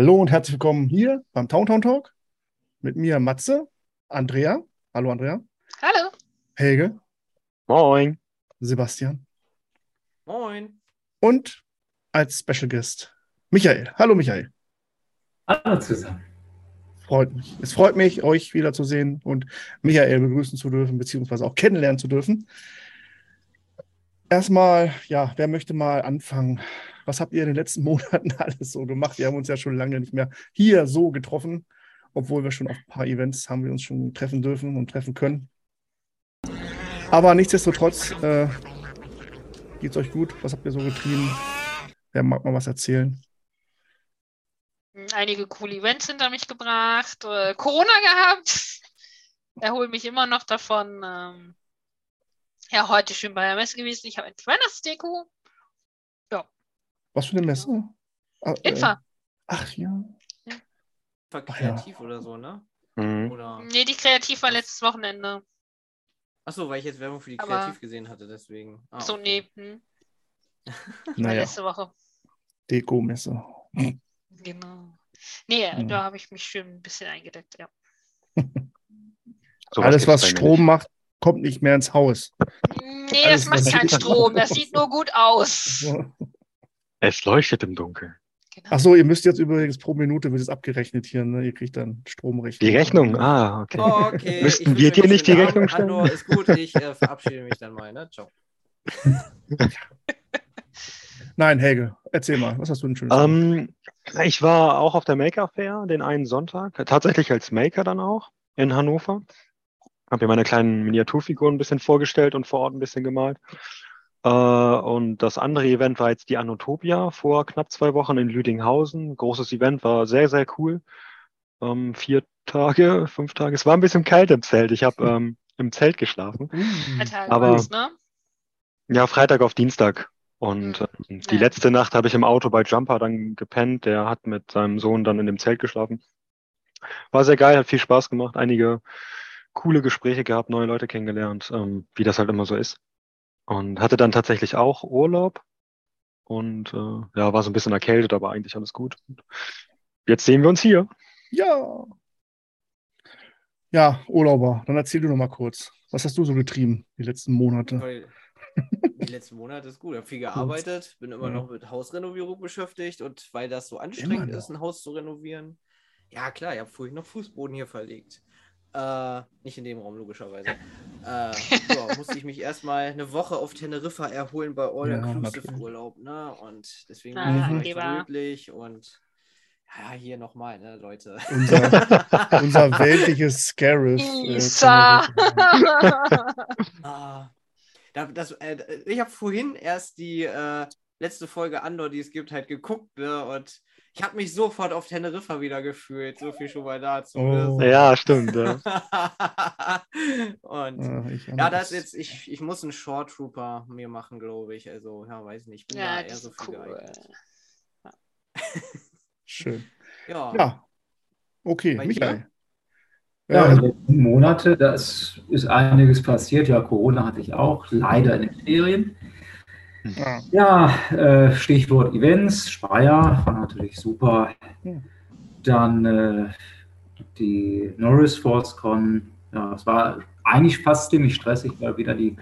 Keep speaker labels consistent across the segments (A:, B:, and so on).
A: Hallo und herzlich willkommen hier beim Towntown Talk mit mir Matze, Andrea. Hallo Andrea.
B: Hallo.
A: Helge.
C: Moin.
A: Sebastian.
D: Moin.
A: Und als Special Guest Michael. Hallo Michael.
E: Hallo zusammen.
A: Freut mich. Es freut mich, euch wiederzusehen und Michael begrüßen zu dürfen, beziehungsweise auch kennenlernen zu dürfen. Erstmal, ja, wer möchte mal anfangen? Was habt ihr in den letzten Monaten alles so gemacht? Wir haben uns ja schon lange nicht mehr hier so getroffen, obwohl wir schon auf ein paar Events haben wir uns schon treffen dürfen und treffen können. Aber nichtsdestotrotz, äh, geht's euch gut? Was habt ihr so getrieben? Wer mag mal was erzählen?
B: Einige coole Events hinter mich gebracht, äh, Corona gehabt. Erhole mich immer noch davon. Ähm, ja, heute schön bei der Messe gewesen. Ich habe ein Weihnachtsdeko.
A: Was für eine Messe? Ah, äh,
B: Infa.
A: ach ja.
D: War
A: Ach ja.
D: kreativ oder so, ne?
C: Mhm.
D: Oder.
B: Nee, die Kreativ war letztes Wochenende.
D: Achso, weil ich jetzt Werbung für die
B: Aber-
D: Kreativ gesehen hatte, deswegen. Ah,
B: so,
D: okay.
B: nee. Hm, war
A: Naja,
B: letzte Woche.
A: Deko-Messe.
B: Genau. Nee,
A: Mhm.
B: da habe ich mich schön ein bisschen eingedeckt, ja.
C: Sowas
A: Alles, was Strom
C: nicht.
A: macht, kommt nicht mehr ins Haus.
B: Nee,
A: Alles,
B: das macht keinen Strom. Das sieht nur gut aus.
C: Es leuchtet im Dunkeln.
B: Genau.
A: Ach so, ihr müsst jetzt übrigens pro Minute wird es abgerechnet hier. Ne? Ihr kriegt dann Stromrechnung.
C: Die Rechnung, ah, okay.
D: Oh, okay.
C: Müssten wir dir nicht die
D: schönen
C: Rechnung stellen?
D: Andor ist gut, ich äh, verabschiede mich dann mal, ne? Ciao.
A: Nein, Helge, erzähl mal, was hast du denn schönes? gemacht?
C: Ähm, ich war auch auf der Maker Fair den einen Sonntag, tatsächlich als Maker dann auch in Hannover. Habe mir meine kleinen Miniaturfiguren ein bisschen vorgestellt und vor Ort ein bisschen gemalt. Äh, und das andere Event war jetzt die Anotopia vor knapp zwei Wochen in Lüdinghausen. Großes Event, war sehr, sehr cool. Ähm, vier Tage, fünf Tage. Es war ein bisschen kalt im Zelt. Ich habe ähm, im Zelt geschlafen.
A: Uh,
B: Alter,
C: aber-
B: ne?
C: Ja, Freitag auf Dienstag. Und ähm, die
B: Ja.
C: letzte Nacht habe ich im Auto bei Jumper dann gepennt. Der hat mit seinem Sohn dann in dem Zelt geschlafen. War sehr geil, hat viel Spaß gemacht, einige coole Gespräche gehabt, neue Leute kennengelernt, ähm, wie das halt immer so ist. Und hatte dann tatsächlich auch Urlaub und äh, ja, war so ein bisschen erkältet, aber eigentlich alles gut. Jetzt sehen wir uns hier.
A: ja. Ja, Urlauber, dann erzähl du noch mal kurz. Was hast du so getrieben die letzten Monate?
D: Die letzten Monate ist gut. Ich habe viel gearbeitet, bin immer
A: Ja.
D: noch mit Hausrenovierung beschäftigt und weil das so anstrengend
A: Immer
D: ist, ein Haus zu renovieren. Ja, klar, ich habe vorhin noch Fußboden hier verlegt. Äh, nicht in dem Raum, logischerweise. Äh, ja, musste ich mich erstmal eine Woche auf Teneriffa erholen bei All
A: Ja.
D: Urlaub, ne? Und deswegen
B: Ah,
D: war ich gemütlich und ja, hier nochmal, ne, Leute.
A: Unser, unser weltliches Scarif. äh,
B: Isa.
D: Ah, da, das, äh, ich habe vorhin erst die äh, letzte Folge Andor, die es gibt, halt geguckt, ne? Und ich habe mich sofort auf Teneriffa wieder gefühlt. So viel schon mal dazu.
A: Oh.
D: Ne?
C: Ja, stimmt. Ja.
D: Und
A: Ja, ich
D: ja, das ist jetzt, ich, ich muss einen Short Trooper mir machen, glaube ich. Also, ja, weiß nicht. Ich bin
B: Ja,
D: da eher so für
B: cool.
D: geeignet.
A: Schön.
D: Ja.
A: Ja, okay,
D: Bei
A: Michael.
E: Ja,
A: Ja,
E: die letzten Monate, da ist, ist einiges passiert. Ja, Corona hatte ich auch, leider in den Ferien.
A: Ja.
E: Ja, äh, Stichwort Events, Speyer war natürlich super.
A: Ja.
E: Dann äh, die Norris Sportscon. Ja, es war eigentlich fast ziemlich stressig, weil wieder die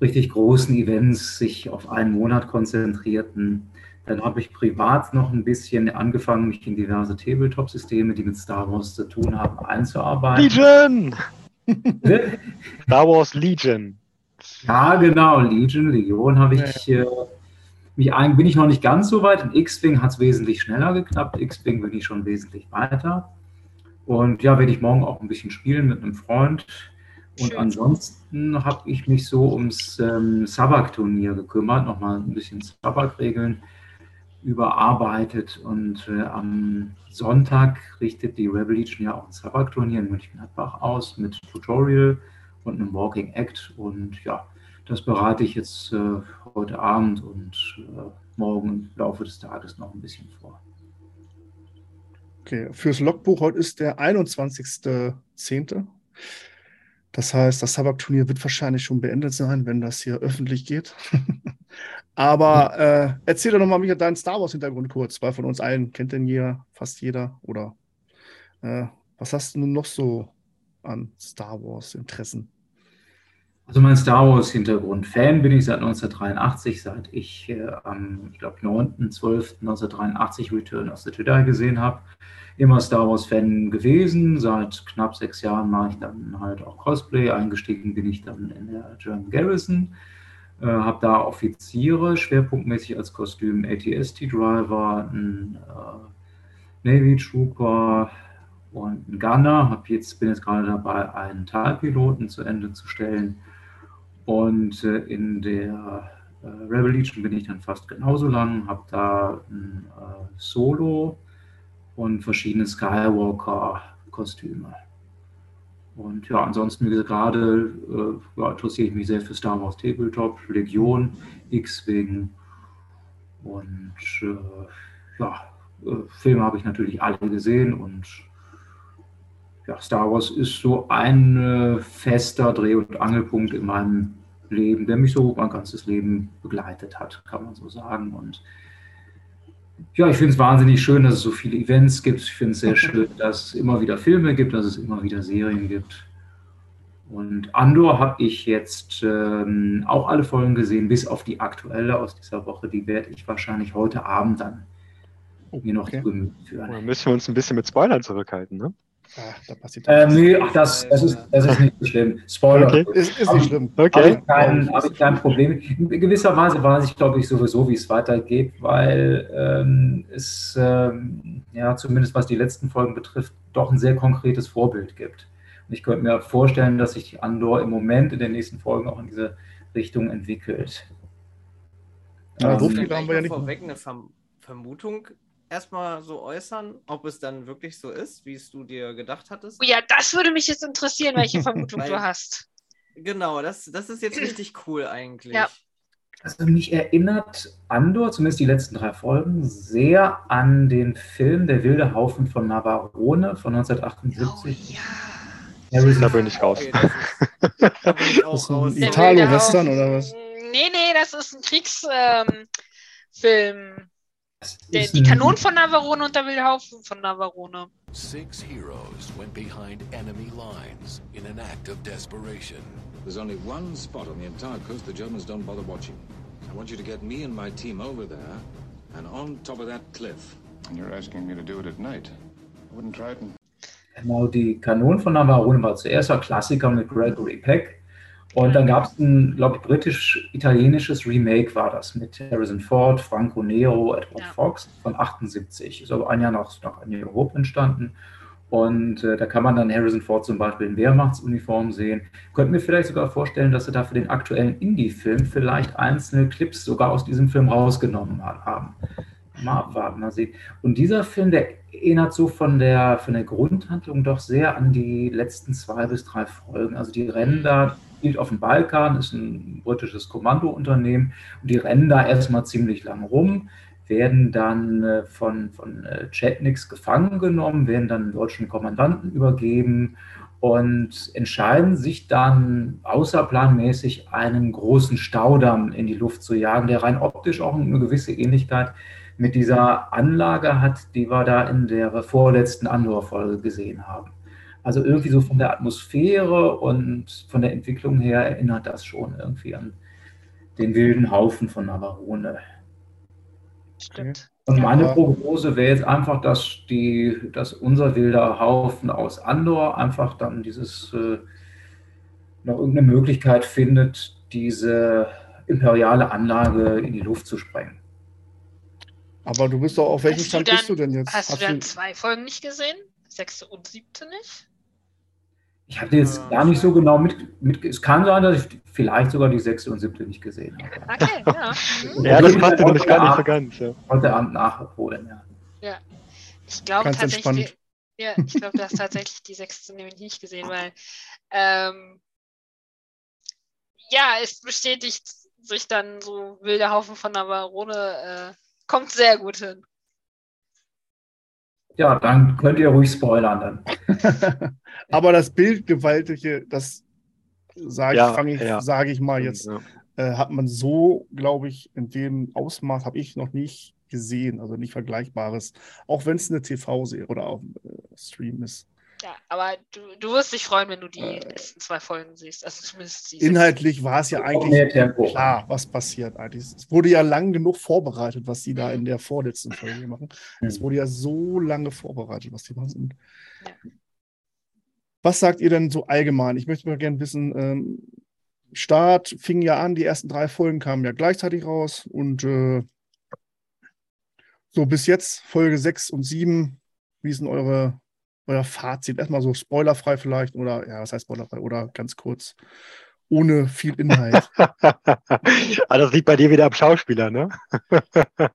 E: richtig großen Events sich auf einen Monat konzentrierten. Dann habe ich privat noch ein bisschen angefangen, mich in diverse Tabletop-Systeme, die mit Star Wars zu tun haben, einzuarbeiten.
C: Legion! Star Wars Legion.
E: Ja, genau, Legion, Legion habe ich, Äh, mich ein, bin ich noch nicht ganz so weit. In X-Wing hat es wesentlich schneller geklappt. X-Wing bin ich schon wesentlich weiter. Und ja, werde ich morgen auch ein bisschen spielen mit einem Freund. Und
B: Schön.
E: ansonsten habe ich mich so ums ähm, Sabak-Turnier gekümmert, nochmal ein bisschen Sabak-Regeln überarbeitet. Und äh, am Sonntag richtet die Rebel Legion ja auch ein Sabak-Turnier in Mönchengladbach aus mit Tutorial und einem Walking Act. Und ja, das berate ich jetzt äh, heute Abend und äh, morgen im Laufe des Tages noch ein bisschen vor.
A: Okay, fürs Logbuch heute ist der 21.10. Das heißt, das Sabak-Turnier wird wahrscheinlich schon beendet sein, wenn das hier öffentlich geht. Aber äh, erzähl doch nochmal, Michael, deinen Star Wars-Hintergrund kurz, weil von uns allen kennt den jeder, fast jeder. Oder äh, was hast du noch so an Star Wars-Interessen?
E: Also mein Star Wars-Hintergrund. Fan bin ich seit 1983, seit ich äh, am, ich glaube, 9.12.1983 Return of the Jedi gesehen habe. Immer Star Wars-Fan gewesen. Seit knapp sechs Jahren mache ich dann halt auch Cosplay. Eingestiegen bin ich dann in der German Garrison. Äh, habe da Offiziere, schwerpunktmäßig als Kostüm ATST-Driver, ein äh, Navy Trooper, und ein Gunner. Hab jetzt, bin jetzt gerade dabei, einen Talpiloten zu Ende zu stellen. Und äh, in der äh, Rebel Legion bin ich dann fast genauso lang, habe da ein äh, Solo und verschiedene Skywalker-Kostüme. Und ja, ansonsten, wie gesagt, gerade äh, ja, interessiere ich mich sehr für Star Wars Tabletop, Legion, X-Wing und äh, ja, äh, Filme habe ich natürlich alle gesehen und ja, Star Wars ist so ein äh, fester Dreh- und Angelpunkt in meinem Leben, der mich so mein ganzes Leben begleitet hat, kann man so sagen. Und ja, ich finde es wahnsinnig schön, dass es so viele Events gibt. Ich finde es sehr schön, dass es immer wieder Filme gibt, dass es immer wieder Serien gibt. Und Andor habe ich jetzt ähm, auch alle Folgen gesehen, bis auf die aktuelle aus dieser Woche. Die werde ich wahrscheinlich heute Abend dann mir noch okay. zu Gemüte
C: führen. Dann müssen wir uns ein bisschen mit Spoilern zurückhalten, ne?
E: Ach, da passiert ähm, nee, ach, das, das, ist, das ist nicht so schlimm. Spoiler. Okay.
A: Ist, ist nicht schlimm.
E: Okay. Habe ich, kein, hab ich kein Problem. In gewisser Weise weiß ich, glaube ich, sowieso, wie es weitergeht, weil ähm, es, ähm, ja, zumindest was die letzten Folgen betrifft, doch ein sehr konkretes Vorbild gibt. Und ich könnte mir vorstellen, dass sich Andor im Moment in den nächsten Folgen auch in diese Richtung entwickelt.
D: Ja, so viel haben wir ja nicht. Vorweg eine Vermutung erstmal so äußern, ob es dann wirklich so ist, wie es du dir gedacht hattest?
B: Oh ja, das würde mich jetzt interessieren, welche Vermutung du hast.
D: Genau, das, das ist jetzt richtig cool eigentlich.
E: Ja. Also mich erinnert Andor, zumindest die letzten drei Folgen, sehr an den Film Der wilde Haufen von Navarone von 1978. Oh,
C: ja. da bin ich raus. Okay,
A: das ist, das ist ein Italo-Western oder was?
B: Nee, nee, das ist ein Kriegsfilm. Ähm, der, die Kanonen von Navarone und der Wildhaufen von Navarone. Six heroes went behind enemy lines in an act of desperation. There's only one spot on the entire coast the Germans don't bother watching. I want you to get me and my team over there and on top of that cliff. And you're asking me to do it at night. I wouldn't try it.
E: Genau, die Kanonen von Navarone war zuerst ein Klassiker mit Gregory Peck. Und dann gab es ein, glaube ich, britisch-italienisches Remake war das mit Harrison Ford, Franco Nero, Edward ja. Fox von 78. Ist aber ein Jahr nach, nach A New Hope entstanden. Und äh, da kann man dann Harrison Ford zum Beispiel in Wehrmachtsuniform sehen. Könnten wir vielleicht sogar vorstellen, dass sie da für den aktuellen Indie-Film vielleicht einzelne Clips sogar aus diesem Film rausgenommen haben. Mal abwarten, mal sehen. Und dieser Film, der erinnert so von der, von der Grundhandlung doch sehr an die letzten zwei bis drei Folgen. Also die rennen da spielt auf dem Balkan, ist ein britisches Kommandounternehmen und die rennen da erstmal ziemlich lang rum, werden dann äh, von, von äh, Chetniks gefangen genommen, werden dann deutschen Kommandanten übergeben und entscheiden sich dann außerplanmäßig einen großen Staudamm in die Luft zu jagen, der rein optisch auch eine gewisse Ähnlichkeit mit dieser Anlage hat, die wir da in der vorletzten Andor-Folge gesehen haben. Also irgendwie so von der Atmosphäre und von der Entwicklung her erinnert das schon irgendwie an den wilden Haufen von Navarone.
B: Stimmt.
E: Und meine Prognose wäre jetzt einfach, dass, die, dass unser wilder Haufen aus Andor einfach dann dieses äh, noch irgendeine Möglichkeit findet, diese imperiale Anlage in die Luft zu sprengen.
A: Aber du bist doch auf welchem Stand dann, bist du denn jetzt?
B: Hast, hast du dann zwei Folgen nicht gesehen? Sechste und siebte nicht?
E: Ich habe jetzt gar nicht so genau mit, mit. Es kann sein, dass ich vielleicht sogar die sechste und siebte nicht gesehen habe. Okay, ja.
C: ja, das passt nämlich gar nicht so ganz. Ja.
E: Heute Abend nachholen,
B: ja. Ja. Ich glaube tatsächlich. Ja, ich glaube, du hast tatsächlich die sechste nämlich nicht gesehen, weil ähm, ja, es bestätigt sich dann so wilder Haufen von Navarone, äh, kommt sehr gut hin.
E: Ja, dann könnt ihr ruhig spoilern dann.
A: Aber das Bildgewaltige, das sage ja, ich, ich, ja. sag ich mal jetzt, ja. äh, hat man so, glaube ich, in dem Ausmaß habe ich noch nicht gesehen, also nicht Vergleichbares, auch wenn es eine TV-Serie oder auf äh, Stream ist.
B: Ja, aber du, du wirst dich freuen, wenn du die
A: Äh.
B: letzten zwei Folgen siehst. Also zumindest die
A: Inhaltlich war es ja eigentlich klar, was passiert eigentlich. Es wurde ja lang genug vorbereitet, was sie da
B: Mhm.
A: in der vorletzten Folge machen.
E: Mhm.
A: Es wurde ja so lange vorbereitet, was die machen. Und
B: Ja.
A: Was sagt ihr denn so allgemein? Ich möchte mal gerne wissen, ähm, Start fing ja an, die ersten drei Folgen kamen ja gleichzeitig raus und äh, so bis jetzt Folge 6 und 7, wie ist denn eure, euer Fazit? Erstmal so spoilerfrei vielleicht oder, ja, was heißt spoilerfrei oder ganz kurz, ohne viel Inhalt.
C: ah, das liegt bei dir wieder am Schauspieler, ne?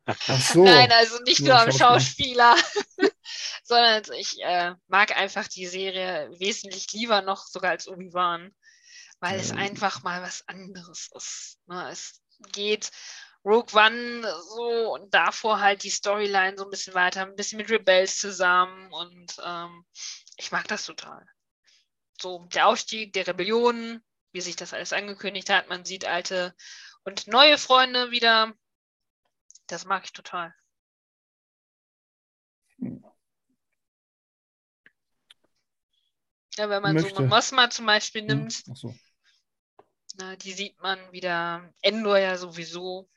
A: Ach so.
B: Nein, also nicht
A: Nur
B: nur am
A: Schauspieler.
B: Schauspieler, sondern ich äh, mag einfach die Serie wesentlich lieber noch sogar als Obi-Wan, weil es
A: Ähm.
B: einfach mal was anderes ist. Ne? Es geht Rogue One so und davor halt die Storyline so ein bisschen weiter, ein bisschen mit Rebels zusammen und ähm, ich mag das total. So der Aufstieg der Rebellion, wie sich das alles angekündigt hat, man sieht alte und neue Freunde wieder. Das mag ich total. Ja, wenn man
A: Möchte.
B: so Mosma zum Beispiel
A: Hm,
B: nimmt,
A: so.
B: na, die sieht man wieder, Endor ja sowieso.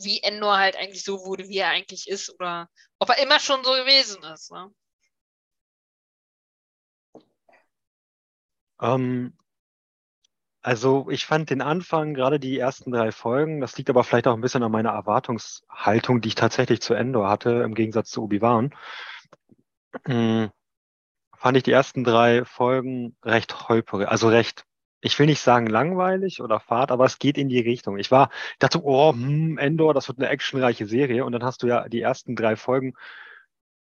B: Wie Endor halt eigentlich so wurde, wie er eigentlich ist, oder ob er immer schon so gewesen ist. Ne?
C: Ähm, also ich fand den Anfang, gerade die ersten drei Folgen, das liegt aber vielleicht auch ein bisschen an meiner Erwartungshaltung, die ich tatsächlich zu Endor hatte, im Gegensatz zu Obi-Wan. Hm, fand ich die ersten drei Folgen recht holperig, also recht, ich will nicht sagen langweilig oder fad, aber es geht in die Richtung. Ich war, ich dachte, oh, hm, Endor, das wird eine actionreiche Serie und dann hast du ja die ersten drei Folgen,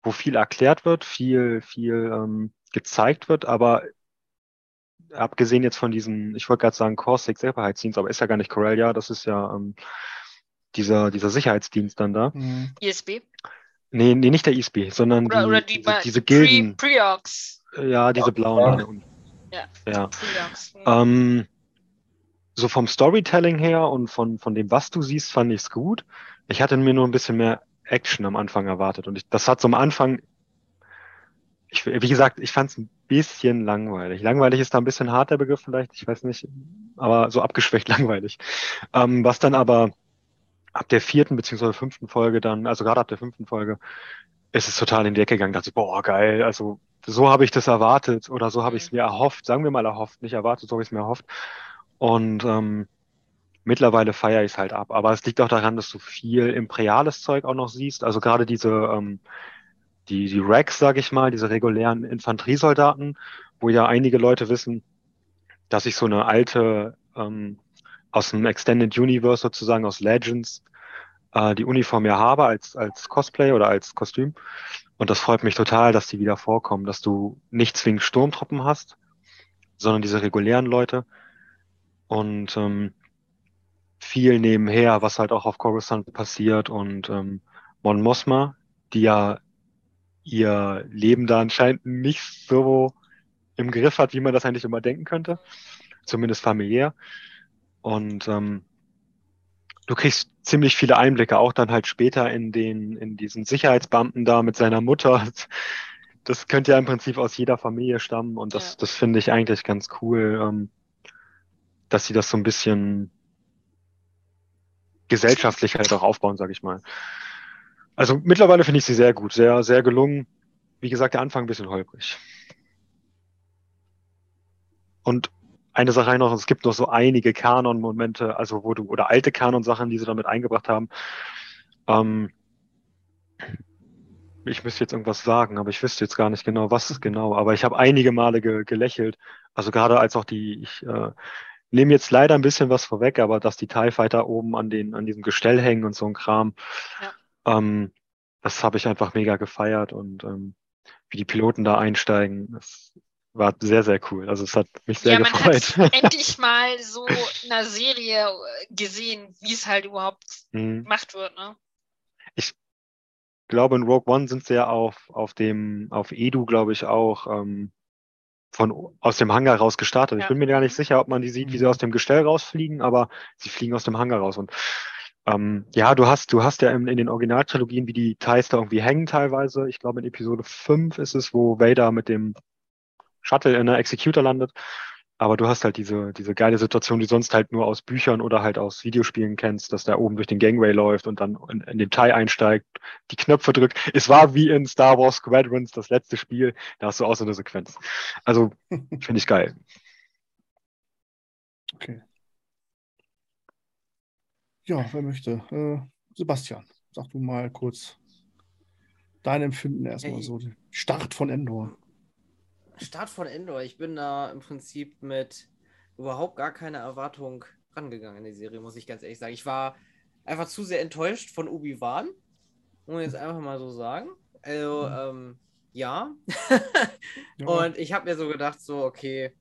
C: wo viel erklärt wird, viel, viel ähm, gezeigt wird, aber abgesehen jetzt von diesem, ich wollte gerade sagen Corsic Sicherheitsdienst, aber ist ja gar nicht Corellia, das ist ja ähm, dieser, dieser Sicherheitsdienst dann da.
A: Hm.
B: ISB.
C: Nee, nee, nicht der ISB, sondern
B: Oder,
C: die,
B: oder die,
C: diese, diese
B: Pre-
C: Gilden,
B: Preox.
C: ja, diese blauen. Und,
B: Ja.
C: ja.
B: Preox. Hm.
C: Ähm, so vom Storytelling her und von, von dem, was du siehst, fand ich es gut. Ich hatte mir nur ein bisschen mehr Action am Anfang erwartet. Und ich, das hat so am Anfang, ich, wie gesagt, ich fand es ein bisschen langweilig. Langweilig ist da ein bisschen hart der Begriff vielleicht, ich weiß nicht, aber so abgeschwächt langweilig. Ähm, was dann aber ab der vierten beziehungsweise fünften Folge dann, also gerade ab der fünften Folge, ist es total in die Decke gegangen. Da dachte ich, boah, geil, also so habe ich das erwartet oder so habe ich es mir erhofft, sagen wir mal erhofft, nicht erwartet, so habe ich es mir erhofft. Und ähm, mittlerweile feiere ich es halt ab. Aber es liegt auch daran, dass du viel imperiales Zeug auch noch siehst. Also gerade diese, ähm, die, die Rex, sage ich mal, diese regulären Infanteriesoldaten, wo ja einige Leute wissen, dass ich so eine alte ähm, aus dem Extended Universe sozusagen aus Legends äh, die Uniform ja habe als, als Cosplay oder als Kostüm. Und das freut mich total, dass die wieder vorkommen, dass du nicht zwingend Sturmtruppen hast, sondern diese regulären Leute und ähm, viel nebenher, was halt auch auf Coruscant passiert und ähm, Mon Mothma, die ja ihr Leben da anscheinend nicht so im Griff hat, wie man das eigentlich immer denken könnte, zumindest familiär. Und ähm, du kriegst ziemlich viele Einblicke, auch dann halt später in den, in diesen Sicherheitsbeamten da mit seiner Mutter. Das könnte ja im Prinzip aus jeder Familie stammen und das,
B: Ja.
C: das finde ich eigentlich ganz cool, ähm, dass sie das so ein bisschen gesellschaftlich halt auch aufbauen, sage ich mal. Also mittlerweile finde ich sie sehr gut, sehr, sehr gelungen. Wie gesagt, der Anfang ein bisschen holprig. Und eine Sache noch, es gibt noch so einige Kanon-Momente, also wo du, oder alte Kanon-Sachen, die sie damit eingebracht haben. Ähm, ich müsste jetzt irgendwas sagen, aber ich wüsste jetzt gar nicht genau, was es genau. Aber ich habe einige Male ge gelächelt. Also gerade als auch die, ich äh, nehme jetzt leider ein bisschen was vorweg, aber dass die TIE Fighter oben an den, an diesem Gestell hängen und so ein Kram,
B: Ja.
C: ähm, das habe ich einfach mega gefeiert und ähm, wie die Piloten da einsteigen, das war sehr, sehr cool. Also es hat mich sehr
B: ja, man
C: gefreut.
B: hat endlich mal so in einer Serie äh, gesehen, wie es halt überhaupt
C: Mhm.
B: gemacht wird. Ne?
C: Ich glaube, in Rogue One sind sie ja auf, auf dem, auf Edu, glaube ich, auch ähm, von aus dem Hangar raus gestartet.
B: Ja.
C: Ich bin mir gar nicht sicher, ob man die sieht, wie sie aus dem Gestell rausfliegen, aber sie fliegen aus dem Hangar raus. Und ähm, ja, du hast, du hast ja in, in den Originaltrilogien, wie die Thais da irgendwie hängen teilweise. Ich glaube, in Episode 5 ist es, wo Vader mit dem Shuttle in der Executor landet. Aber du hast halt diese, diese geile Situation, die sonst halt nur aus Büchern oder halt aus Videospielen kennst, dass der oben durch den Gangway läuft und dann in, in den TIE einsteigt, die Knöpfe drückt. Es war wie in Star Wars Squadrons, das letzte Spiel, da hast du auch so eine Sequenz. Also, finde ich geil.
A: Okay. Ja, wer möchte? Äh, Sebastian, sag du mal kurz dein Empfinden erstmal
D: Ey.
A: so. Start von Endor.
D: Start von Endor. Ich bin da im Prinzip mit überhaupt gar keiner Erwartung rangegangen in die Serie, muss ich ganz ehrlich sagen. Ich war einfach zu sehr enttäuscht von Obi-Wan. Muss ich jetzt einfach mal so sagen. Also, ähm, ja.
A: Ja.
D: Und ich habe mir so gedacht, so, okay,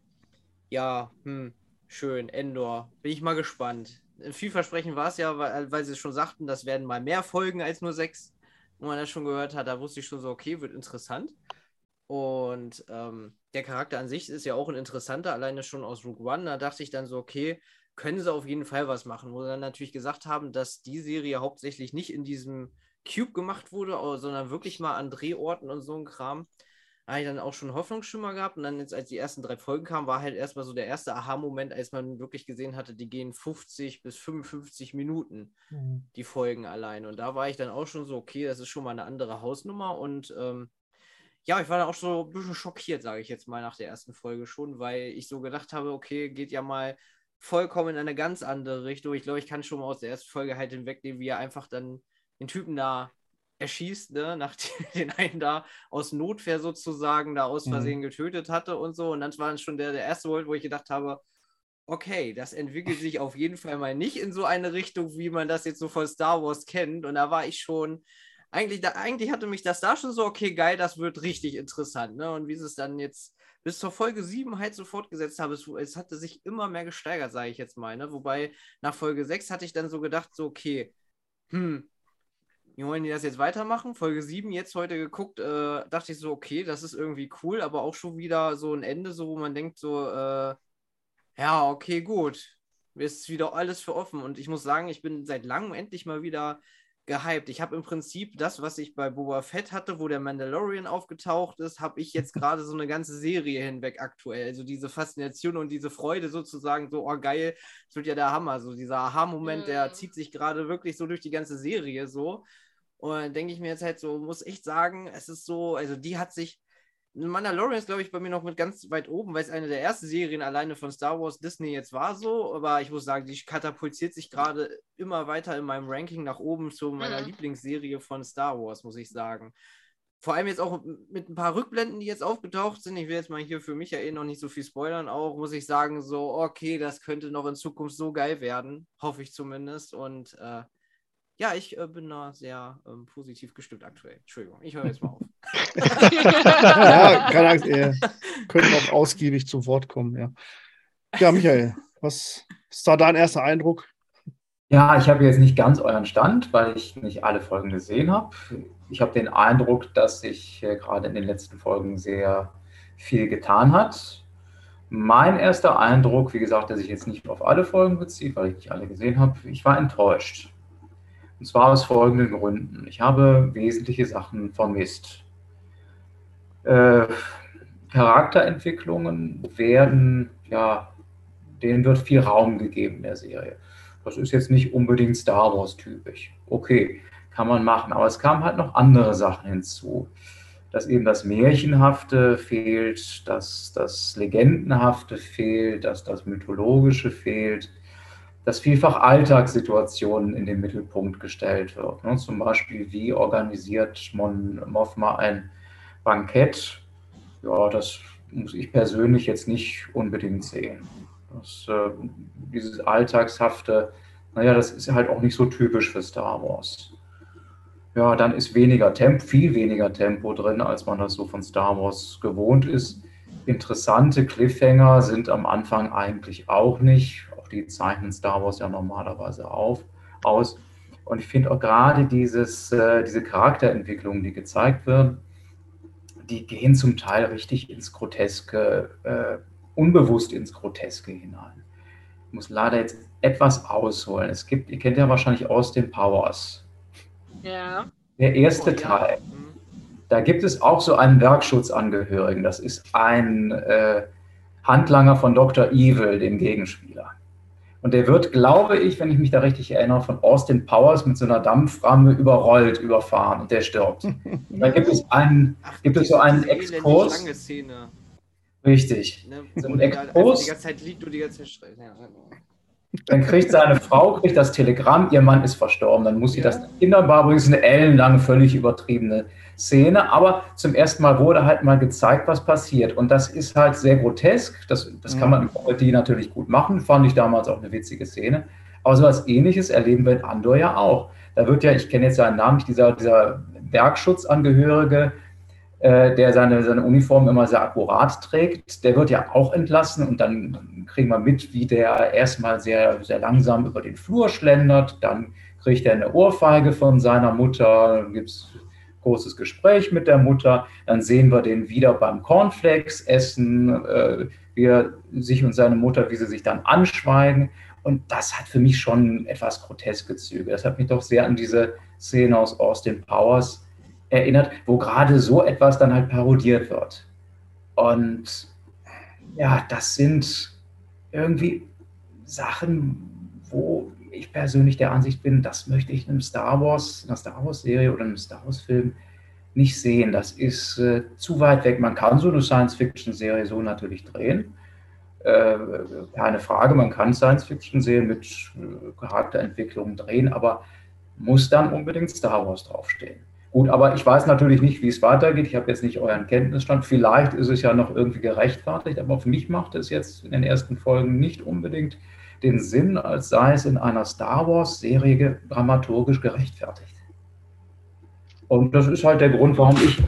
D: ja, hm, schön, Endor. Bin ich mal gespannt. Vielversprechend war es ja, weil, weil sie schon sagten, das werden mal mehr Folgen als nur sechs. Und man das schon gehört hat, da wusste ich schon so, okay, wird interessant. Und ähm, der Charakter an sich ist ja auch ein interessanter, alleine schon aus Rogue One. Da dachte ich dann so, okay, können sie auf jeden Fall was machen. Wo sie dann natürlich gesagt haben, dass die Serie hauptsächlich nicht in diesem Cube gemacht wurde, sondern wirklich mal an Drehorten und so ein Kram. Da habe ich dann auch schon Hoffnungsschimmer gehabt. Und dann jetzt, als die ersten drei Folgen kamen, war halt erstmal so der erste Aha-Moment, als man wirklich gesehen hatte, die gehen 50 bis 55 Minuten die Folgen allein. Und da war ich dann auch schon so, okay, das ist schon mal eine andere Hausnummer. Und ähm, ja, ich war dann auch so ein bisschen schockiert, sage ich jetzt mal, nach der ersten Folge schon, weil ich so gedacht habe, okay, geht ja mal vollkommen in eine ganz andere Richtung. Ich glaube, ich kann schon mal aus der ersten Folge halt hinwegnehmen, wie er einfach dann den Typen da erschießt, ne, nachdem den einen da aus Notwehr sozusagen da aus
A: Mhm.
D: Versehen getötet hatte und so. Und dann war dann schon der, der erste Moment, wo ich gedacht habe, okay, das entwickelt sich auf jeden Fall mal nicht in so eine Richtung, wie man das jetzt so von Star Wars kennt. Und da war ich schon, eigentlich, da, eigentlich hatte mich das da schon so, okay, geil, das wird richtig interessant. Ne? Und wie sie es dann jetzt bis zur Folge 7 halt so fortgesetzt habe, es, es hatte sich immer mehr gesteigert, sage ich jetzt mal. Ne? Wobei nach Folge 6 hatte ich dann so gedacht, so, okay, hm, wie wollen die das jetzt weitermachen? Folge 7 jetzt heute geguckt, äh, dachte ich so, okay, das ist irgendwie cool, aber auch schon wieder so ein Ende, so wo man denkt, so, äh, ja, okay, gut. Ist wieder alles für offen. Und ich muss sagen, ich bin seit langem endlich mal wieder gehypt. Ich habe im Prinzip das, was ich bei Boba Fett hatte, wo der Mandalorian aufgetaucht ist, habe ich jetzt gerade so eine ganze Serie hinweg aktuell. Also diese Faszination und diese Freude sozusagen, so, oh geil, das wird ja der Hammer. So dieser Aha-Moment, der
B: Mhm.
D: zieht sich gerade wirklich so durch die ganze Serie so. Und denke ich mir jetzt halt so, muss echt sagen, es ist so, also die hat sich, Mandalorian ist, glaube ich, bei mir noch mit ganz weit oben, weil es eine der ersten Serien alleine von Star Wars Disney jetzt war so. Aber ich muss sagen, die katapultiert sich gerade immer weiter in meinem Ranking nach oben zu meiner
B: Mhm.
D: Lieblingsserie von Star Wars, muss ich sagen. Vor allem jetzt auch mit ein paar Rückblenden, die jetzt aufgetaucht sind. Ich will jetzt mal hier für mich ja eh noch nicht so viel spoilern. Auch muss ich sagen, so, okay, das könnte noch in Zukunft so geil werden. Hoffe ich zumindest. Und äh, ja, ich äh, bin da sehr ähm, positiv gestimmt aktuell. Entschuldigung, ich höre jetzt mal auf.
A: ja, keine Angst, ihr könnt auch ausgiebig zu Wort kommen, ja. Ja, Michael, was ist da dein erster Eindruck?
E: Ja, ich habe jetzt nicht ganz euren Stand, weil ich nicht alle Folgen gesehen habe. Ich habe den Eindruck, dass sich äh, gerade in den letzten Folgen sehr viel getan hat. Mein erster Eindruck, wie gesagt, der sich jetzt nicht auf alle Folgen bezieht, weil ich nicht alle gesehen habe, ich war enttäuscht. Und zwar aus folgenden Gründen. Ich habe wesentliche Sachen vermisst. Äh, Charakterentwicklungen werden, ja, denen wird viel Raum gegeben in der Serie. Das ist jetzt nicht unbedingt Star Wars typisch. Okay, kann man machen, aber es kamen halt noch andere Sachen hinzu. Dass eben das Märchenhafte fehlt, dass das Legendenhafte fehlt, dass das Mythologische fehlt, dass vielfach Alltagssituationen in den Mittelpunkt gestellt wird. Ne? Zum Beispiel, wie organisiert Mon Mothma ein Bankett? Ja, das muss ich persönlich jetzt nicht unbedingt sehen. Das, äh, dieses Alltagshafte, naja, das ist halt auch nicht so typisch für Star Wars. Ja, dann ist weniger Tempo, viel weniger Tempo drin, als man das so von Star Wars gewohnt ist. Interessante Cliffhanger sind am Anfang eigentlich auch nicht. Auch die zeichnen Star Wars ja normalerweise auf, aus. Und ich finde auch gerade dieses, äh, diese Charakterentwicklungen, die gezeigt werden, die gehen zum Teil richtig ins Groteske, äh, unbewusst ins Groteske hinein. Ich muss leider jetzt etwas ausholen. Es gibt, ihr kennt ja wahrscheinlich Austin Powers.
B: Ja.
E: Der erste
D: Oh, ja.
E: Teil.
D: Hm.
E: Da gibt es auch so einen Werkschutzangehörigen. Das ist ein äh, Handlanger von Dr. Evil, dem Gegenspieler. Und der wird, glaube ich, wenn ich mich da richtig erinnere, von Austin Powers mit so einer Dampframme überrollt, überfahren und der stirbt. Dann gibt es einen,
D: Ach,
E: gibt es so einen Exkurs?
D: lange Szene.
E: Richtig.
D: Ne?
E: So Exkurs?
D: die ganze Zeit liegt und die ganze Zeit schreit. Ja, genau.
E: Dann kriegt seine Frau kriegt das Telegramm, ihr Mann ist verstorben. Dann muss sie
D: Ja.
E: das. Das ist eine ellenlange, völlig übertriebene Szene. Aber zum ersten Mal wurde halt mal gezeigt, was passiert. Und das ist halt sehr grotesk. Das, das kann man im Comedy natürlich gut machen. Fand ich damals auch eine witzige Szene. Aber so etwas Ähnliches erleben wir in Andor ja auch. Da wird ja, ich kenne jetzt seinen Namen nicht, dieser, dieser Werkschutzangehörige, äh, der seine, seine Uniform immer sehr akkurat trägt, der wird ja auch entlassen und dann kriegen wir mit, wie der erstmal sehr, sehr langsam über den Flur schlendert, dann kriegt er eine Ohrfeige von seiner Mutter, dann gibt es großes Gespräch mit der Mutter, dann sehen wir den wieder beim Cornflakes essen, äh, wie er sich und seine Mutter, wie sie sich dann anschweigen und das hat für mich schon etwas groteske Züge. Das hat mich doch sehr an diese Szene aus Austin Powers erinnert, wo gerade so etwas dann halt parodiert wird. Und ja, das sind irgendwie Sachen, wo ich persönlich der Ansicht bin, das möchte ich in einem Star Wars, in einer Star Wars-Serie oder einem Star Wars-Film nicht sehen. Das ist äh, zu weit weg. Man kann so eine Science-Fiction-Serie so natürlich drehen. Äh, keine Frage, man kann Science-Fiction-Serien mit äh, Charakterentwicklung drehen, aber muss dann unbedingt Star Wars draufstehen. Gut, aber ich weiß natürlich nicht, wie es weitergeht. Ich habe jetzt nicht euren Kenntnisstand. Vielleicht ist es ja noch irgendwie gerechtfertigt, aber für mich macht es jetzt in den ersten Folgen nicht unbedingt den Sinn, als sei es in einer Star Wars-Serie dramaturgisch gerechtfertigt. Und das ist halt der Grund, warum ich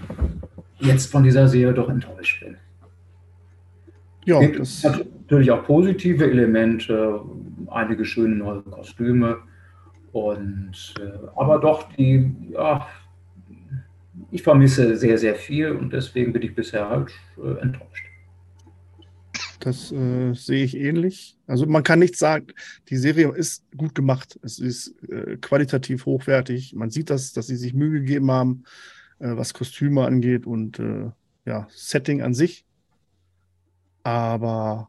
E: jetzt von dieser Serie doch enttäuscht bin.
A: Ja,
E: gibt
A: das,
E: natürlich auch positive Elemente, einige schöne neue Kostüme und äh, aber doch die, ja, ich vermisse sehr, sehr viel und deswegen bin ich bisher halt äh, enttäuscht.
A: Das äh, sehe ich ähnlich. Also man kann nicht sagen, die Serie ist gut gemacht. Es ist äh, qualitativ hochwertig. Man sieht das, dass sie sich Mühe gegeben haben, äh, was Kostüme angeht und äh, ja, Setting an sich. Aber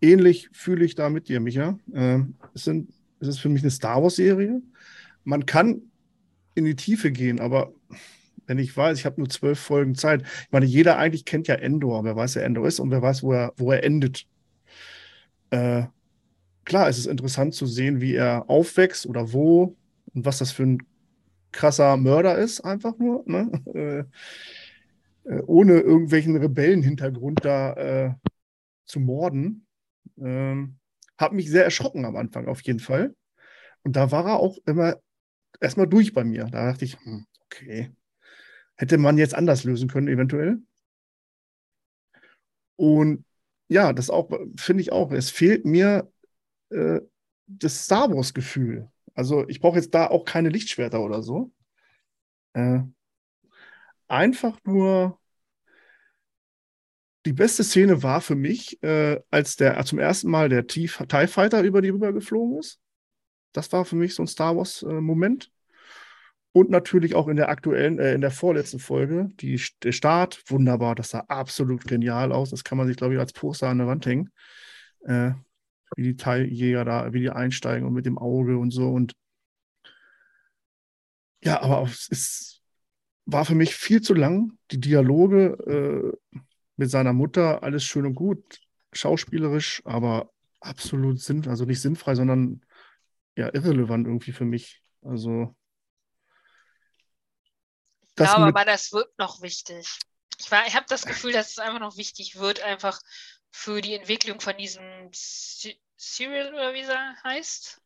A: ähnlich fühle ich da mit dir, Micha. Ähm, es, sind, es ist für mich eine Star Wars-Serie. Man kann in die Tiefe gehen, aber wenn ich weiß, ich habe nur zwölf Folgen Zeit. Ich meine, jeder eigentlich kennt ja Endor. Wer weiß, wer Endor ist und wer weiß, wo er, wo er endet. Äh, klar, es ist interessant zu sehen, wie er aufwächst oder wo und was das für ein krasser Mörder ist, einfach nur. Ne? Äh, äh, ohne irgendwelchen Rebellenhintergrund da äh, zu morden. Ähm, hat mich sehr erschrocken am Anfang, auf jeden Fall. Und da war er auch immer erstmal durch bei mir. Da dachte ich, hm, okay, hätte man jetzt anders lösen können, eventuell. Und ja, das auch, finde ich auch, es fehlt mir äh, das Star Wars-Gefühl. Also ich brauche jetzt da auch keine Lichtschwerter oder so. Äh, einfach nur die beste Szene war für mich, äh, als der zum ersten Mal der TIE Fighter über die rüber geflogen ist. Das war für mich so ein Star Wars-Moment. Und natürlich auch in der aktuellen, äh, in der vorletzten Folge, die, der Start, wunderbar, das sah absolut genial aus. Das kann man sich, glaube ich, als Poster an der Wand hängen. Äh, wie die Teiljäger da, wie die einsteigen und mit dem Auge und so. Und ja, aber es ist, war für mich viel zu lang. Die Dialoge äh, mit seiner Mutter, alles schön und gut, schauspielerisch, aber absolut sinn, also nicht sinnfrei, sondern ja, irrelevant irgendwie für mich. Also das
B: glaube
A: mit,
B: aber, das wird noch wichtig. Ich, war- ich habe das Gefühl, dass es einfach noch wichtig wird, einfach für die Entwicklung von diesem Se- Serial oder wie er heißt.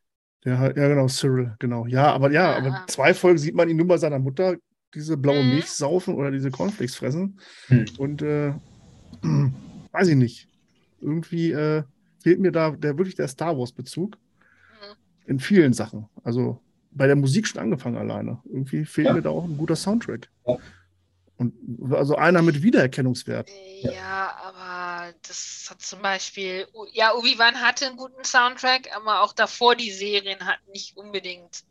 A: ja, ja, genau, Cyril, genau. Ja, aber ja,
B: Ah.
A: aber zwei Folgen sieht man ihn nur bei seiner Mutter diese blaue
B: Mhm.
A: Milch saufen oder diese Cornflakes fressen.
E: Hm.
A: Und äh, weiß ich nicht. Irgendwie äh, fehlt mir da der wirklich der Star Wars-Bezug
B: Mhm.
A: in vielen Sachen. Also bei der Musik schon angefangen alleine. Irgendwie fehlt
E: Ja.
A: mir da auch ein guter Soundtrack.
E: Ja.
A: Und also einer mit Wiedererkennungswert.
B: Ja, aber das hat zum Beispiel, ja, Obi-Wan hatte einen guten Soundtrack, aber auch davor die Serien hatten nicht unbedingt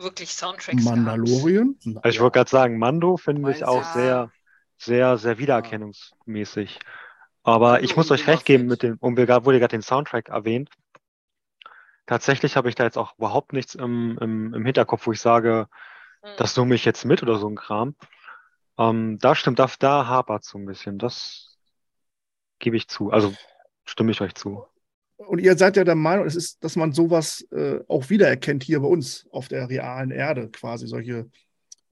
B: wirklich Soundtracks.
A: Mandalorian?
C: Also ich wollte gerade sagen, Mando finde ich auch sehr, sehr, sehr wiedererkennungsmäßig. Aber ich muss euch recht geben, mit dem, und wir wurde gerade den Soundtrack erwähnt. Tatsächlich habe ich da jetzt auch überhaupt nichts im, im, im Hinterkopf, wo ich sage,
B: Mhm.
C: das summe ich jetzt mit oder so ein Kram. Ähm, da stimmt, da, da hapert so ein bisschen. Das gebe ich zu. Also stimme ich euch zu.
A: Und ihr seid ja der Meinung, es ist, dass man sowas äh, auch wiedererkennt hier bei uns auf der realen Erde, quasi solche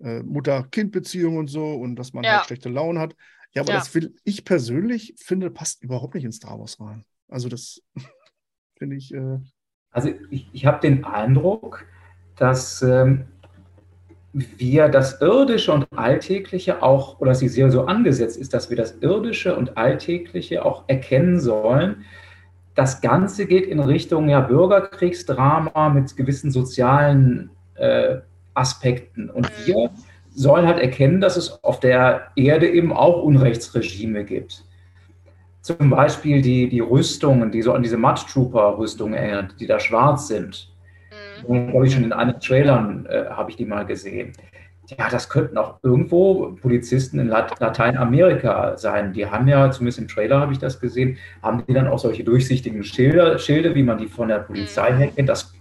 A: äh, Mutter-Kind-Beziehungen und so und dass man
B: Ja.
A: halt schlechte Laune hat. Ja, aber
B: Ja.
A: das will ich persönlich finde, passt überhaupt nicht in Star Wars rein. Also das finde ich. Äh,
E: Also ich, ich habe den Eindruck, dass ähm, wir das Irdische und Alltägliche auch, oder dass die Serie so angesetzt ist, dass wir das Irdische und Alltägliche auch erkennen sollen. Das Ganze geht in Richtung ja, Bürgerkriegsdrama mit gewissen sozialen äh, Aspekten. Und wir sollen halt erkennen, dass es auf der Erde eben auch Unrechtsregime gibt. Zum Beispiel die, die Rüstungen, die so an diese Mud Trooper-Rüstungen erinnern, die da schwarz sind.
B: Mhm.
E: Glaube ich schon in einigen Trailern äh, habe ich die mal gesehen. Ja, das könnten auch irgendwo Polizisten in Lat Lateinamerika sein. Die haben ja, zumindest im Trailer habe ich das gesehen, haben die dann auch solche durchsichtigen Schilder, Schilde, wie man die von der Polizei her kennt. Das,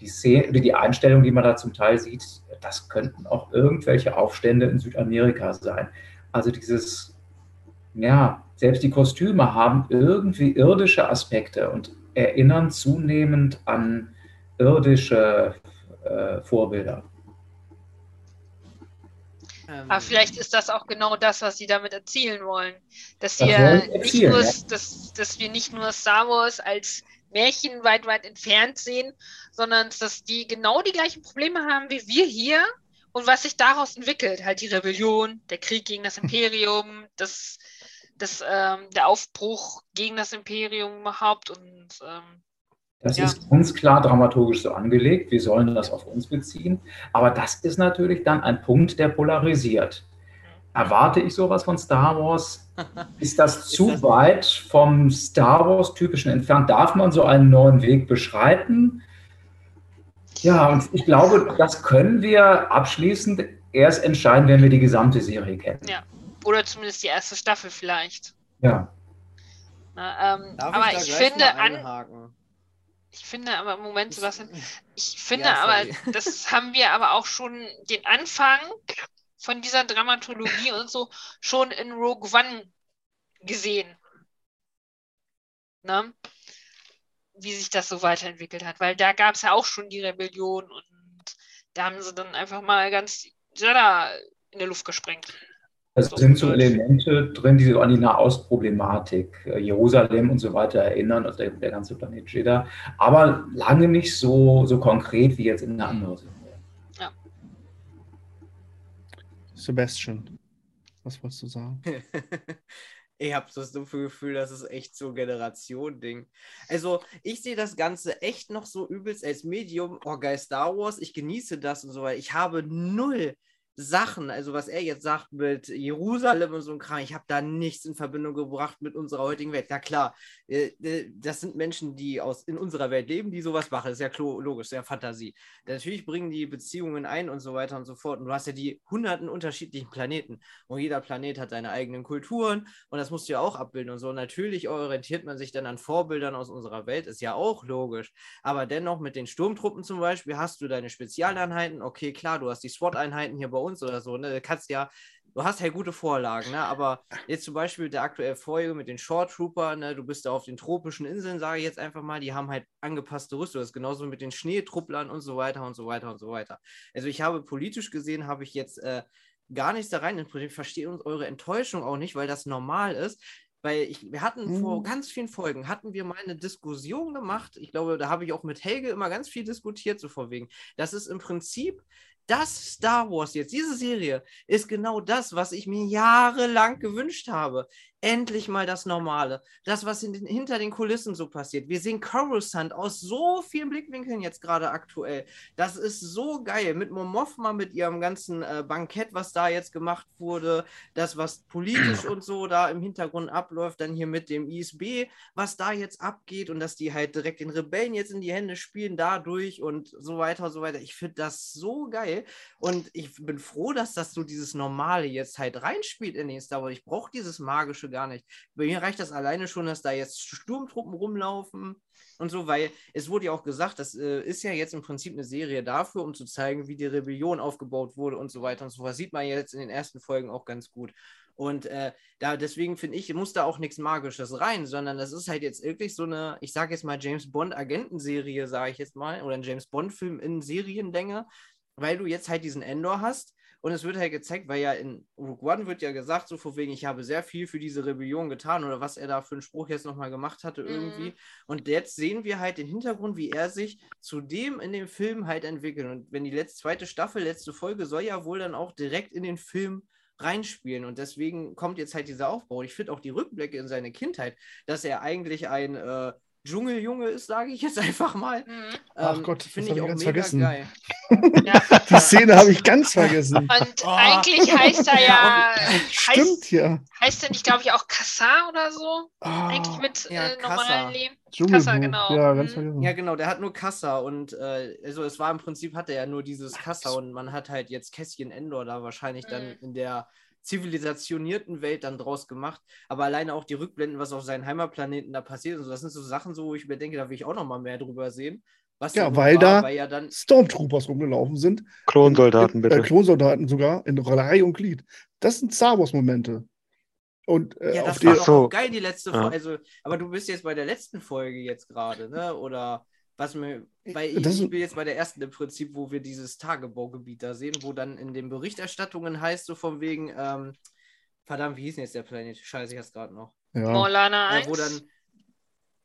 E: die, Szene, die Einstellung, die man da zum Teil sieht, das könnten auch irgendwelche Aufstände in Südamerika sein. Also dieses, ja, selbst die Kostüme haben irgendwie irdische Aspekte und erinnern zunehmend an irdische äh, Vorbilder.
D: Ähm,
B: Aber vielleicht ist das auch genau das, was sie damit erzielen wollen. Dass
E: Das
B: wir,
E: wollen sie
B: nicht
E: erzielen,
B: nur,
E: ja.
B: dass, dass wir nicht nur Star Wars als Märchen weit, weit entfernt sehen, sondern dass die genau die gleichen Probleme haben wie wir hier und was sich daraus entwickelt. Halt die Rebellion, der Krieg gegen das Imperium, das, das, ähm, der Aufbruch gegen das Imperium überhaupt und ähm,
E: Das
B: Ja.
E: ist ganz klar dramaturgisch so angelegt. Wir sollen das auf uns beziehen. Aber das ist natürlich dann ein Punkt, der polarisiert. Erwarte ich sowas von Star Wars? Ist das
D: Ist
E: zu
D: das-
E: weit vom Star Wars-typischen entfernt? Darf man so einen neuen Weg beschreiten? Ja, und ich glaube, das können wir abschließend erst entscheiden, wenn wir die gesamte Serie kennen.
B: Ja. Oder zumindest die erste Staffel vielleicht.
E: Ja.
B: Na, ähm,
D: Darf
B: aber
D: ich,
B: ich, finde,
D: mal
B: an, ich finde aber im Moment, Sebastian, ich finde
D: Ja,
B: aber, das haben wir aber auch schon den Anfang von dieser Dramatologie und so schon in Rogue One gesehen. Ne? Wie sich das so weiterentwickelt hat, weil da gab es ja auch schon die Rebellion und da haben sie dann einfach mal ganz Jedi in der Luft gesprengt.
E: Es
B: So
E: sind so. Elemente drin, die so an die Nahostproblematik, äh, Jerusalem und so weiter erinnern, also der, der ganze Planet Jeddah, aber lange nicht so, so konkret wie jetzt in einer anderen Serie.
A: Sebastian, was wolltest du sagen?
D: Ich habe so das dumpfe Gefühl, das ist echt so ein Generation-Ding. Also, ich sehe das Ganze echt noch so übelst als Medium, oh geil, Star Wars, ich genieße das und so weiter. Ich habe null Sachen, also was er jetzt sagt mit Jerusalem und so ein Kram, ich habe da nichts in Verbindung gebracht mit unserer heutigen Welt. Na klar, äh, äh, das sind Menschen, die aus, in unserer Welt leben, die sowas machen. Das ist ja logisch, sehr Fantasie. Natürlich bringen die Beziehungen ein und so weiter und so fort. Und du hast ja die hunderten unterschiedlichen Planeten. Und jeder Planet hat seine eigenen Kulturen und das musst du ja auch abbilden und so. Natürlich orientiert man sich dann an Vorbildern aus unserer Welt, ist ja auch logisch. Aber dennoch mit den Sturmtruppen zum Beispiel hast du deine Spezialeinheiten. Okay, klar, du hast die SWAT-Einheiten hier bei uns oder so. Ne? Du kannst ja, du hast halt gute Vorlagen, ne? aber jetzt zum Beispiel der aktuelle Folge mit den Short Trooper, ne? du bist da auf den tropischen Inseln, sage ich jetzt einfach mal, die haben halt angepasste Rüstung. Das ist genauso mit den Schneetrupplern und so weiter und so weiter und so weiter. Also ich habe politisch gesehen, habe ich jetzt äh, gar nichts da rein. Ich verstehe uns eure Enttäuschung auch nicht, weil das normal ist. Weil ich, wir hatten
A: Mhm.
D: vor ganz vielen Folgen, hatten wir mal eine Diskussion gemacht. Ich glaube, da habe ich auch mit Helge immer ganz viel diskutiert, so vor wegen. Das ist im Prinzip das Star Wars jetzt, diese Serie, ist genau das, was ich mir jahrelang gewünscht habe endlich mal das Normale. Das, was den, hinter den Kulissen so passiert. Wir sehen Coruscant aus so vielen Blickwinkeln jetzt gerade aktuell. Das ist so geil. Mit Momofma, mit ihrem ganzen äh, Bankett, was da jetzt gemacht wurde. Das, was politisch und so da im Hintergrund abläuft. Dann hier mit dem ISB, was da jetzt abgeht. Und dass die halt direkt den Rebellen jetzt in die Hände spielen dadurch und so weiter und so weiter. Ich finde das so geil. Und ich bin froh, dass das so dieses Normale jetzt halt reinspielt in den Star Wars. Ich brauche dieses magische gar nicht. Bei mir reicht das alleine schon, dass da jetzt Sturmtruppen rumlaufen und so, weil es wurde ja auch gesagt, das äh, ist ja jetzt im Prinzip eine Serie dafür, um zu zeigen, wie die Rebellion aufgebaut wurde und so weiter und so fort. Sieht man jetzt in den ersten Folgen auch ganz gut. Und äh, da deswegen finde ich, muss da auch nichts Magisches rein, sondern das ist halt jetzt wirklich so eine, ich sage jetzt mal James Bond Agentenserie, sage ich jetzt mal, oder ein James Bond Film in Serienlänge, weil du jetzt halt diesen Endor hast, und es wird halt gezeigt, weil ja in Rogue One wird ja gesagt, so vor wegen, ich habe sehr viel für diese Rebellion getan oder was er da für einen Spruch jetzt nochmal gemacht hatte irgendwie. Mhm. Und jetzt sehen wir halt den Hintergrund, wie er sich zu dem in dem Film halt entwickelt. Und wenn die letzte, zweite Staffel, letzte Folge soll ja wohl dann auch direkt in den Film reinspielen. Und deswegen kommt jetzt halt dieser Aufbau. Und ich finde auch die Rückblicke in seine Kindheit, dass er eigentlich ein äh, Dschungeljunge ist, sage ich jetzt einfach mal. Mhm.
A: Ach ähm, Gott, finde ich auch mega vergessen. geil. Ja. Die Szene habe ich ganz vergessen.
B: Und oh. eigentlich heißt er ja.
A: Stimmt heißt, ja.
B: Heißt er nicht, glaube ich, auch Kassar oder so? Oh. Eigentlich mit ja, äh, normalen Leben.
A: Kassa, genau.
D: Ja, ganz mhm. vergessen. Ja, genau, der hat nur Kassa und äh, also es war im Prinzip, hatte er ja nur dieses Kassa und man hat halt jetzt Kässchen Endor da wahrscheinlich mhm. dann in der zivilisationierten Welt dann draus gemacht. Aber alleine auch die Rückblenden, was auf seinen Heimatplaneten da passiert, also das sind so Sachen, so, wo ich mir denke, da will ich auch noch mal mehr drüber sehen.
A: Was ja, weil war, da weil ja dann Stormtroopers rumgelaufen sind.
C: Klonsoldaten, bitte. Äh,
A: Klonsoldaten sogar in Reihe und Glied. Das sind Star Wars-Momente. Und,
D: äh, ja, das war doch auch geil, die letzte Folge. Also, aber du bist jetzt bei der letzten Folge jetzt gerade, ne? Oder was mir, weil ich, ich, bin jetzt bei der ersten im Prinzip, wo wir dieses Tagebaugebiet da sehen, wo dann in den Berichterstattungen heißt, so von wegen, ähm, verdammt, wie hieß denn jetzt der Planet? Scheiße, ich hab's gerade noch.
B: Ja. Morlana
D: 1. Äh, wo dann,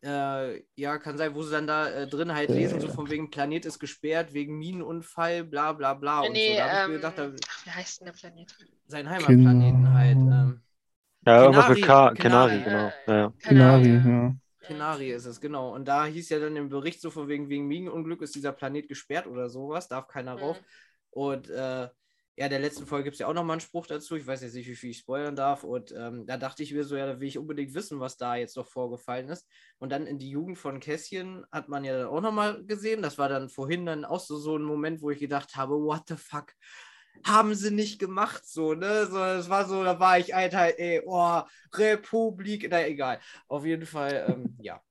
D: äh, ja, kann sein, wo sie dann da äh, drin halt lesen, so von wegen Planet ist gesperrt, wegen Minenunfall, bla bla bla.
B: Nee, und so. Da ähm, ich gedacht, da, wie heißt denn der Planet?
D: Sein Heimatplaneten halt. Ähm,
C: ja, irgendwas mit K Kenari, genau. Ja, ja.
A: Kenari, ja.
D: Kenari ist es, genau. Und da hieß ja dann im Bericht so von wegen, wegen Minenunglück ist dieser Planet gesperrt oder sowas, darf keiner rauf. Mhm. Und äh, ja, der letzten Folge gibt es ja auch nochmal einen Spruch dazu. Ich weiß jetzt nicht, wie viel ich spoilern darf. Und ähm, da dachte ich mir so, ja, da will ich unbedingt wissen, was da jetzt noch vorgefallen ist. Und dann in die Jugend von Kässchen hat man ja dann auch nochmal gesehen. Das war dann vorhin dann auch so, so ein Moment, wo ich gedacht habe, what the fuck? Haben sie nicht gemacht, so, ne? So, es war so, da war ich Alter, ey, oh, Republik, na egal. Auf jeden Fall, ähm, ja.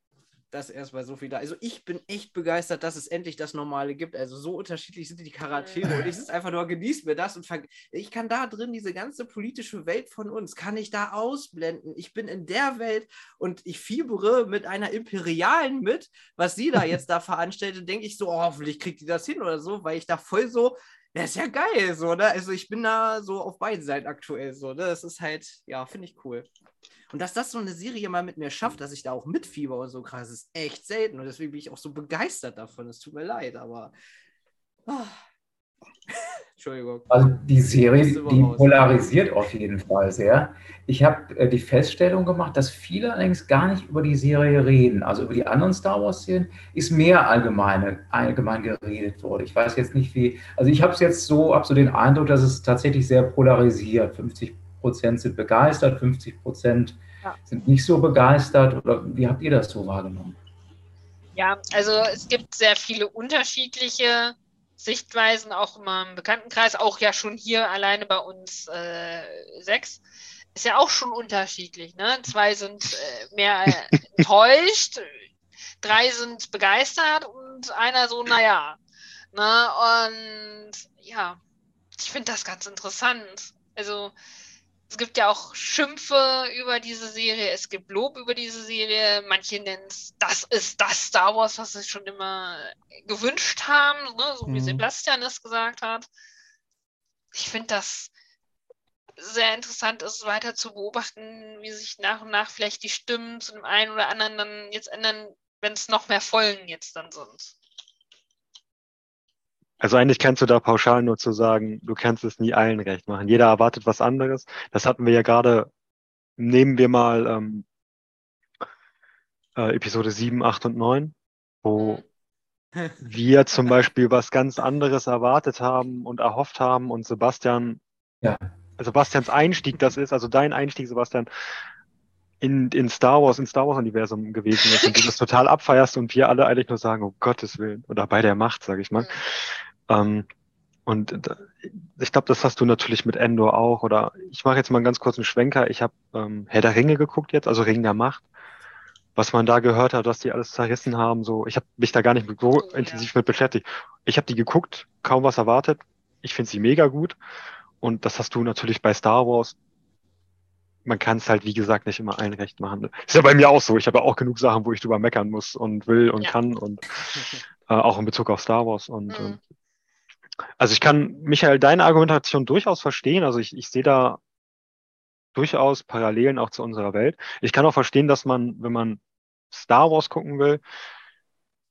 D: Das erstmal so viel da. Also ich bin echt begeistert, dass es endlich das Normale gibt. Also so unterschiedlich sind die Charaktere und ich sitze einfach nur, genießt mir das und ich kann da drin diese ganze politische Welt von uns, kann ich da ausblenden. Ich bin in der Welt und ich fiebere mit einer Imperialen mit, was sie da jetzt da veranstaltet, denke ich so, oh, hoffentlich kriegt die das hin oder so, weil ich da voll so das ist ja geil, so, ne? Also ich bin da so auf beiden Seiten aktuell so, ne? Das ist halt, ja, finde ich cool. Und dass das so eine Serie mal mit mir schafft, dass ich da auch mitfieber und so krass, ist echt selten. Und deswegen bin ich auch so begeistert davon. Es tut mir leid, aber. Oh.
E: Entschuldigung. Also die Serie, die polarisiert auf jeden Fall sehr. Ich habe äh, die Feststellung gemacht, dass viele allerdings gar nicht über die Serie reden. Also über die anderen Star Wars-Serien ist mehr allgemeine, allgemein geredet worden. Ich weiß jetzt nicht wie, also ich habe es jetzt so, habe so den Eindruck, dass es tatsächlich sehr polarisiert. 50 Prozent sind begeistert, 50 Prozent ja. sind nicht so begeistert. Oder wie habt ihr das so wahrgenommen?
B: Ja, also es gibt sehr viele unterschiedliche Sichtweisen, auch immer im Bekanntenkreis, auch ja schon hier alleine bei uns äh, sechs, ist ja auch schon unterschiedlich. Ne? Zwei sind äh, mehr enttäuscht, drei sind begeistert und einer so, naja. Ne? Und ja, ich finde das ganz interessant. Also es gibt ja auch Schimpfe über diese Serie, es gibt Lob über diese Serie. Manche nennen es, das ist das Star Wars, was sie schon immer gewünscht haben, ne? so wie mhm. Sebastian es gesagt hat. Ich finde das sehr interessant ist, weiter zu beobachten, wie sich nach und nach vielleicht die Stimmen zu dem einen oder anderen dann jetzt ändern, wenn es noch mehr Folgen jetzt dann sind.
C: Also eigentlich kannst du da pauschal nur zu sagen, du kannst es nie allen recht machen. Jeder erwartet was anderes. Das hatten wir ja gerade, nehmen wir mal ähm, äh, Episode 7, 8 und 9, wo wir zum Beispiel was ganz anderes erwartet haben und erhofft haben und Sebastian,
E: Ja.
C: Sebastians Einstieg das ist, also dein Einstieg, Sebastian, in, in Star Wars, in Star Wars-Universum gewesen ist und du das total abfeierst und wir alle eigentlich nur sagen, um Gottes Willen, oder bei der Macht, sage ich mal. Ähm, und ich glaube, das hast du natürlich mit Endor auch. Oder ich mache jetzt mal einen ganz kurzen Schwenker. Ich habe ähm, Herr der Ringe geguckt jetzt, also Ring der Macht. Was man da gehört hat, was die alles zerrissen haben, so. Ich habe mich da gar nicht so
B: ja.
C: intensiv mit beschäftigt. Ich habe die geguckt, kaum was erwartet. Ich finde sie mega gut. Und das hast du natürlich bei Star Wars. Man kann es halt, wie gesagt, nicht immer allen recht machen. Ist ja bei mir auch so. Ich habe ja auch genug Sachen, wo ich drüber meckern muss und will und
B: Ja.
C: kann und äh, auch in Bezug auf Star Wars. Und
B: Mhm.
C: Also ich kann, Michael, deine Argumentation durchaus verstehen. Also ich, ich sehe da durchaus Parallelen auch zu unserer Welt. Ich kann auch verstehen, dass man, wenn man Star Wars gucken will,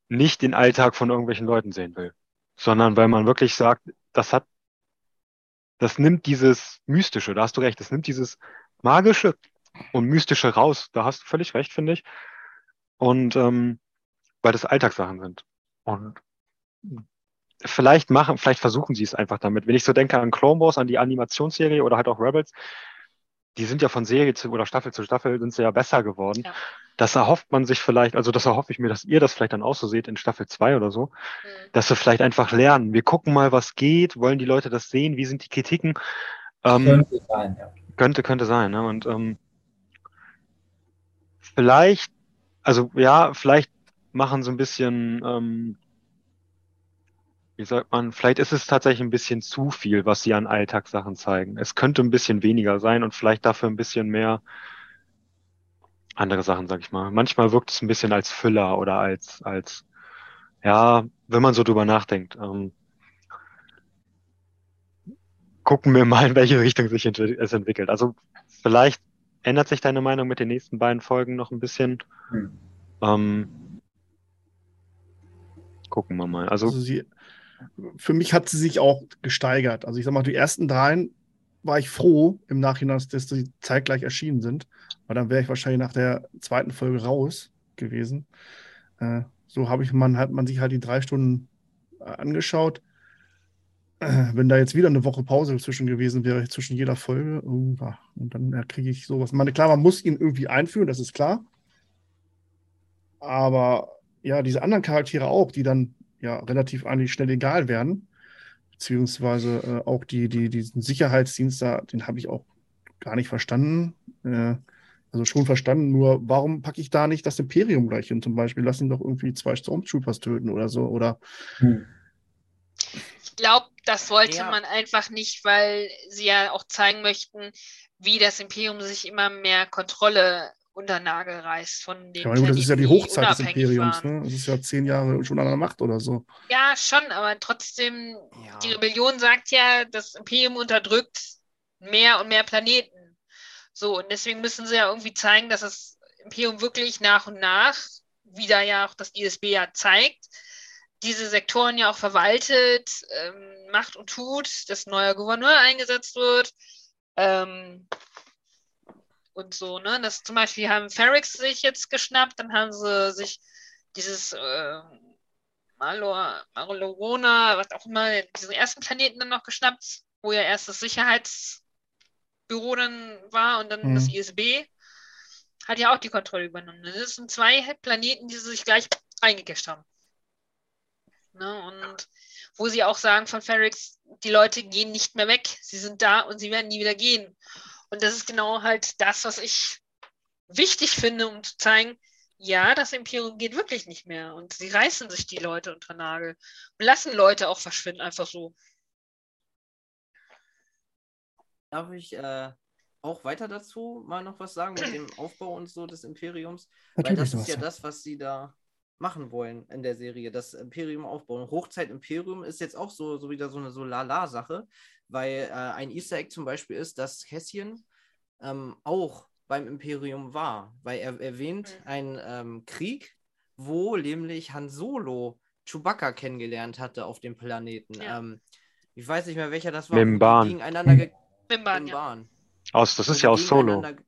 C: nicht den Alltag von irgendwelchen Leuten sehen will, sondern weil man wirklich sagt, das hat, das nimmt dieses Mystische, da hast du recht, das nimmt dieses Magische und Mystische raus. Da hast du völlig recht, finde ich. Und ähm, weil das Alltagssachen sind. Und vielleicht machen, vielleicht versuchen sie es einfach damit. Wenn ich so denke an Clone Wars, an die Animationsserie oder halt auch Rebels, die sind ja von Serie zu oder Staffel zu Staffel sind sie ja besser geworden.
B: Ja.
C: Das erhofft man sich vielleicht, also das erhoffe ich mir, dass ihr das vielleicht dann auch so seht in Staffel 2 oder so,
B: Mhm.
C: dass sie vielleicht einfach lernen. Wir gucken mal, was geht, wollen die Leute das sehen, wie sind die Kritiken? Ähm,
E: Könnte sein, ja.
C: könnte, könnte sein, ne? Und ähm, vielleicht, also ja, vielleicht machen sie ein bisschen, ähm, wie sagt man, vielleicht ist es tatsächlich ein bisschen zu viel, was sie an Alltagssachen zeigen. Es könnte ein bisschen weniger sein und vielleicht dafür ein bisschen mehr andere Sachen, sag ich mal. Manchmal wirkt es ein bisschen als Füller oder als, als, ja, wenn man so drüber nachdenkt. Ähm, gucken wir mal, in welche Richtung sich es entwickelt. Also vielleicht ändert sich deine Meinung mit den nächsten beiden Folgen noch ein bisschen.
E: Hm.
C: Ähm, gucken wir mal. Also
A: Also sie, für mich hat sie sich auch gesteigert. Also ich sag mal, die ersten dreien war ich froh im Nachhinein, dass die zeitgleich erschienen sind, weil dann wäre ich wahrscheinlich nach der zweiten Folge raus gewesen. Äh, so habe ich man hat man sich halt die drei Stunden äh, angeschaut. Äh, wenn da jetzt wieder eine Woche Pause zwischen gewesen wäre, zwischen jeder Folge, oh, und dann kriege ich sowas. Meine, klar, man muss ihn irgendwie einführen, das ist klar. Aber ja, diese anderen Charaktere auch, die dann ja relativ eigentlich schnell egal werden, beziehungsweise äh, auch die, die, diesen Sicherheitsdienst da, den habe ich auch gar nicht verstanden. Äh, also schon verstanden, nur warum packe ich da nicht das Imperium gleich hin? Zum Beispiel, lass ihn doch irgendwie zwei Stormtroopers töten oder so. Oder
E: Hm.
B: Ich glaube, das wollte
D: Ja.
B: man einfach nicht, weil sie ja auch zeigen möchten, wie das Imperium sich immer mehr Kontrolle unter den Nagel reißt von den
A: ja, gut, das ist ja die Hochzeit des Imperiums. Ne? Das ist ja zehn Jahre schon an der Macht oder so.
B: Ja, schon, aber trotzdem,
D: Ja.
B: die Rebellion sagt ja, das Imperium unterdrückt mehr und mehr Planeten. So, und deswegen müssen sie ja irgendwie zeigen, dass das Imperium wirklich nach und nach, wie da ja auch das ISB ja zeigt, diese Sektoren ja auch verwaltet, ähm, macht und tut, dass ein neuer Gouverneur eingesetzt wird. Ähm, und so, ne? Das zum Beispiel haben Ferrix sich jetzt geschnappt, dann haben sie sich dieses äh, Malor, Malorona, was auch immer, diesen ersten Planeten dann noch geschnappt, wo ja erst das Sicherheitsbüro dann war und dann
A: Mhm.
B: das ISB hat ja auch die Kontrolle übernommen. Das sind zwei Planeten, die sie sich gleich eingecasht haben. Ne? Und wo sie auch sagen von Ferrix, die Leute gehen nicht mehr weg, sie sind da und sie werden nie wieder gehen. Und das ist genau halt das, was ich wichtig finde, um zu zeigen, ja, das Imperium geht wirklich nicht mehr. Und sie reißen sich die Leute unter den Nagel und lassen Leute auch verschwinden, einfach so.
D: Darf ich äh, auch weiter dazu mal noch was sagen mit dem Aufbau und so des Imperiums? Weil
A: Natürlich,
D: das ist ja das, was sie da machen wollen in der Serie, das Imperium aufbauen. Hochzeit-Imperium ist jetzt auch so, so wieder so eine so Lala-Sache, weil äh, ein Easter Egg zum Beispiel ist, dass Cassian ähm, auch beim Imperium war, weil er erwähnt
B: Mhm.
D: einen ähm, Krieg, wo nämlich Han Solo Chewbacca kennengelernt hatte auf dem Planeten.
B: Ja.
D: Ähm, ich weiß nicht mehr, welcher das war.
C: Bahn.
D: Gegeneinander ge
B: Bimbam,
D: im
B: ja.
C: Aus, das ist ja aus Solo.
D: gegeneinander-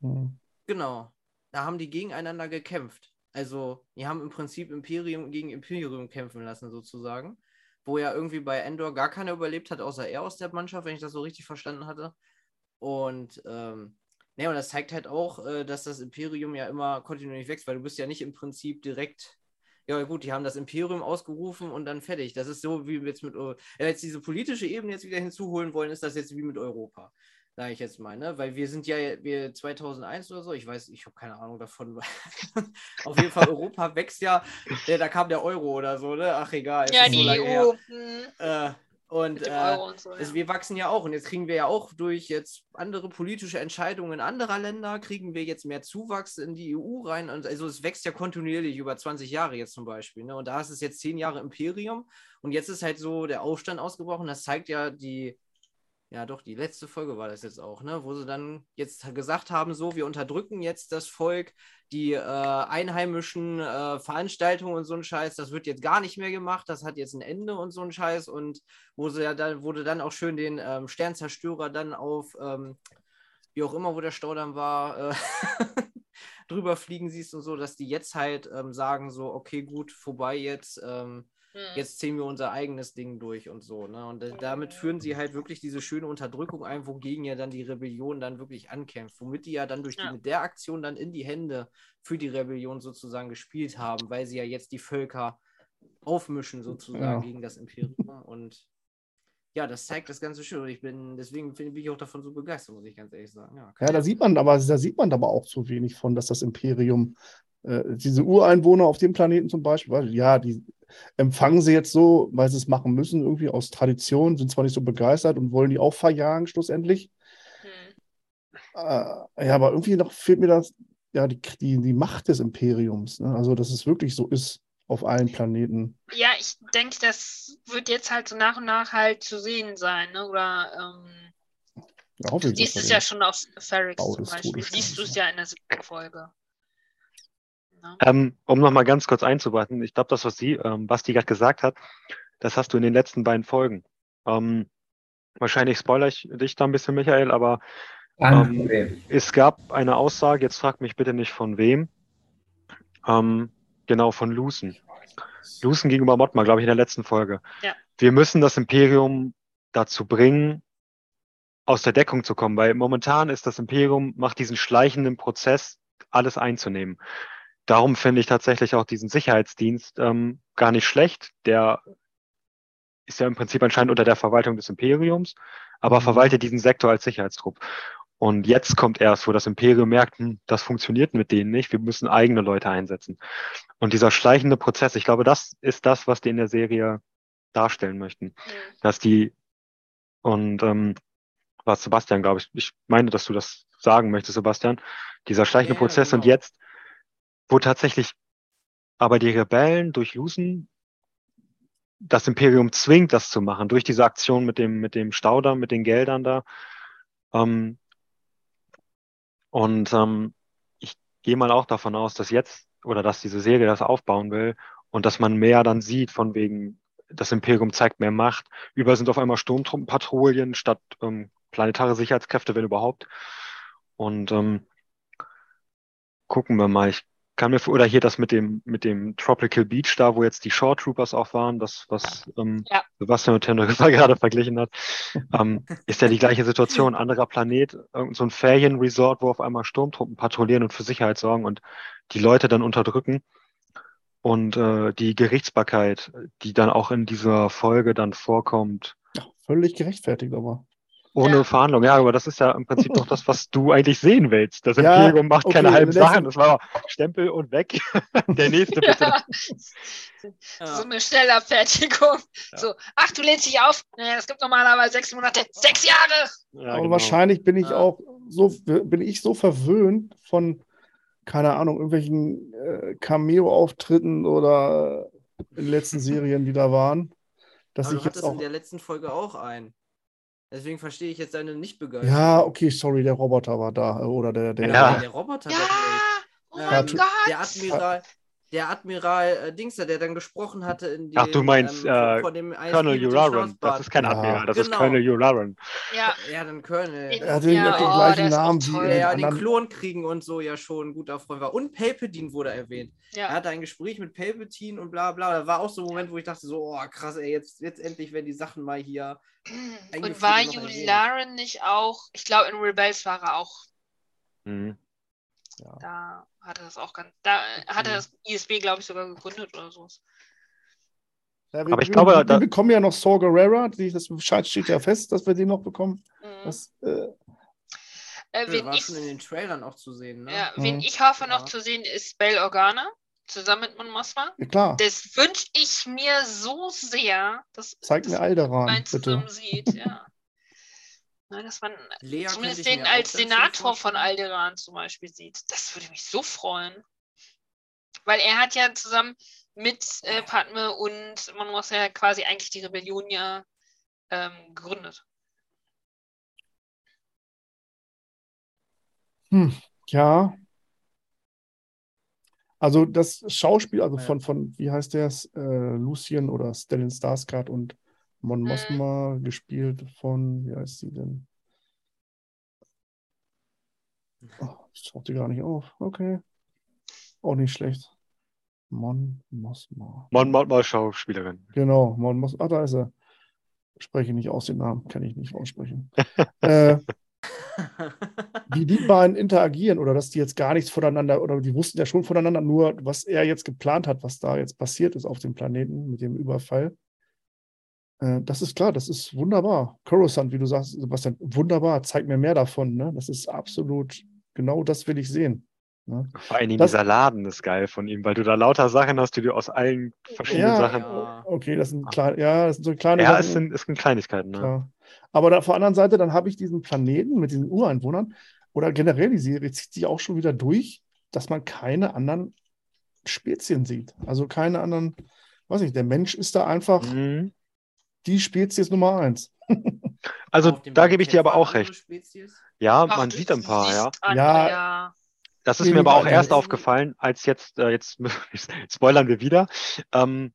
A: Hm.
D: Genau. Da haben die gegeneinander gekämpft. Also, die haben im Prinzip Imperium gegen Imperium kämpfen lassen, sozusagen. Wo ja irgendwie bei Endor gar keiner überlebt hat, außer er aus der Mannschaft, wenn ich das so richtig verstanden hatte. Und, ähm, ne, und das zeigt halt auch, äh, dass das Imperium ja immer kontinuierlich wächst, weil du bist ja nicht im Prinzip direkt. Ja, gut, die haben das Imperium ausgerufen und dann fertig. Das ist so wie jetzt mit. Wenn wir jetzt diese politische Ebene jetzt wieder hinzuholen wollen, ist das jetzt wie mit Europa sage ich jetzt mal, ne? Weil wir sind ja, wir 2001 oder so, ich weiß, ich habe keine Ahnung davon. Auf jeden Fall, Europa wächst ja, ja, da kam der Euro oder so, ne? Ach, egal.
B: Ja,
D: so
B: die
D: her.
B: EU. hm,
D: Äh, und äh,
B: Euro und so.
D: also wir wachsen ja auch und jetzt kriegen wir ja auch durch jetzt andere politische Entscheidungen anderer Länder, kriegen wir jetzt mehr Zuwachs in die EU rein. Und also es wächst ja kontinuierlich über 20 Jahre jetzt zum Beispiel. Ne? Und da ist es jetzt 10 Jahre Imperium und jetzt ist halt so der Aufstand ausgebrochen. Das zeigt ja die, ja doch, die letzte Folge war das jetzt auch, ne? Wo sie dann jetzt gesagt haben, so, wir unterdrücken jetzt das Volk, die äh, einheimischen äh, Veranstaltungen und so ein Scheiß, das wird jetzt gar nicht mehr gemacht, das hat jetzt ein Ende und so ein Scheiß und wo sie ja dann, wurde dann auch schön den ähm, Sternzerstörer dann auf, ähm, wie auch immer, wo der Staudamm war, äh, drüber fliegen siehst und so, dass die jetzt halt ähm, sagen, so, okay, gut, vorbei jetzt, ähm,
B: Hm.
D: Jetzt ziehen wir unser eigenes Ding durch und so. Ne? Und äh, damit führen sie halt wirklich diese schöne Unterdrückung ein, wogegen ja dann die Rebellion dann wirklich ankämpft, womit die ja dann durch die,
B: Ja.
D: mit der Aktion dann in die Hände für die Rebellion sozusagen gespielt haben, weil sie ja jetzt die Völker aufmischen sozusagen
A: Ja.
D: gegen das Imperium und ja, das zeigt das Ganze schön und ich bin, deswegen bin ich auch davon so begeistert, muss ich ganz ehrlich sagen. Ja,
A: Ja, da sieht man aber, da sieht man aber auch zu wenig von, dass das Imperium, äh, diese Ureinwohner auf dem Planeten zum Beispiel, weil, ja, die empfangen sie jetzt so, weil sie es machen müssen, irgendwie aus Tradition, sind zwar nicht so begeistert und wollen die auch verjagen, schlussendlich.
B: Hm.
A: Äh, ja, aber irgendwie noch fehlt mir das, ja, die, die, die Macht des Imperiums. Ne? Also, dass es wirklich so ist auf allen Planeten.
B: Ja, ich denke, das wird jetzt halt so nach und nach halt zu sehen sein, ne? Oder ähm,
A: Ja,
B: du siehst es ja schon auf Ferrix zum Beispiel. Siehst du es
A: ja
B: in der siebten Folge. Ne?
C: Ähm, um nochmal ganz kurz einzuwarten, ich glaube, das, was sie, ähm, Basti gerade gesagt hat, das hast du in den letzten beiden Folgen. Ähm, wahrscheinlich spoiler ich dich da ein bisschen, Michael, aber Ähm, es gab eine Aussage, jetzt fragt mich bitte nicht von wem, ähm, genau von Lucen. Lucen gegenüber Mottmar, glaube ich, in der letzten Folge.
B: Ja.
C: Wir müssen das Imperium dazu bringen, aus der Deckung zu kommen, weil momentan ist das Imperium, macht diesen schleichenden Prozess, alles einzunehmen. Darum finde ich tatsächlich auch diesen Sicherheitsdienst ähm, gar nicht schlecht. Der ist ja im Prinzip anscheinend unter der Verwaltung des Imperiums, aber
A: Mhm.
C: verwaltet diesen Sektor als Sicherheitstrupp. Und jetzt kommt erst, wo das Imperium merkt, hm, das funktioniert mit denen nicht, wir müssen eigene Leute einsetzen. Und dieser schleichende Prozess, ich glaube, das ist das, was die in der Serie darstellen möchten.
B: Hm.
C: Dass die, und ähm, was Sebastian, glaube ich, ich meine, dass du das sagen möchtest, Sebastian, dieser schleichende
D: Ja,
C: Prozess und
D: genau.
C: jetzt, wo tatsächlich aber die Rebellen durch Lucen das Imperium zwingt, das zu machen, durch diese Aktion mit dem, mit dem Staudamm, mit den Geldern da. Ähm, und ähm, ich gehe mal auch davon aus, dass jetzt oder dass diese Serie das aufbauen will und dass man mehr dann sieht, von wegen, das Imperium zeigt mehr Macht. Überall sind auf einmal Sturmtruppenpatrouillen statt ähm, planetare Sicherheitskräfte, wenn überhaupt. Und ähm, gucken wir mal. Ich kann mir, oder hier das mit dem, mit dem Tropical Beach da, wo jetzt die Shore Troopers auch waren, das, was ähm,
B: Ja.
C: Sebastian mit Teneriffa gerade verglichen hat, ähm, ist ja die gleiche Situation. Anderer Planet, irgend so ein Ferienresort, wo auf einmal Sturmtruppen patrouillieren und für Sicherheit sorgen und die Leute dann unterdrücken. Und äh, die Gerichtsbarkeit, die dann auch in dieser Folge dann vorkommt,
A: Ja, völlig gerechtfertigt, aber.
C: Ohne
B: Ja.
C: Verhandlung. Ja, aber das ist ja im Prinzip doch das, was du eigentlich sehen willst. Das
A: Ja,
C: Imperium macht keine
A: okay,
C: halben
A: in der
C: Sachen. Das war Stempel und weg. Der nächste bitte.
B: Ja. So eine Schnellabfertigung.
C: Ja.
B: So, ach, du lehnst dich auf. Naja, das gibt normalerweise sechs Monate. Sechs Jahre!
C: Ja,
A: aber
C: genau.
A: wahrscheinlich bin ich
D: Ja.
A: auch so, bin ich so verwöhnt von, keine Ahnung, irgendwelchen äh, Cameo-Auftritten oder in den letzten Serien, die da waren, dass
D: Aber du
A: ich jetzt
D: hattest in
A: auch.
D: der letzten Folge auch einen. Deswegen verstehe ich jetzt deine Nicht-Begeisterung.
A: Ja, okay, sorry, der Roboter war da. äh, Oder der, der,
C: Ja.
D: Der Roboter,
B: Ja!
D: der,
B: Oh mein Gott!
D: der Admiral, der Admiral äh, Dingster, der dann gesprochen hatte in dem,
C: Ach, du meinst,
D: ähm,
C: äh,
D: von,
C: Colonel.
D: Schnauzbart.
C: Das ist kein
A: Ja.
C: Admiral, das ist
D: Genau.
C: Colonel Uraran.
B: Ja,
D: Ja, dann Colonel.
A: Er hatte
B: Ja,
A: ja, den
B: oh,
A: gleichen
B: ist
A: Namen wie
D: ja den. Klonkriegen und so ja schon ein guter Freund war. Und Palpatine wurde erwähnt. Er
B: ja.
D: hatte ein Gespräch mit Palpatine und bla bla. Da war auch so ein Moment, wo ich dachte so, oh krass, ey, jetzt, jetzt endlich werden die Sachen mal hier.
B: Und war. Yularen nicht auch, ich glaube in Rebels war er auch,
C: Mhm.
B: Da hat er das auch ganz, da hat er das ISB, glaube ich, sogar gegründet oder so.
A: Ja, wir,
C: Aber ich
A: wir,
C: glaube,
A: wir,
C: da-
A: bekommen ja noch Saw Gerrera. Die, das Bescheid steht ja fest, dass wir den noch bekommen.
B: Mhm.
A: Das, äh,
B: äh,
D: Das
B: wen
D: war
B: ich,
D: schon in den Trailern auch zu sehen, ne?
B: ja, wen
A: Mhm.
B: ich hoffe noch
D: Ja.
B: zu sehen, ist Bail Organa, zusammen mit Mon Mothma.
A: ja, klar,
B: Das wünsche ich mir so sehr, dass
A: zeig
B: dass
A: mir Alderan, bitte.
B: zusammen sieht, ja. Na, dass man
D: Lea könnte
B: zumindest den als Senator von. Alderan zum Beispiel sieht. Das würde mich so freuen. Weil er hat ja zusammen mit äh, Padme und man muss ja quasi eigentlich die Rebellion ja ähm, gegründet.
A: Ja. Also das Schauspiel, also
D: Ja.
A: von, von wie heißt der, äh, Lucien oder Stellan Skarsgård und Mon
B: Mhm.
A: Mothma, gespielt von, wie heißt sie denn? Oh, ich taucht die gar nicht auf. Okay. Auch nicht schlecht. Mon Mothma.
C: Mon Mothma Schauspielerin.
A: Genau, Mon Mothma. Ah, da ist er. Spreche nicht aus den Namen, kann ich nicht aussprechen. äh, wie die beiden interagieren oder dass die jetzt gar nichts voneinander oder die wussten ja schon voneinander, nur was er jetzt geplant hat, was da jetzt passiert ist auf dem Planeten mit dem Überfall. Äh, das ist klar, das ist wunderbar. Coruscant, wie du sagst, Sebastian, wunderbar, zeig mir mehr davon. Ne? Das ist absolut, genau das will ich sehen. Ne?
C: Vor allen Dingen
A: Das-
C: dieser Laden ist geil von ihm, weil du da lauter Sachen hast, die du aus allen verschiedenen
A: Ja,
C: Sachen.
A: Okay, das sind kleine, ja, das sind so kleine
C: Ja,
A: Sachen.
C: es sind, es sind Kleinigkeiten. Ne?
A: Aber da, auf der anderen Seite, dann habe ich diesen Planeten mit diesen Ureinwohnern oder generell die Serie zieht sich auch schon wieder durch, dass man keine anderen Spezien sieht. Also keine anderen, weiß nicht, der Mensch ist da einfach
C: Mhm.
A: Die Spezies Nummer eins.
C: Also
D: dem
C: da gebe ich dir aber auch recht. Ja,
B: Ach,
C: man sieht ein paar, ja.
A: Ja.
B: ja.
C: Das ist mir aber auch erst aufgefallen, als jetzt, äh, jetzt spoilern wir wieder. Ähm,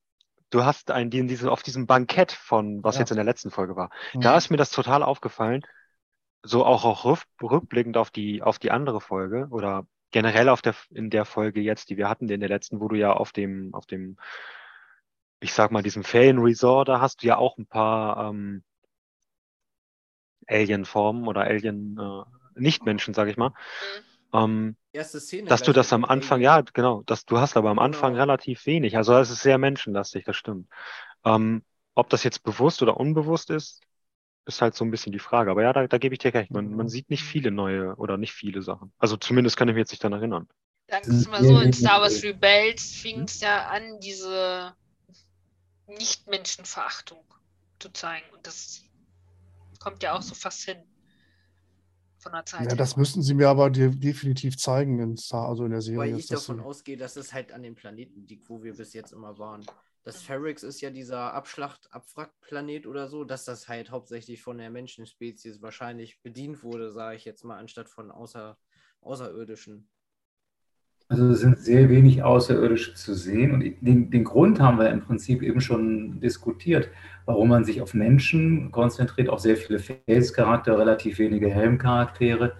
C: du hast ein, die, diese, auf diesem Bankett von, was
A: Ja.
C: jetzt in der letzten Folge war,
A: Mhm.
C: da ist mir das total aufgefallen. So auch, auch rück, rückblickend auf die, auf die andere Folge oder generell auf der, in der Folge jetzt, die wir hatten, in der letzten, wo du ja auf dem, auf dem, ich sag mal, diesem Ferienresort, da hast du ja auch ein paar ähm, Alien-Formen oder Alien, äh, Nichtmenschen, sag ich mal. Ähm,
D: Erste Szene.
C: dass du das am Anfang,
D: Alien.
C: ja, genau, dass du hast aber am Anfang
D: Genau.
C: relativ wenig. Also es ist sehr menschenlastig, das stimmt. Ähm, ob das jetzt bewusst oder unbewusst ist, ist halt so ein bisschen die Frage. Aber ja, da, da gebe ich dir recht. Man, man sieht nicht viele neue oder nicht viele Sachen. Also zumindest kann ich mich jetzt nicht daran erinnern.
B: Sagen wir mal so, in Star Wars. Rebels fing es ja an, diese Nicht-Menschenverachtung zu zeigen. Und das kommt ja auch so fast hin. Von der Zeit
A: Ja,
B: her.
A: das müssten sie mir aber de definitiv zeigen in Star, also in der Serie.
D: Weil ich davon
A: sie-
D: ausgehe, dass es halt an dem Planeten liegt, wo wir bis jetzt immer waren. Das Ferrix ist ja dieser Abschlacht, Abwrackplanet oder so, dass das halt hauptsächlich von der Menschenspezies wahrscheinlich bedient wurde, sage ich jetzt mal, anstatt von außer, Außerirdischen.
E: Also es sind sehr wenig Außerirdische zu sehen. Und den, den Grund haben wir im Prinzip eben schon diskutiert, warum man sich auf Menschen konzentriert, auch sehr viele Face-Charaktere, relativ wenige Helm-Charaktere.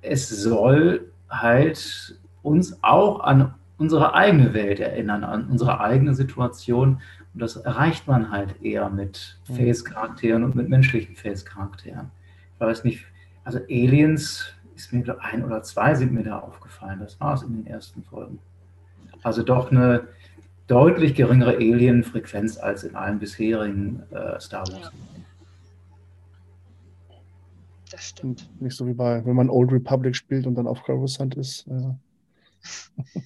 E: Es soll halt uns auch an unsere eigene Welt erinnern, an unsere eigene Situation. Und das erreicht man halt eher mit
A: Mhm.
E: Face-Charakteren und mit menschlichen Face-Charakteren. Ich weiß nicht, also Aliens ist mir glaub, ein oder zwei sind mir da aufgefallen. Das war es in den ersten Folgen. Also doch eine deutlich geringere Alien-Frequenz als in allen bisherigen äh, Star Wars.
B: Das stimmt.
A: Und nicht so wie bei, wenn man Old Republic spielt und dann auf Coruscant ist. Äh,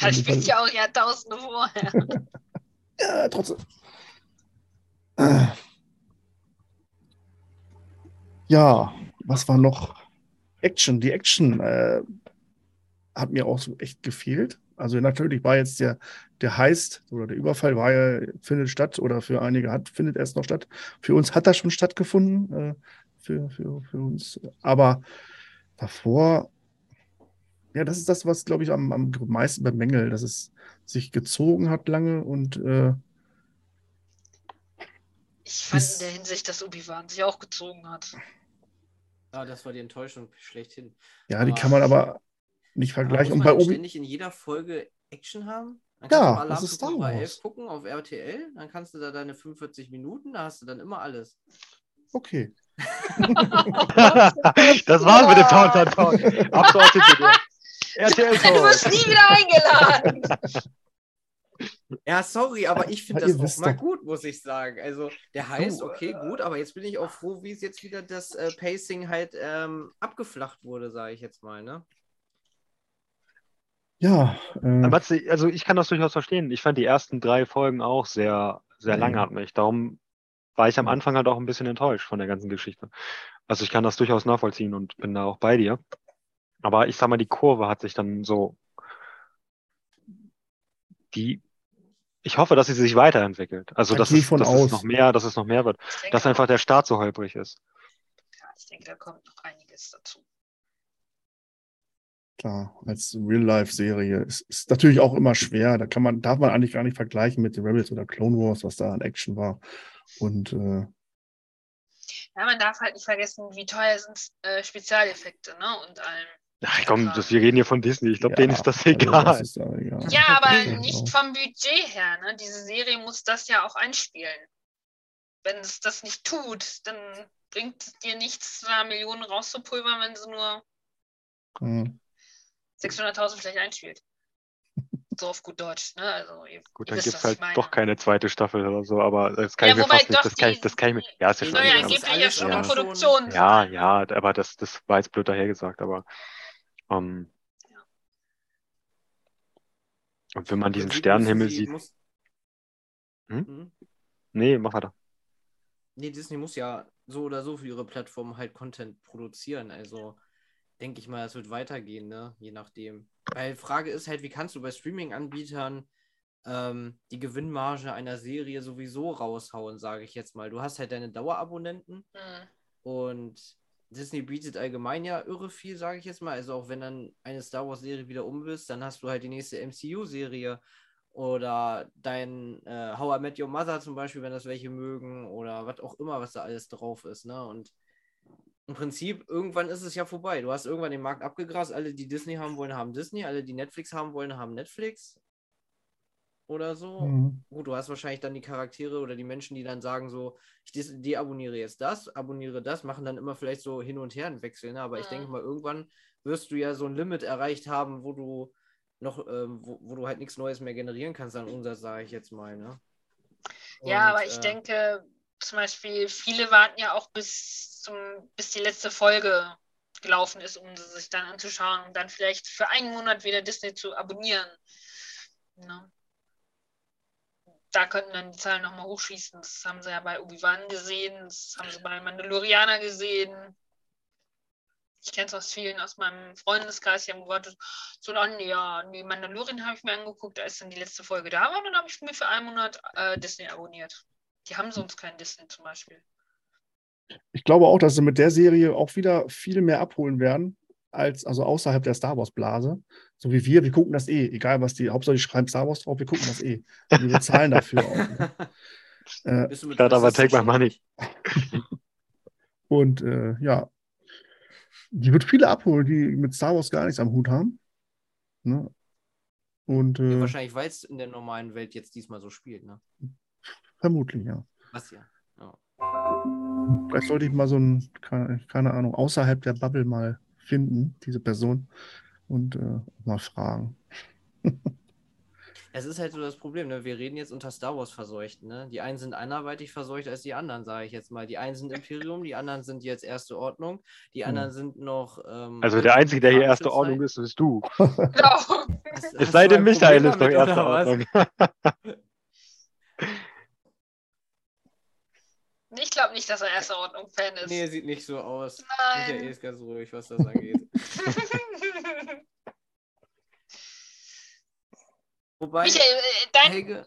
B: Das spielt ja auch Jahrtausende vorher.
A: ja, trotzdem. Ja, was war noch? Action. Die Action äh, hat mir auch so echt gefehlt. Also natürlich war jetzt der, der Heist oder der Überfall war ja, findet statt oder für einige hat, findet erst noch statt. Für uns hat das schon stattgefunden, äh, für, für, für uns. Aber davor, Ja, das ist das, was, glaube ich, am, am meisten bemängelt, dass es sich gezogen hat lange und äh,
B: Ich fand in der Hinsicht, dass Obi-Wan sich auch gezogen hat.
D: Ah, das war die Enttäuschung schlechthin.
A: ja, die
D: Aber-
A: kann man aber nicht
D: Aber
A: vergleichen.
D: muss
A: Und
D: man
A: bei
D: denn
A: Obi
D: ständig in jeder Folge Action haben? Dann
A: Ja,
D: kannst du mal
A: das
D: Alarm
A: ist Star Wars.
D: 11 gucken auf RTL, dann kannst du da deine 45 Minuten, da hast du dann immer alles.
A: Okay.
C: das war's mit dem Tauntaun Talk. Abgeordnet RTL
B: Du wirst nie wieder eingeladen.
D: Ja, sorry, aber ich finde das auch mal
A: doch.
D: gut, muss ich sagen. Also, der heißt,
A: Du,
D: okay, gut, aber jetzt bin ich auch froh, wie es jetzt wieder das äh, Pacing halt ähm, abgeflacht wurde, sage ich jetzt mal, ne?
A: Ja, äh,
C: Also ich kann das durchaus verstehen. Ich fand die ersten drei Folgen auch sehr, sehr
A: Mhm.
C: langatmig. Darum war ich am Anfang halt auch ein bisschen enttäuscht von der ganzen Geschichte. Also ich kann das durchaus nachvollziehen und bin da auch bei dir. Aber ich sag mal, die Kurve hat sich dann so, die, ich hoffe, dass sie sich weiterentwickelt. Also
A: Da
C: dass, es,
A: von
C: dass es noch mehr, dass es noch mehr wird.
B: Denke,
C: Dass einfach der Start so holprig ist.
B: ja, ich denke, da kommt noch einiges dazu.
A: klar, als Real-Life-Serie ist, ist natürlich auch immer schwer. Da kann man, darf man eigentlich gar nicht vergleichen mit The Rebels oder Clone Wars, was da an Action war. Und äh,
B: Ja, man darf halt nicht vergessen, wie teuer sind äh, Spezialeffekte, ne? Und allem.
C: Ach komm, das, wir reden hier von Disney. Ich glaube, denen ist das
A: also
C: egal.
A: das ist da egal.
B: Ja, aber nicht vom Budget her, ne? Diese Serie muss das ja auch einspielen. Wenn es das nicht tut, dann bringt es dir nichts, da Millionen rauszupulvern, wenn sie nur
A: Mhm.
B: 600.000 vielleicht einspielt. So auf gut Deutsch, ne? Also, ihr,
C: Gut,
B: ihr
C: dann gibt es halt doch keine zweite Staffel oder so, aber das kann
B: Ja,
C: ich mir fast nicht, das kann ich, das kann ich mir, ja, ist ja schon
B: ja
D: angeblich
B: angeblich ja schon
C: ja
B: Produktion
C: aber, ja, ja, aber das, das war jetzt blöd dahergesagt, aber ähm, und wenn man diesen
D: Im Prinzip
C: Sternenhimmel
D: sie-
C: sieht,
D: Muss,
C: Hm?
D: Hm?
C: nee, mach weiter.
D: Nee, Disney muss ja so oder so für ihre Plattform halt Content produzieren. Also denke ich mal, es wird weitergehen, ne? Je nachdem. Weil Frage ist halt, wie kannst du bei Streaming-Anbietern ähm, die Gewinnmarge einer Serie sowieso raushauen, sage ich jetzt mal. Du hast halt deine Dauerabonnenten
B: Hm.
D: und Disney bietet allgemein ja irre viel, sage ich jetzt mal. Also auch wenn dann eine Star Wars-Serie wieder um ist, dann hast du halt die nächste MCU-Serie oder dein äh, How I Met Your Mother zum Beispiel, wenn das welche mögen oder was auch immer, was da alles drauf ist. Ne? Und im Prinzip, irgendwann ist es ja vorbei. Du hast irgendwann den Markt abgegrast. Alle, die Disney haben wollen, haben Disney. Alle, die Netflix haben wollen, haben Netflix. Oder so.
A: Mhm.
D: Gut, du hast wahrscheinlich dann die Charaktere oder die Menschen, die dann sagen so, ich deabonniere jetzt das, abonniere das, machen dann immer vielleicht so hin und her einen Wechsel, ne? Aber ich
B: Mhm.
D: denke mal, irgendwann wirst du ja so ein Limit erreicht haben, wo du noch, ähm, wo, wo du halt nichts Neues mehr generieren kannst an Umsatz, sage ich jetzt mal, ne?
B: Ja,
D: Und,
B: aber ich
D: äh,
B: denke, zum Beispiel, viele warten ja auch bis zum, bis die letzte Folge gelaufen ist, um sie sich dann anzuschauen und dann vielleicht für einen Monat wieder Disney zu abonnieren. Ne? Da könnten dann die Zahlen nochmal hochschießen. Das haben sie ja bei Obi-Wan gesehen, das haben sie bei Mandalorianer gesehen. Ich kenne es aus vielen aus meinem Freundeskreis, die haben gewartet, so dann, ja, die Mandalorian habe ich mir angeguckt, als dann die letzte Folge da war, dann habe ich mir für einen Monat äh, Disney abonniert. Die haben sonst kein Disney zum Beispiel.
A: Ich glaube auch, dass sie mit der Serie auch wieder viel mehr abholen werden, als also außerhalb der Star Wars-Blase. So wie wir, wir gucken das eh, egal was die, Hauptsache die schreiben Star Wars drauf, wir gucken das eh. Und wir bezahlen dafür auch. Ne? Äh,
C: Statt aber take my money.
A: und äh, ja, die wird viele abholen, die mit Star Wars gar nichts am Hut haben. Ne? Und
D: Ja,
A: äh,
D: wahrscheinlich, weil es in der normalen Welt jetzt diesmal so spielt, ne?
A: vermutlich, ja.
D: Was ja.
A: Vielleicht sollte ich mal so ein, keine, keine Ahnung, außerhalb der Bubble mal finden, diese Person, und äh, mal fragen.
D: Es ist halt so das Problem, ne? Wir reden jetzt unter Star Wars verseucht, ne? Die einen sind anderweitig verseucht als die anderen, sage ich jetzt mal. Die einen sind Imperium, die anderen sind jetzt Erste Ordnung, die
A: Hm.
D: anderen sind noch. Ähm,
C: Also der Einzige, der hier erste Ordnung ist, bist du.
B: Genau.
C: Es sei denn, Michael ist doch erste? Ordnung.
B: Ich glaube nicht, dass er erste Ordnung-Fan ist.
D: Nee, sieht nicht so aus.
B: Nein.
D: Michael ist ganz ruhig, was das angeht. Wobei,
B: Michael, äh, dein,
D: Helge,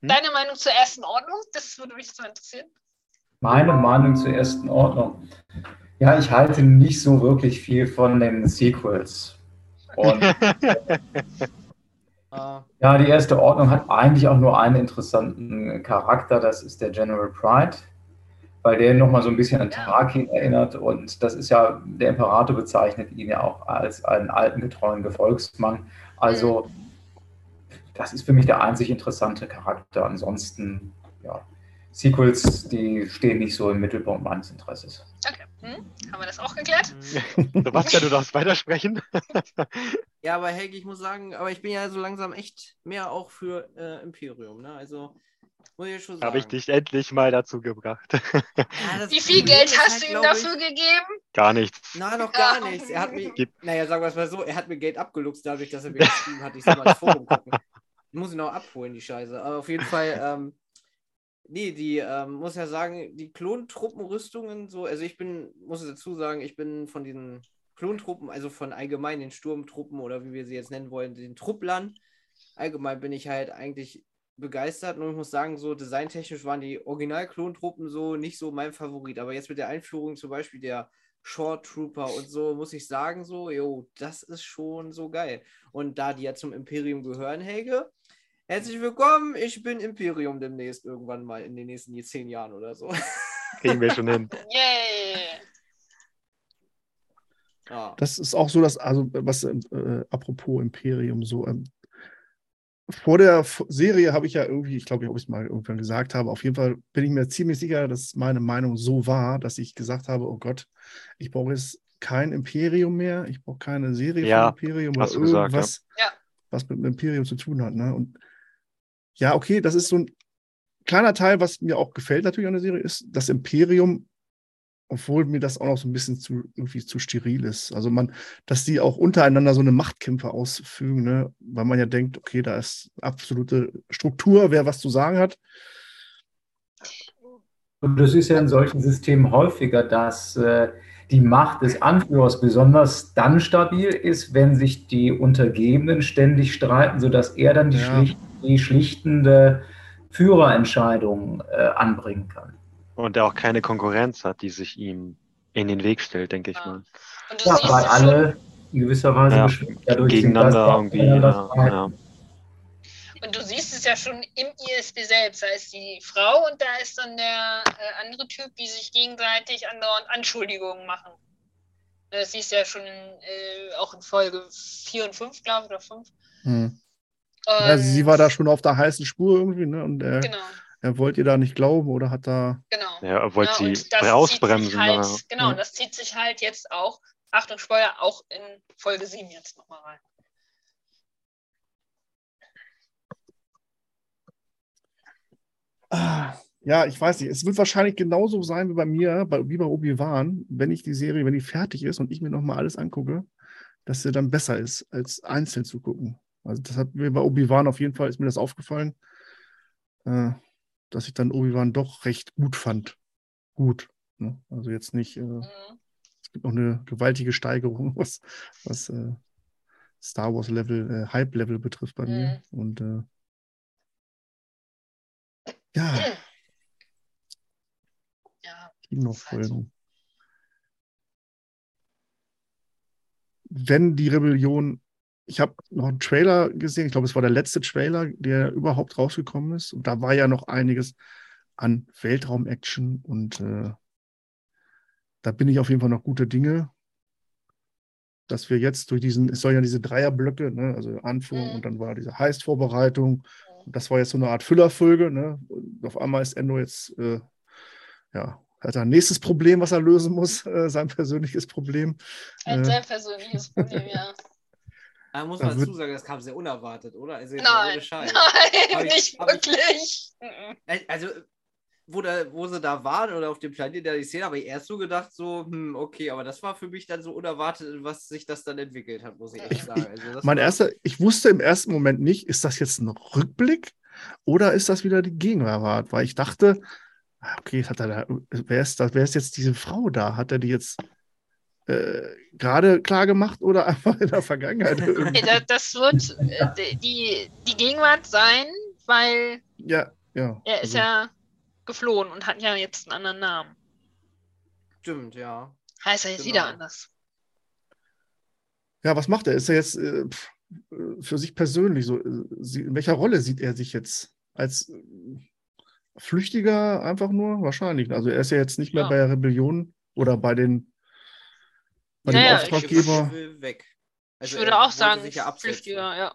C: Hm?
B: deine Meinung zur ersten Ordnung? Das würde mich so interessieren.
E: Meine Meinung zur ersten Ordnung. Ja, ich halte nicht so wirklich viel von den Sequels. Und
D: Ah,
E: ja, die erste Ordnung hat eigentlich auch nur einen interessanten Charakter, das ist der General Pride, weil der nochmal so ein bisschen an. Tarkin erinnert und das ist ja, der Imperator bezeichnet ihn ja auch als einen alten, getreuen Gefolgsmann. Also, das ist für mich der einzig interessante Charakter. Ansonsten, ja, Sequels, die stehen nicht so im Mittelpunkt meines Interesses.
B: Okay. Hm? Haben wir das auch geklärt?
C: Sebastian, du darfst weitersprechen.
D: Ja, aber Helge, ich muss sagen, aber ich bin ja so langsam echt mehr auch für äh, Imperium, ne? Also, muss ich schon sagen.
C: Habe ich dich endlich mal dazu gebracht.
D: Ja,
B: Wie viel Geld hast
D: halt,
B: du ihm dafür
D: Ich,
B: gegeben?
C: Gar nichts.
D: na, noch gar
B: Ja.
D: nichts. Er hat mir,
C: Gib-
D: naja, sagen wir es mal so, er hat mir Geld abgeluchst, dadurch, dass er mir geschrieben hat, ich soll mal ins Forum gucken. Muss ich noch abholen, die Scheiße. Aber auf jeden Fall, ähm, nee, die, ähm, muss ja sagen, die Klontruppenrüstungen, so, also ich bin, muss dazu sagen, ich bin von diesen Klontruppen, also von allgemein den Sturmtruppen oder wie wir sie jetzt nennen wollen, den Trupplern, allgemein bin ich halt eigentlich begeistert. Nur ich muss sagen, so designtechnisch waren die Original-Klontruppen so nicht so mein Favorit. Aber jetzt mit der Einführung zum Beispiel der Short Trooper und so, muss ich sagen, so, jo, das ist schon so geil. Und da die ja zum Imperium gehören, Helge, herzlich willkommen. Ich bin Imperium demnächst irgendwann mal in den nächsten zehn Jahren oder so.
C: Kriegen wir schon hin.
B: Yay!
D: Ja.
A: Das ist auch so, dass, also was, äh, apropos Imperium, so, ähm, vor der Serie habe ich ja irgendwie, ich glaube, ob ich es mal irgendwann gesagt habe, auf jeden Fall bin ich mir ziemlich sicher, dass meine Meinung so war, dass ich gesagt habe, oh Gott, ich brauche jetzt kein Imperium mehr, ich brauche keine Serie
C: Ja,
A: von Imperium oder
C: hast du gesagt,
A: irgendwas,
B: ja. Ja.
A: was mit dem Imperium zu tun hat. Ne? Und ja, okay, das ist so ein kleiner Teil, was mir auch gefällt natürlich an der Serie, ist, das Imperium obwohl mir das auch noch so ein bisschen zu irgendwie zu steril ist. Also man, dass die auch untereinander so eine Machtkämpfe ausfügen, ne? weil man ja denkt, okay, da ist absolute Struktur, wer was zu sagen hat.
E: Und das ist ja in solchen Systemen häufiger, dass äh, die Macht des Anführers besonders dann stabil ist, wenn sich die Untergebenen ständig streiten, sodass er dann die,
A: Ja.
E: schlicht, die schlichtende Führerentscheidung äh, anbringen kann.
C: Und der auch keine Konkurrenz hat, die sich ihm in den Weg stellt, denke ich
B: Ja.
C: mal.
B: Und du
E: Ja, weil alle in gewisser Weise
C: Ja,
E: dadurch sind,
C: Gegeneinander irgendwie. Ja, ja.
B: und du siehst es ja schon im ISB selbst. Da ist die Frau und da ist dann der äh, andere Typ, die sich gegenseitig andauernd Anschuldigungen machen. Das siehst du ja schon äh, auch in Folge 4 und 5, glaube ich, oder 5.
A: Hm. Ja, sie war da schon auf der heißen Spur irgendwie, ne? Und er,
B: Genau,
A: er wollte ihr da nicht glauben oder hat da.
B: genau.
C: Ja, er wollte
B: Ja,
C: sie
B: und das
C: ausbremsen.
B: zieht sich halt,
C: ja.
B: Genau,
A: Ja.
B: und das zieht sich halt jetzt auch, Achtung, Spoiler, auch in Folge 7 jetzt nochmal rein.
A: Ah, ja, ich weiß nicht. Es wird wahrscheinlich genauso sein wie bei mir, bei, wie bei Obi-Wan, wenn ich die Serie, wenn die fertig ist und ich mir nochmal alles angucke, dass sie dann besser ist, als einzeln zu gucken. Also das hat mir bei Obi-Wan auf jeden Fall, ist mir das aufgefallen, äh, dass ich dann Obi-Wan doch recht gut fand. Gut. Ne? Also jetzt nicht, äh,
B: Mhm.
A: es gibt noch eine gewaltige Steigerung, was, was äh, Star Wars Level, äh, Hype-Level betrifft bei mir. Und äh, ja,
B: Ja,
A: Kinofolgen. Wenn die Rebellion, ich habe noch einen Trailer gesehen, ich glaube, es war der letzte Trailer, der überhaupt rausgekommen ist. Und da war ja noch einiges an Weltraum-Action und äh, da bin ich auf jeden Fall noch gute Dinge, dass wir jetzt durch diesen, es soll ja diese Dreierblöcke, ne, also Anführung
B: Mhm.
A: und dann war diese Heist-Vorbereitung. Das war jetzt so eine Art Füllerfolge. Ne? Und auf einmal ist Endo jetzt äh, ja, hat er ein nächstes Problem, was er lösen muss, äh, sein persönliches Problem.
B: ein
A: Äh,
B: sehr persönliches Problem, ja.
D: Da muss man dazu sagen, das kam sehr unerwartet, oder? Also
B: Nein, nein, nicht
D: hab ich-
B: wirklich. Mhm.
D: Also, wo, da, wo sie da waren oder auf dem Planeten, der sehe, habe ich erst so gedacht, so, hm, okay, aber das war für mich dann so unerwartet, was sich das dann entwickelt hat, muss ich echt
A: Ich-
D: sagen. Also
A: Mein erster, ich wusste im ersten Moment nicht, ist das jetzt ein Rückblick oder ist das wieder die Gegenwart? Weil ich dachte, ah, okay, hat er da, wer ist wer ist jetzt diese Frau da? Hat er die jetzt äh, gerade klar gemacht oder einfach in der Vergangenheit? Irgendwie?
B: das, das wird äh, die, die Gegenwart sein, weil
A: ja, ja.
B: er ist
A: also,
B: ja geflohen und hat ja jetzt einen anderen Namen.
D: Stimmt, ja.
B: Heißt er jetzt
D: Genau.
B: wieder anders.
A: Ja, was macht er? Ist er jetzt äh, äh, für sich persönlich so? äh, In welcher Rolle sieht er sich jetzt? Als äh, Flüchtiger einfach nur? Wahrscheinlich. Also er ist ja jetzt nicht mehr
B: Ja.
A: bei der Rebellion oder bei den bei dem
B: ja, ich-
A: Auftraggeber.
D: weg.
B: Ich
D: Also
B: würde
D: er
B: auch sagen,
D: sich ja.
B: Flüchtiger, ja.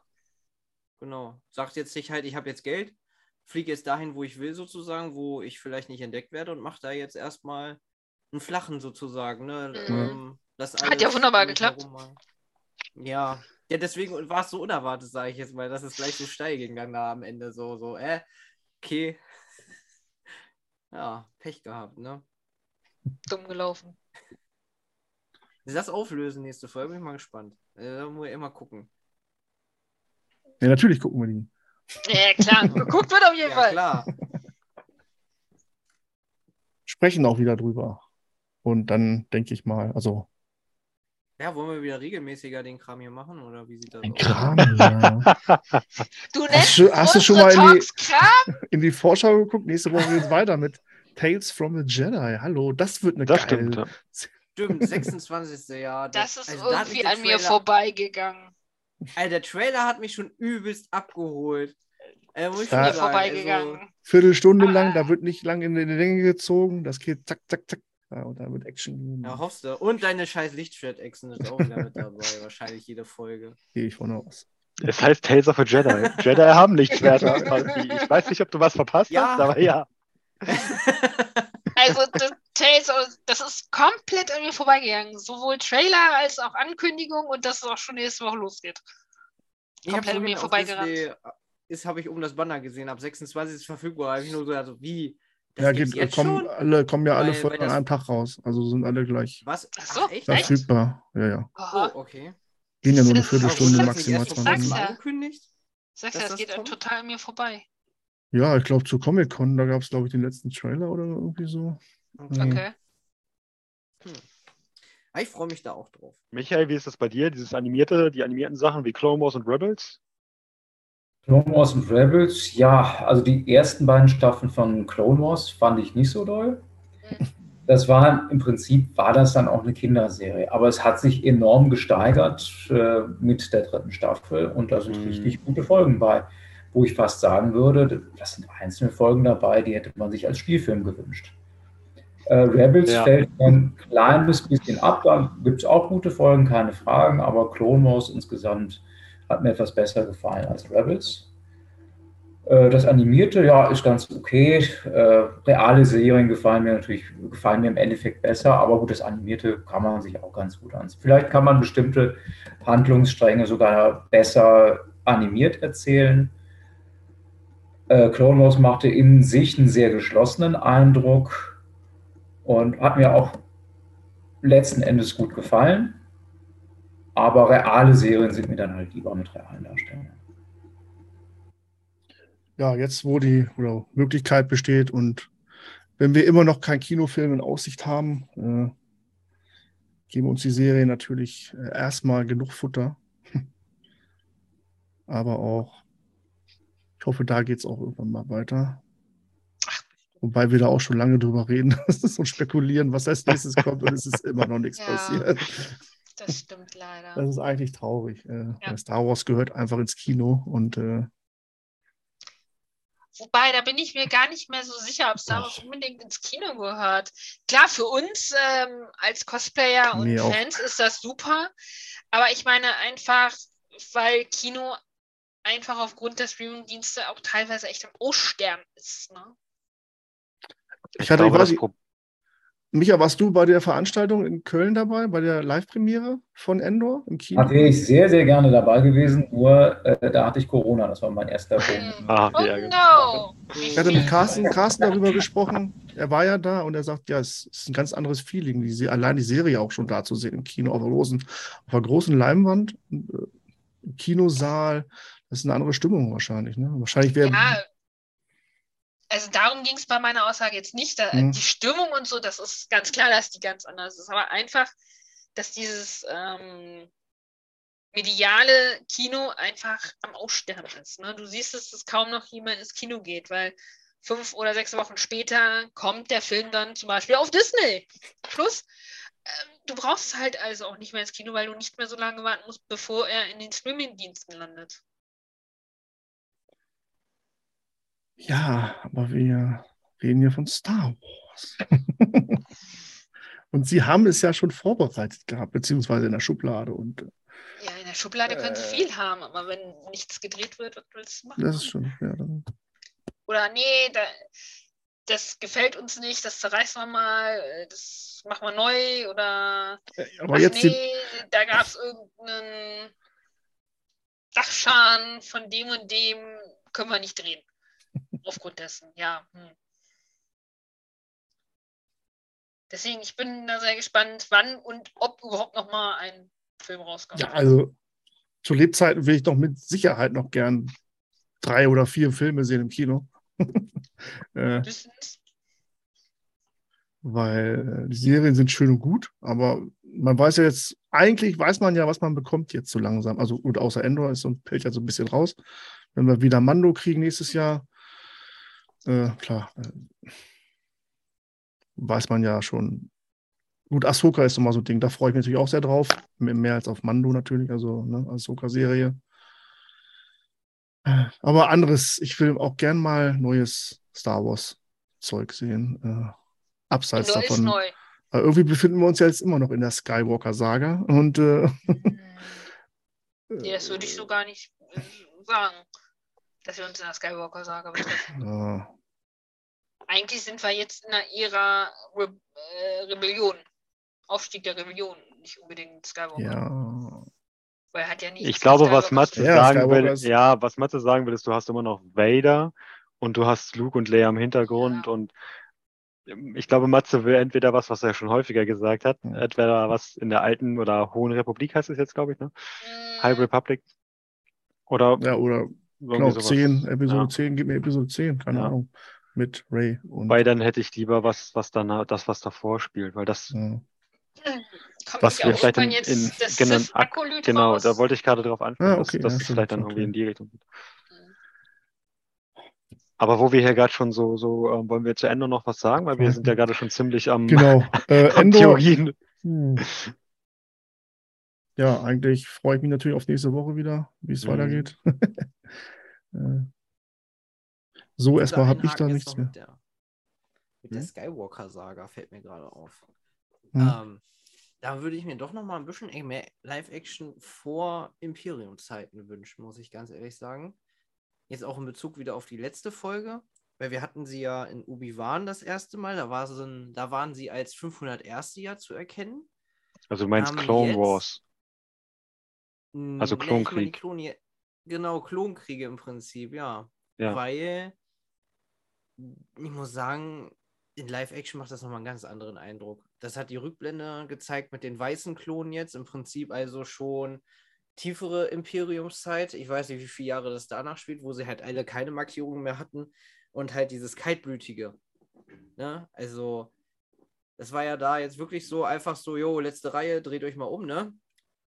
D: Genau. Sagt jetzt nicht halt, ich habe jetzt Geld, fliege jetzt dahin, wo ich will, sozusagen, wo ich vielleicht nicht entdeckt werde und mache da jetzt erstmal einen flachen sozusagen. Ne?
B: Mhm.
D: Ähm, das
B: Hat ja wunderbar geklappt.
D: herum Ja. Ja, deswegen war es so unerwartet, sage ich jetzt mal, dass es gleich so steil ging dann da am Ende so, so, äh, okay. Ja, Pech gehabt, ne?
B: Dumm gelaufen.
D: Sie das auflösen nächste Folge, bin ich mal gespannt. Äh, da muss ich immer gucken.
A: Ja, natürlich gucken wir die.
B: Ja, klar. Geguckt wird auf jeden
D: Ja,
B: Fall.
D: klar.
A: Sprechen auch wieder drüber. Und dann denke ich mal, also
D: Ja, wollen wir wieder regelmäßiger den Kram hier machen oder wie sieht das
A: ein
D: aus?
A: Kram. Ja.
B: Du nennst
A: du- hast du schon mal in die-? In die Vorschau geguckt. Nächste Woche geht es weiter mit Tales from the Jedi. Hallo, das wird eine
C: Das
A: geile.
C: stimmt. Ja.
D: Stimmt, 26. Jahr.
B: Das ist
D: also da
B: irgendwie an mir
D: Trailer-
B: vorbeigegangen.
D: Alter, der Trailer hat mich schon übelst abgeholt. Äh, schon
B: Mir
D: sagen,
B: vorbeigegangen.
D: Also,
A: Viertelstunde
B: Ah.
A: lang, da wird nicht lang in die Länge gezogen. Das geht zack, zack, zack. Ja, und dann wird Action.
D: ja, hoffst du. Und deine scheiß Lichtschwert-Echsen ist auch wieder mit dabei. Wahrscheinlich jede Folge.
A: Gehe ich von aus.
C: Es heißt Tales of a Jedi. Jedi haben Lichtschwerter. Ich weiß nicht, ob du was verpasst
D: Ja.
C: hast, aber ja.
B: Also, das, Tales das ist komplett an mir vorbeigegangen. Sowohl Trailer als auch Ankündigung und dass es auch schon nächste Woche losgeht.
D: Ich habe
B: Komplett an mir vorbeigerannt.
D: Disney, ist, habe ich um das Banner gesehen. Ab 26 ist verfügbar. Ich nur so, also, wie? Das
A: ja, geht,
D: jetzt
A: kommen,
D: schon?
A: alle, kommen ja alle
D: Weil-
A: einem Tag raus. Also sind alle gleich
D: Was?
B: Ach so,
D: echt?
B: echt?
A: verfügbar. Ja, ja.
D: Oh, okay.
A: Gehen ja nur eine Viertelstunde,
D: das
A: maximal
D: erst vor
A: 20
B: Sag's
D: kurzem
A: Minuten.
B: ja.
D: angekündigt?
B: Sagst ja, das
D: das
B: geht
D: kommt?
B: total an mir vorbei.
A: Ja, ich glaube, zu Comic-Con, da gab es, glaube ich, den letzten Trailer oder irgendwie so.
D: Okay.
A: Mhm.
B: Okay.
D: Ah, Ich freue mich da auch drauf.
C: Michael, wie ist das bei dir? Dieses animierte, die animierten Sachen wie Clone Wars und Rebels?
E: Clone Wars und Rebels, ja, also die ersten beiden Staffeln von Clone Wars fand ich nicht so doll. Das war im Prinzip, war das dann auch eine Kinderserie, aber es hat sich enorm gesteigert äh, mit der dritten Staffel und da sind
C: Mhm.
E: richtig gute Folgen bei, wo ich fast sagen würde, das sind einzelne Folgen dabei, die hätte man sich als Spielfilm gewünscht. Äh, Rebels
C: Ja.
E: fällt ein kleines bisschen ab, da gibt es auch gute Folgen, keine Fragen, aber Clone Wars insgesamt hat mir etwas besser gefallen als Rebels. Äh, Das Animierte, ja, ist ganz okay. Äh, Reale Serien gefallen mir natürlich, gefallen mir im Endeffekt besser, aber gut, das Animierte kann man sich auch ganz gut ansehen. Vielleicht kann man bestimmte Handlungsstränge sogar besser animiert erzählen. Äh, Clone Wars machte in sich einen sehr geschlossenen Eindruck und hat mir auch letzten Endes gut gefallen. Aber reale Serien sind mir dann halt lieber mit realen Darstellern.
A: Ja, jetzt, wo die oder Möglichkeit besteht und wenn wir immer noch keinen Kinofilm in Aussicht haben, äh, geben uns die Serie natürlich äh, erstmal genug Futter. Aber auch, ich hoffe, da geht es auch irgendwann mal weiter. Wobei wir da auch schon lange drüber reden und spekulieren, was als nächstes kommt und es ist immer noch nichts
B: Ja.
A: passiert.
B: Das stimmt leider.
A: Das ist eigentlich traurig. Äh,
B: Ja.
A: Star Wars gehört einfach ins Kino und äh,
B: Wobei, da bin ich mir gar nicht mehr so sicher, ob Star Wars unbedingt ins Kino gehört. Klar, für uns ähm, als Cosplayer und
A: Mir auch.
B: Fans ist das super. Aber ich meine einfach, weil Kino einfach aufgrund der Streaming-Dienste auch teilweise echt im O-Stern ist. Ne?
A: Ich hatte- ich
C: glaube,
A: nicht-
C: Pro
A: Micha, warst du bei der Veranstaltung in Köln dabei, bei der Live-Premiere von Endor im Kino?
E: Da wäre ich sehr, sehr gerne dabei gewesen, nur äh, da hatte ich Corona, das war mein erster Punkt.
C: Ah,
B: Oh
C: ja, genau.
B: no!
A: Ich hatte mit Carsten, Carsten darüber gesprochen. Er war ja da und er sagt, ja, es ist ein ganz anderes Feeling, die, allein die Serie auch schon da zu sehen im Kino auf der großen, auf der großen Leinwand, äh, im Kinosaal. Das ist eine andere Stimmung wahrscheinlich. Ne? Wahrscheinlich wäre
B: Ja, also darum ging es bei meiner Aussage jetzt nicht. Da,
A: Mhm.
B: Die Stimmung und so, das ist ganz klar, dass die ganz anders ist. Aber einfach, dass dieses ähm, mediale Kino einfach am Aussterben ist. Ne? Du siehst, es, dass kaum noch jemand ins Kino geht, weil fünf oder sechs Wochen später kommt der Film dann zum Beispiel auf Disney Plus. Ähm, du brauchst halt also auch nicht mehr ins Kino, weil du nicht mehr so lange warten musst, bevor er in den Streaming-Diensten landet.
A: Ja, aber wir reden hier von Star Wars. und sie haben es ja schon vorbereitet gehabt, beziehungsweise in der Schublade. Und äh,
B: Ja, in der Schublade können sie
A: Äh.
B: viel haben, aber wenn nichts gedreht wird, was willst du machen?
A: das ist schon, ja, dann,
B: Oder nee, da, das gefällt uns nicht, das zerreißen wir mal, äh, das machen wir neu oder
A: äh, aber
B: ach
A: jetzt die,
B: nee, da gab es irgendeinen Dachschaden von dem und dem, können wir nicht drehen. Aufgrund dessen, ja. Hm. Deswegen, ich bin da sehr gespannt, wann und ob überhaupt noch mal ein Film rauskommt.
A: ja, also zu Lebzeiten will ich doch mit Sicherheit noch gern drei oder vier Filme sehen im Kino. äh, weil äh, die Serien sind schön und gut, aber man weiß ja jetzt, eigentlich weiß man ja, was man bekommt jetzt so langsam. Also gut, außer Endor ist und fällt ja so ein bisschen raus. Wenn wir wieder Mando kriegen nächstes Jahr, äh, klar, äh, weiß man ja schon. Gut, Ahsoka ist nochmal so ein Ding, da freue ich mich natürlich auch sehr drauf. Mehr als auf Mando natürlich, also ne, Ahsoka-Serie. Äh, Aber anderes, ich will auch gern mal neues Star Wars-Zeug sehen. Äh, abseits
B: ist
A: davon.
B: neu.
A: Weil irgendwie befinden wir uns ja jetzt immer noch in der Skywalker-Saga. Und äh,
B: Nee, das würde ich so gar nicht äh, sagen, dass wir uns in der Skywalker-Saga betreffen.
A: äh,
B: Eigentlich sind wir jetzt in der Ära Re äh, Rebellion. Aufstieg der Rebellion, nicht unbedingt Skywalker.
A: ja.
B: Weil er hat ja nichts
C: Ich glaube, was Matze.
A: Ja,
C: sagen
A: Skywalker
C: will,
A: ist-
C: ja, was Matze sagen will, ist, du hast immer noch Vader und du hast Luke und Leia im Hintergrund
B: Ja.
C: und ähm, ich glaube, Matze will entweder was, was er schon häufiger gesagt hat,
A: Ja.
C: entweder was in der alten oder Hohen Republik heißt es jetzt, glaube ich, ne?
B: Mm,
C: High Republic. Oder
A: ja, oder genau,
C: sowas.
A: 10, Episode
C: Ja.
A: 10, gib mir Episode 10, keine
C: Ja.
A: Ahnung. Mit Ray und
C: Wobei dann hätte ich lieber was, was dann das, was davor spielt, weil das,
A: ja.
B: Kommt
C: was wir vielleicht in-
B: jetzt
C: in-
B: das
C: genau, genau,
B: raus?
C: da wollte ich gerade drauf ansprechen,
A: Ah, okay,
C: dass, dass
A: stimmt,
C: vielleicht dann
A: okay.
C: irgendwie in die Richtung geht. Aber wo wir hier gerade schon so, so ähm, wollen wir zu Ende noch was sagen, weil wir sind ja gerade schon ziemlich am,
A: Genau. Äh,
C: am
A: Endor,
C: Theorien.
A: Hm. Ja, eigentlich freue ich mich natürlich auf nächste Woche wieder, wie es
C: Mhm.
A: weitergeht. Äh, so, erstmal habe ich da nichts mehr.
D: Mit der, mit der
A: Hm?
D: Skywalker-Saga fällt mir gerade auf.
A: Hm.
D: Ähm, da würde ich mir doch noch mal ein bisschen mehr Live-Action vor Imperium-Zeiten wünschen, muss ich ganz ehrlich sagen. Jetzt auch in Bezug wieder auf die letzte Folge, weil wir hatten sie ja in Ubi-Wan das erste Mal, da, war ein, da waren sie als 501. Jahr zu erkennen.
C: Also du meinst Clone
D: jetzt-
C: Wars. Also
D: nee, die
C: Klonkrieg.
D: Kloni- genau, Klonkriege im Prinzip, ja.
C: Ja.
D: Weil ich muss sagen, in Live-Action macht das nochmal einen ganz anderen Eindruck. Das hat die Rückblende gezeigt mit den weißen Klonen jetzt. Im Prinzip also schon tiefere Imperiumszeit. Ich weiß nicht, wie viele Jahre das danach spielt, wo sie halt alle keine Markierungen mehr hatten. Und halt dieses Kaltblütige. Ne? Also, das war ja da jetzt wirklich so einfach so, jo, letzte Reihe, dreht euch mal um, ne?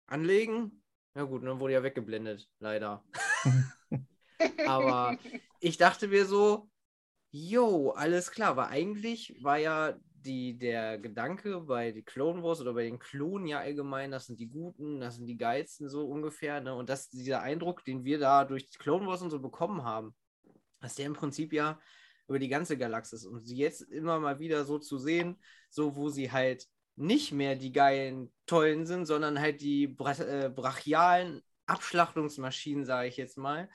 D: Anlegen. Na gut, dann wurde ja weggeblendet, leider. Aber ich dachte mir so, jo, alles klar, weil eigentlich war ja die, der Gedanke bei den Clone Wars oder bei den Klonen ja allgemein, das sind die Guten, das sind die Geilsten, so ungefähr, ne? Und das dieser Eindruck, den wir da durch die Clone Wars und so bekommen haben, dass der im Prinzip ja über die ganze Galaxis und sie jetzt immer mal wieder so zu sehen, so wo sie halt nicht mehr die geilen, tollen sind, sondern halt die bra äh, brachialen Abschlachtungsmaschinen, sage ich jetzt mal.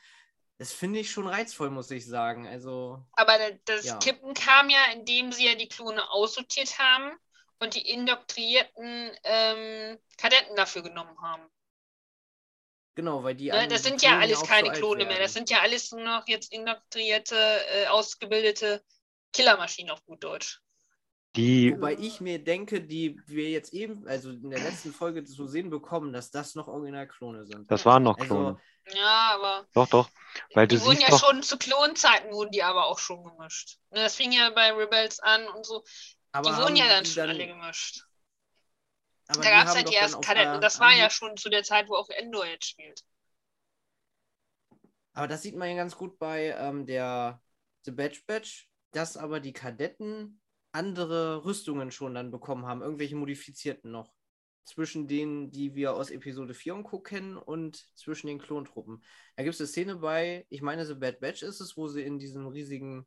D: Das finde ich schon reizvoll, muss ich sagen. Also,
B: Aber da- das
D: Ja.
B: Kippen kam ja, indem sie ja die Klone aussortiert haben und die indoktrierten ähm, Kadetten dafür genommen haben.
D: genau, weil die.
B: Ne? Das sind
D: Klonen
B: ja alles keine Klone mehr. Das sind ja alles nur noch jetzt indoktrierte, äh, ausgebildete Killermaschinen auf gut Deutsch.
C: Die,
D: Wobei ich mir denke, die wir jetzt eben, also in der letzten Folge zu sehen bekommen, dass das noch Originalklone sind.
C: das waren noch
D: Also,
C: Klone.
B: Ja, aber
C: Doch, doch. Weil du
B: die wurden ja
C: doch,
B: schon zu Klonzeiten, wurden die aber auch schon gemischt. Ne, Das fing ja bei Rebels an und so.
D: aber
B: Die wurden ja dann schon alle gemischt.
D: aber
B: Da gab es halt die
D: dann
B: ersten Kadetten. Und das war ja
D: die-
B: schon zu der Zeit, wo auch Endor jetzt spielt.
D: Aber das sieht man ja ganz gut bei ähm, der The Batch Batch, dass aber die Kadetten andere Rüstungen schon dann bekommen haben, irgendwelche modifizierten noch. Zwischen denen, die wir aus Episode 4 und Co. kennen und zwischen den Klontruppen. Da gibt es eine Szene bei, ich meine, The Bad Batch ist es, wo sie in diesem riesigen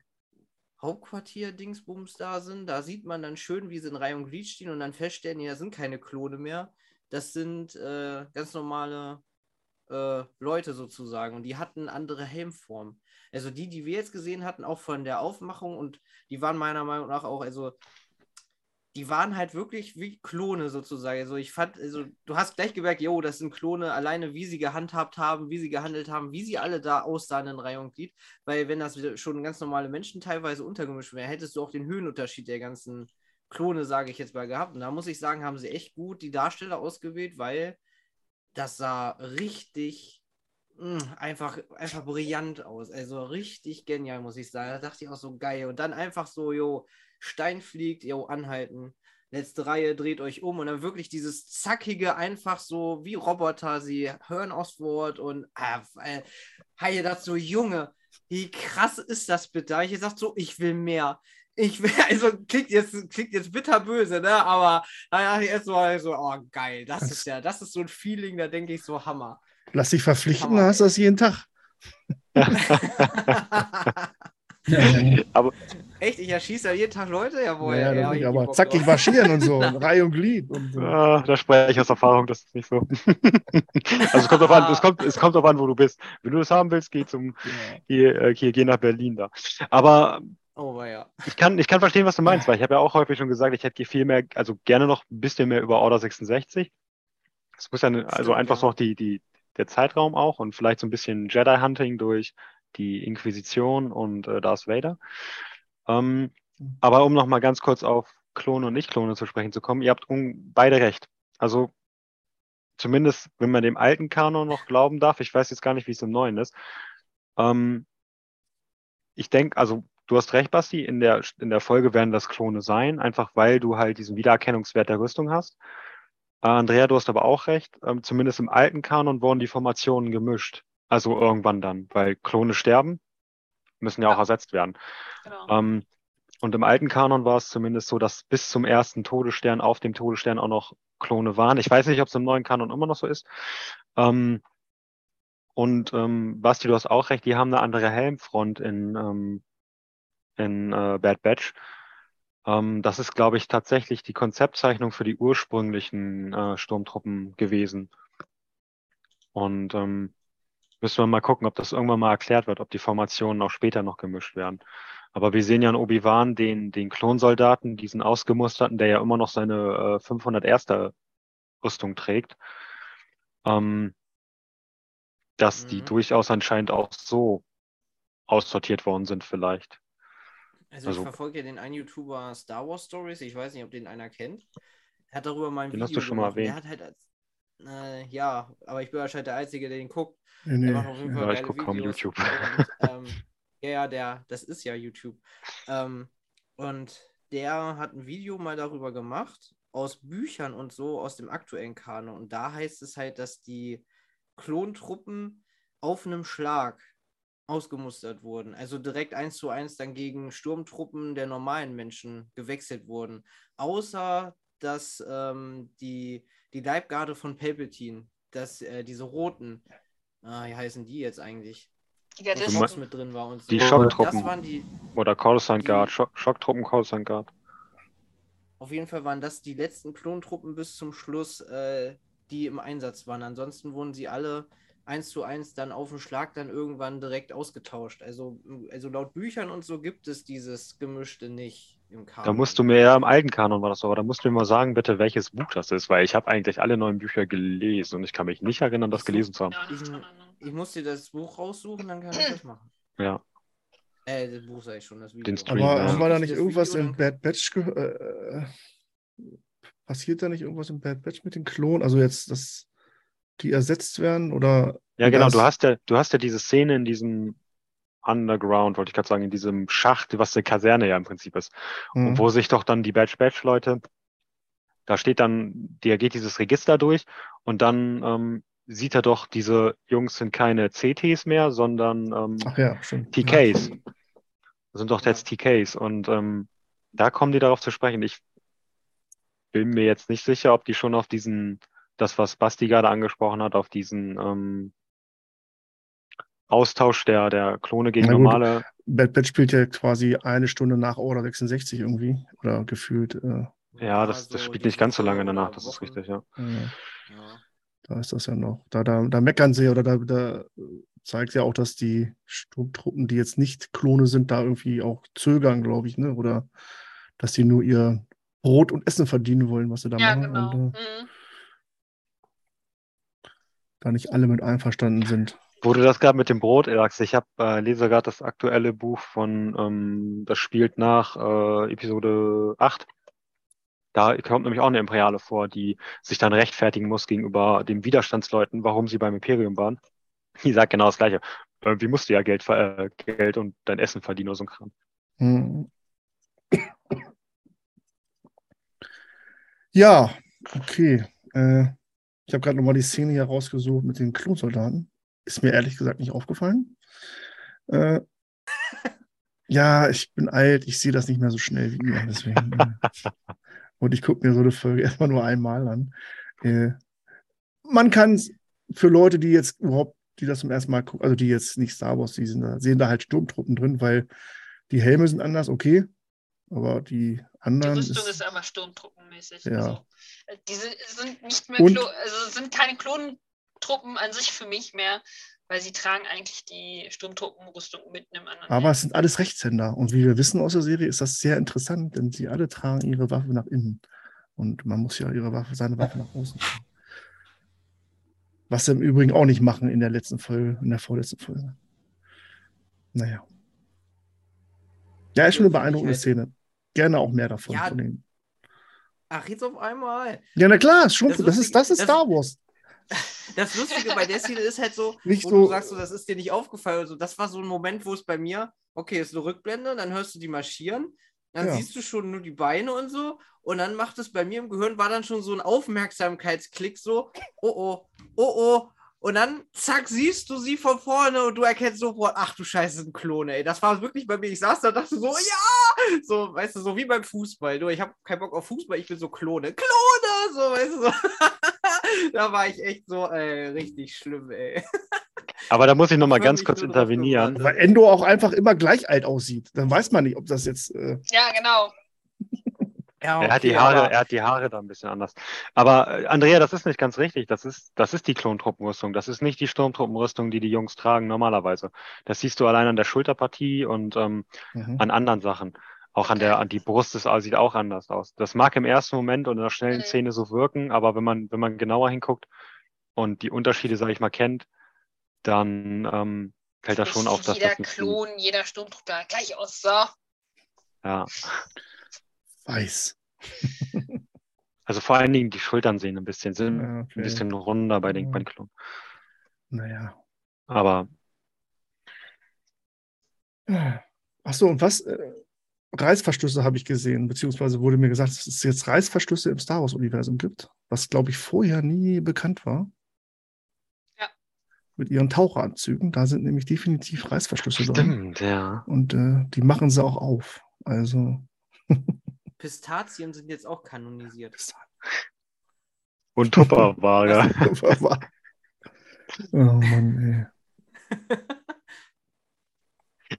D: Hauptquartier-Dingsbums da sind. Da sieht man dann schön, wie sie in Reihe und Glied stehen und dann feststellen, ja, das sind keine Klone mehr. Das sind äh, ganz normale äh, Leute sozusagen und die hatten andere Helmformen. Also die, die wir jetzt gesehen hatten, auch von der Aufmachung und die waren meiner Meinung nach auch, also die waren halt wirklich wie Klone sozusagen. Also ich fand, also du hast gleich gemerkt, jo, das sind Klone, alleine wie sie gehandhabt haben, wie sie gehandelt haben, wie sie alle da aussahen in Reihe und Glied. Weil wenn das schon ganz normale Menschen teilweise untergemischt wäre, hättest du auch den Höhenunterschied der ganzen Klone, sage ich jetzt mal, gehabt. Und da muss ich sagen, haben sie echt gut die Darsteller ausgewählt, weil das sah richtig hm, einfach, einfach brillant aus. Also richtig genial, muss ich sagen. Da dachte ich auch so geil. Und dann einfach so, jo, Stein fliegt, jo, anhalten. Letzte Reihe, dreht euch um und dann wirklich dieses zackige, einfach so wie Roboter, sie hören aufs Wort und ah, äh, das so, Junge, wie krass ist das bitte? Ich sag so, ich will mehr ich will, also klingt jetzt, klingt jetzt bitterböse, ne? Aber naja, war so, oh geil, das, das ist ja, das ist so ein Feeling, da denke ich so Hammer.
A: Lass dich verpflichten, Hammer. hast du das jeden Tag.
D: aber Echt, ich erschieße ja jeden Tag Leute? Jawohl.
A: Ja, ja, ja aber zackig marschieren und so, Reihe und Glied. Und so.
C: ah, da spreche ich aus Erfahrung, das ist nicht so. also es kommt, an, es, kommt, es kommt darauf an, wo du bist. Wenn du das haben willst, geh, zum, geh, äh, geh, geh nach Berlin da. Aber Oh, ja. Ich kann, ich kann verstehen, was du meinst, weil ich habe ja auch häufig schon gesagt, ich hätte viel mehr, also gerne noch ein bisschen mehr über Order 66. Es muss ja ne, also einfach ja. noch die, die, der Zeitraum auch und vielleicht so ein bisschen Jedi-Hunting durch die Inquisition und äh, Darth Vader. Ähm, mhm. aber um nochmal ganz kurz auf Klone und Nicht-Klone zu sprechen zu kommen, ihr habt beide recht. Also zumindest, wenn man dem alten Kanon noch glauben darf, ich weiß jetzt gar nicht, wie es im neuen ist. Ähm, ich denke, also du hast recht, Basti, in der, in der Folge werden das Klone sein, einfach weil du halt diesen Wiedererkennungswert der Rüstung hast. Äh, Andrea, du hast aber auch recht, ähm, zumindest im alten Kanon wurden die Formationen gemischt. Also irgendwann dann, weil Klone sterben, müssen ja, ja. auch ersetzt werden. Genau. Ähm, und im alten Kanon war es zumindest so, dass bis zum ersten Todesstern auf dem Todesstern auch noch Klone waren. Ich weiß nicht, ob es im neuen Kanon immer noch so ist. Ähm, und ähm, Basti, du hast auch recht, die haben eine andere Helmfront in, ähm, in äh, Bad Batch. Ähm, das ist, glaube ich, tatsächlich die Konzeptzeichnung für die ursprünglichen äh, Sturmtruppen gewesen. Und ähm, müssen wir mal gucken, ob das irgendwann mal erklärt wird, ob die Formationen auch später noch gemischt werden. Aber wir sehen ja in Obi-Wan den, den Klonsoldaten, diesen ausgemusterten, der ja immer noch seine äh, 501. Rüstung trägt, ähm, dass mhm. die durchaus anscheinend auch so aussortiert worden sind vielleicht.
D: Also, also ich verfolge ja den einen YouTuber Star Wars Stories, ich weiß nicht, ob den einer kennt. Er hat darüber mal ein
C: den Video hast du schon gemacht. mal erwähnt.
D: Der hat halt als, äh, ja, aber ich bin wahrscheinlich der Einzige, der den guckt.
C: Nee, nee. ja, ich gucke kaum YouTube.
D: Und, ähm, ja, der, das ist ja YouTube. Ähm, und der hat ein Video mal darüber gemacht, aus Büchern und so, aus dem aktuellen Kanon. Und da heißt es halt, dass die Klontruppen auf einem Schlag ausgemustert wurden. Also direkt eins zu eins dann gegen Sturmtruppen der normalen Menschen gewechselt wurden. Außer dass ähm, die, die Leibgarde von Palpatine, dass äh, diese roten, äh, wie heißen die jetzt eigentlich?
B: Ja, das also
D: mit drin war und so.
C: Die Schocktruppen. Das waren die, Oder Coruscant Guard. Schock, Schocktruppen Coruscant Guard.
D: Auf jeden Fall waren das die letzten Klontruppen bis zum Schluss, äh, die im Einsatz waren. Ansonsten wurden sie alle eins zu eins dann auf den Schlag dann irgendwann direkt ausgetauscht. Also, also laut Büchern und so gibt es dieses Gemischte nicht im
C: Kanon. Da musst du mir ja im alten Kanon war das so, aber da musst du mir mal sagen, bitte, welches Buch das ist, weil ich habe eigentlich alle neuen Bücher gelesen und ich kann mich nicht erinnern, das gelesen zu haben.
D: Ich, ich muss dir das Buch raussuchen, dann kann ich das machen.
C: Ja.
D: Äh, das Buch sag ich schon, das
A: Video. Den Stream, aber ja. war da nicht irgendwas in Bad Batch äh, passiert da nicht irgendwas im Bad Batch mit den Klonen? Also jetzt das die ersetzt werden? Oder
C: ja, genau, du hast ja, du hast ja diese Szene in diesem Underground, wollte ich gerade sagen, in diesem Schacht, was eine Kaserne ja im Prinzip ist. Mhm. Und wo sich doch dann die Batch-Batch-Leute, da steht dann, der geht dieses Register durch und dann ähm, sieht er doch, diese Jungs sind keine CTs mehr, sondern ähm,
A: ja,
C: TKs. Das sind doch jetzt TKs. Und ähm, da kommen die darauf zu sprechen. Ich bin mir jetzt nicht sicher, ob die schon auf diesen, das, was Basti gerade angesprochen hat, auf diesen ähm, Austausch der, der Klone gegen normale.
A: Bad Batch spielt ja quasi eine Stunde nach Order 66 irgendwie. Oder gefühlt. Äh,
C: Ja, das, das
D: so
C: spielt nicht ganz so lange danach, das ist richtig, ja.
A: äh,
D: Ja.
A: da ist das ja noch. Da, da, da meckern sie oder da, da zeigt ja auch, dass die Sturmtruppen, die jetzt nicht Klone sind, da irgendwie auch zögern, glaube ich, ne? Oder dass die nur ihr Brot und Essen verdienen wollen, was sie da
B: Ja,
A: machen.
B: genau.
A: Und äh,
B: Mhm.
A: Da nicht alle mit einverstanden sind.
C: Wo du das gerade mit dem Brot sagst, ich habe äh, lese gerade das aktuelle Buch von, ähm, das spielt nach äh, Episode 8. Da kommt nämlich auch eine Imperiale vor, die sich dann rechtfertigen muss gegenüber den Widerstandsleuten, warum sie beim Imperium waren. Die sagt genau das Gleiche. Äh, wie musst du ja Geld, äh, Geld und dein Essen verdienen oder so ein Kram.
A: Hm. Ja, okay. Äh, ich habe gerade nochmal die Szene hier rausgesucht mit den Klonsoldaten. Ist mir ehrlich gesagt nicht aufgefallen. Äh, ja, ich bin alt, ich sehe das nicht mehr so schnell wie ihr. Deswegen, äh, und ich gucke mir so eine Folge erstmal nur einmal an. Äh, man kann für Leute, die jetzt überhaupt, die das zum ersten Mal gucken, also die jetzt nicht Star Wars, die sind da, sehen da halt Sturmtruppen drin, weil die Helme sind anders, okay. Aber die
B: Die
A: anderen.
B: Rüstung ist aber sturmtruppenmäßig.
A: Ja.
B: Also, äh, diese sind nicht mehr
A: Und-
B: also sind keine Klonentruppen an sich für mich mehr, weil sie tragen eigentlich die Sturmtruppenrüstung mitten im anderen.
A: Aber es sind alles Rechtshänder. Und wie wir wissen aus der Serie, ist das sehr interessant, denn sie alle tragen ihre Waffe nach innen. Und man muss ja ihre Waffe, seine Waffe nach außen tragen. Was sie im Übrigen auch nicht machen in der letzten Folge, in der vorletzten Folge. Naja. Ja, ist schon eine beeindruckende Szene. Gerne auch mehr davon.
D: Ja,
A: von
D: Ach, jetzt auf einmal.
A: ja na klar, schon,
D: Das
A: das, ist, das ist Star Wars.
D: Das Lustige bei der Szene ist halt so,
A: Nicht
D: wo
A: so-
D: du sagst, so, das ist dir nicht aufgefallen. Also, das war so ein Moment, wo es bei mir, okay, ist eine Rückblende, dann hörst du die marschieren, dann
A: Ja.
D: siehst du schon nur die Beine und so, und dann macht es bei mir im Gehirn, war dann schon so ein Aufmerksamkeitsklick, so, oh oh, oh oh. Und dann, zack, siehst du sie von vorne und du erkennst sofort, ach du Scheiße, ein Klon, ey. Das war wirklich bei mir. Ich saß da und dachte so, ja! So, weißt du, so wie beim Fußball. Nur ich habe keinen Bock auf Fußball, ich will so Klone. Klone! So, weißt du, so. da war ich echt so, ey, richtig schlimm, ey.
C: Aber da muss ich nochmal ganz kurz intervenieren.
A: Weil Endo auch einfach immer gleich alt aussieht. Dann weiß man nicht, ob das jetzt. Äh,
B: Ja, genau.
D: Ja,
C: Er hat die
D: okay,
C: Haare, er hat die Haare da ein bisschen anders. Aber äh, Andrea, das ist nicht ganz richtig. Das ist, das ist die Klontruppenrüstung. Das ist nicht die Sturmtruppenrüstung, die die Jungs tragen normalerweise. Das siehst du allein an der Schulterpartie und ähm,
A: mhm.
C: an anderen Sachen. Auch an der, an die Brust ist, sieht auch anders aus. Das mag im ersten Moment und in der schnellen
B: Mhm.
C: Szene so wirken, aber wenn man, wenn man genauer hinguckt und die Unterschiede, sage ich mal, kennt, dann ähm, fällt das schon auf, dass
B: jeder
C: das
B: Klon, jeder Sturmtruppe gleich aus. So.
C: ja.
A: Weiß.
C: Also vor allen Dingen die Schultern sehen ein bisschen, sind
A: okay.
C: ein bisschen runder bei den, Klonen.
A: Naja.
C: Aber
A: Achso, und was? Äh, Reißverschlüsse habe ich gesehen, beziehungsweise wurde mir gesagt, dass es jetzt Reißverschlüsse im Star Wars-Universum gibt, was, glaube ich, vorher nie bekannt war.
B: Ja.
A: Mit ihren Taucheranzügen. Da sind nämlich definitiv Reißverschlüsse drin.
C: stimmt, ja.
A: Und äh, die machen sie auch auf. Also.
D: Pistazien sind jetzt auch kanonisiert.
C: Und Tupperware.
A: oh Mann, ey.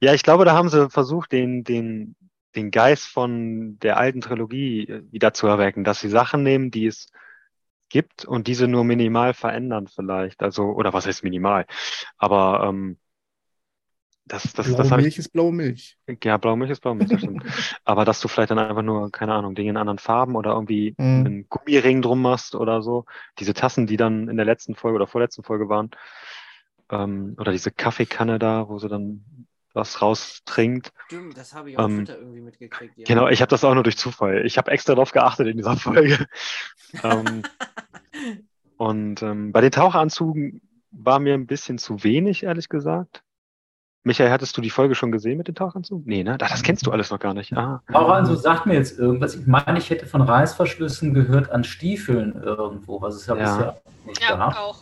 C: Ja, ich glaube, da haben sie versucht, den, den, den Geist von der alten Trilogie äh, wieder zu erwecken, dass sie Sachen nehmen, die es gibt und diese nur minimal verändern vielleicht. Also, oder was heißt minimal? Aber ähm, das, das,
A: Blaue
C: das habe ich
A: Milch ist blaue Milch.
C: Ja, Blaumilch ist Blaumilch, das stimmt. Aber dass du vielleicht dann einfach nur, keine Ahnung, Dinge in anderen Farben oder irgendwie
A: Mhm.
C: einen Gummiring drum machst oder so. Diese Tassen, die dann in der letzten Folge oder vorletzten Folge waren. Ähm, oder diese Kaffeekanne da, wo sie dann was raustrinkt.
D: Stimmt, das habe ich auf
C: Ähm,
D: Twitter irgendwie mitgekriegt. Ja.
C: Genau, ich habe das auch nur durch Zufall. Ich habe extra darauf geachtet in dieser Folge. ähm, und ähm, bei den Taucheranzügen war mir ein bisschen zu wenig, ehrlich gesagt. Michael, hattest du die Folge schon gesehen mit den Tauchanzug? Nee, ne? Das kennst du alles noch gar nicht. Ah.
E: Taucheranzug sagt mir jetzt irgendwas. Ich meine, ich hätte von Reißverschlüssen gehört an Stiefeln irgendwo, was es ja,
C: Ja.
E: bisher nicht
B: Ja,
E: gab.
B: auch.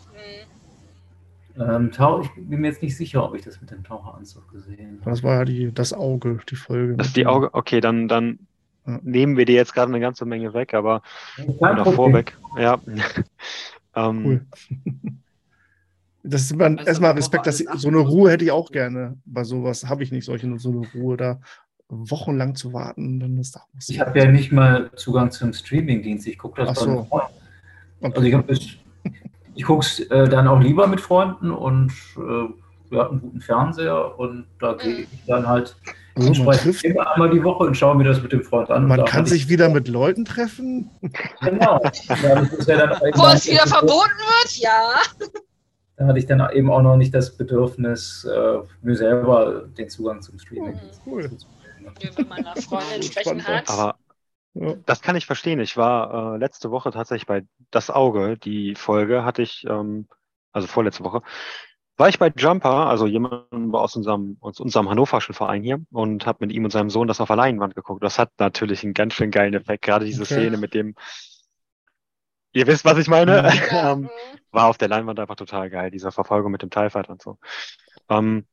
B: Mhm.
E: Ähm, Tau ich bin mir jetzt nicht sicher, ob ich das mit dem Taucheranzug gesehen habe.
A: Das war ja die, das Auge, die Folge.
C: Das ist die
A: dem-
C: Auge, okay, dann, dann
A: Ja.
C: nehmen wir dir jetzt gerade eine ganze Menge weg, aber
E: Problem.
C: vorweg. Ja. ähm,
A: Cool. Das ist
D: du,
A: erstmal Respekt, dass ich, so eine? Ruhe hätte ich auch gerne. Bei sowas habe ich nicht solche so eine Ruhe da wochenlang zu warten, dann ist das
E: Ich habe ja nicht mal Zugang zum Streamingdienst. Ich gucke das
A: Ach so.
E: Freund.
A: Okay.
E: Also ich, ich gucke es äh, dann auch lieber mit Freunden und äh, wir hatten einen guten Fernseher und da gehe ich dann halt
A: Also man,
E: entsprechend immer einmal die Woche und schaue mir das mit dem Freund an.
A: Man kann sich
E: ich,
A: wieder mit Leuten treffen.
E: Genau. Ja, das ist ja
B: Wo es wieder verboten wird? Ja.
E: Da hatte ich dann eben auch noch nicht das Bedürfnis, äh, mir selber den Zugang zum Streaming
A: Cool.
E: zu
B: Wenn man eine Freundin entsprechend hat.
C: aber
A: Ja.
C: das kann ich verstehen. Ich war äh, letzte Woche tatsächlich bei Das Auge, die Folge hatte ich, ähm, also vorletzte Woche, war ich bei Jumper, also jemandem aus unserem, aus unserem hannoverschen Verein hier und habe mit ihm und seinem Sohn das auf der Leinwand geguckt. Das hat natürlich einen ganz schön geilen Effekt, gerade diese
A: Okay.
C: Szene mit dem, ihr wisst, was ich meine,
B: Ja.
C: ähm, war auf der Leinwand einfach total geil, diese Verfolgung mit dem TIE Fighter und so. Ähm,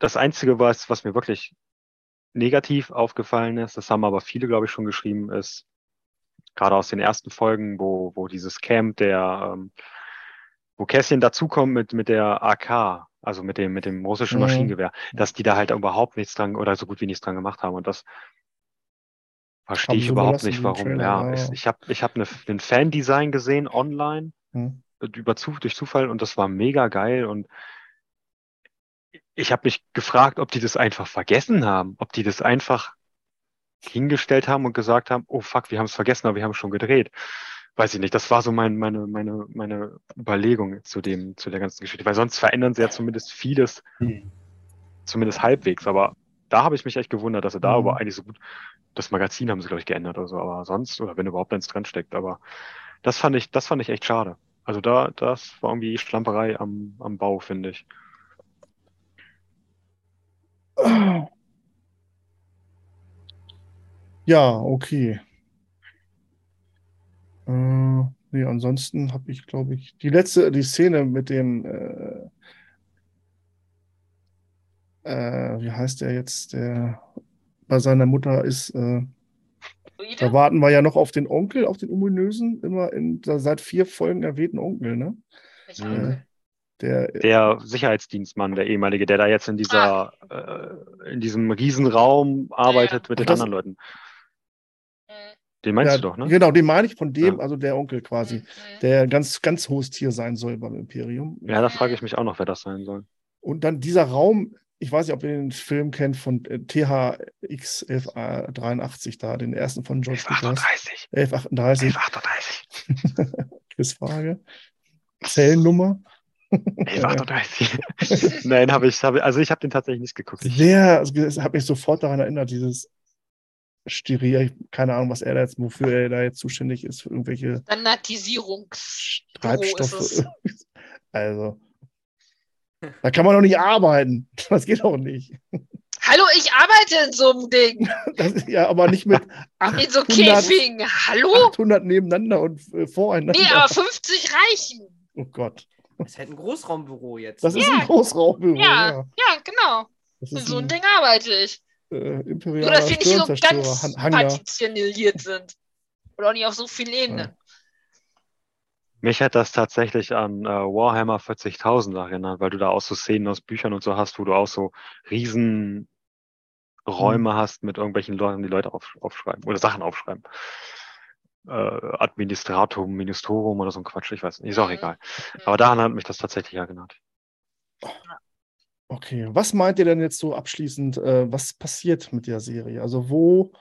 C: das Einzige, was, was mir wirklich negativ aufgefallen ist, das haben aber viele, glaube ich, schon geschrieben, ist gerade aus den ersten Folgen, wo, wo dieses Camp der, ähm, wo Kässchen dazukommt mit, mit der AK, also mit dem, mit dem russischen
A: Mhm.
C: Maschinengewehr, dass die da halt überhaupt nichts dran oder so gut wie nichts dran gemacht haben. Und das verstehe ich überhaupt nicht, warum.
A: Trailer,
C: ja,
A: ja,
C: ich, ich habe ich hab eine, ein Fan-Design gesehen online
A: Hm.
C: über durch Zufall und das war mega geil und ich habe mich gefragt, ob die das einfach vergessen haben, ob die das einfach hingestellt haben und gesagt haben, oh fuck, wir haben es vergessen, aber wir haben schon gedreht. Weiß ich nicht. Das war so mein, meine, meine, meine Überlegung zu dem, zu der ganzen Geschichte. Weil sonst verändern sie ja zumindest vieles,
E: Hm.
C: zumindest halbwegs. Aber da habe ich mich echt gewundert, dass sie da
A: Mhm.
C: aber eigentlich so gut, das Magazin haben sie, glaube ich, geändert oder so. Aber sonst, oder wenn überhaupt eins dran steckt. Aber das fand ich, das fand ich echt schade. Also da, das war irgendwie Schlamperei am, am Bau, finde ich.
A: Ja, okay. Äh, nee, ansonsten habe ich, glaube ich, die letzte, die Szene mit dem, äh, äh, wie heißt der jetzt, der bei seiner Mutter ist, äh, da warten wir ja noch auf den Onkel, auf den ominösen, immer in der seit vier Folgen erwähnten Onkel, ne?
C: Mhm.
A: Der,
C: Der Sicherheitsdienstmann, der ehemalige, der da jetzt in dieser, äh, in diesem Riesenraum arbeitet mit
A: Ach,
C: den
A: das-
C: anderen Leuten.
B: Mhm.
C: Den meinst
A: ja,
C: du doch, ne?
A: Genau, den meine ich von dem,
C: Ja.
A: also der Onkel quasi,
B: Mhm.
A: der ganz, ganz hohes Tier sein soll beim Imperium.
C: Ja, da frage ich mich auch noch, wer das sein soll.
A: Und dann dieser Raum, ich weiß nicht, ob ihr den Film kennt von äh, THX 1183 da, den ersten von George Lucas.
C: 38.
A: 1138,
C: 38.
A: Quizfrage. Zellennummer.
C: 38. Nein, habe ich, hab, also ich habe den tatsächlich nicht geguckt. Ich,
A: Sehr, also es hat mich sofort daran erinnert, dieses Styria, ich- keine Ahnung, was er da jetzt, wofür er da jetzt zuständig ist, für irgendwelche
B: Standardisierungsbüro
A: Treibstoffe.
B: ist es.
A: Also, da kann man doch nicht arbeiten. Das geht auch nicht.
B: Hallo, ich arbeite in so einem Ding.
A: Das ist ja aber nicht mit
B: In so
A: 800,
B: Käfigen. Hallo?
A: 800 nebeneinander und äh, voreinander.
B: Nee, aber 50 reichen.
A: Oh Gott.
D: Das ist halt ein Großraumbüro jetzt.
A: Das
D: ne?
A: ist ein Großraumbüro.
B: Ja.
A: Ja.
B: Ja, genau. In
A: ist
B: so einem
A: ein
B: Ding arbeite ich.
A: äh,
B: Nur, dass wir nicht so ganz partitionalisiert sind. Oder auch nicht auf so vielen Ebenen.
C: Mich hat das tatsächlich an äh, Warhammer 40.000 erinnert, weil du da auch so Szenen aus Büchern und so hast, wo du auch so riesen Räume hast mit irgendwelchen Leuten, die Leute auf, aufschreiben oder Sachen aufschreiben. Äh, Administratum, Ministorum oder so ein Quatsch, ich weiß nicht, ist auch
B: Mhm.
C: egal. Aber daran hat mich das tatsächlich erinnert.
A: Okay, was meint ihr denn jetzt so abschließend, äh, was passiert mit der Serie? Also wo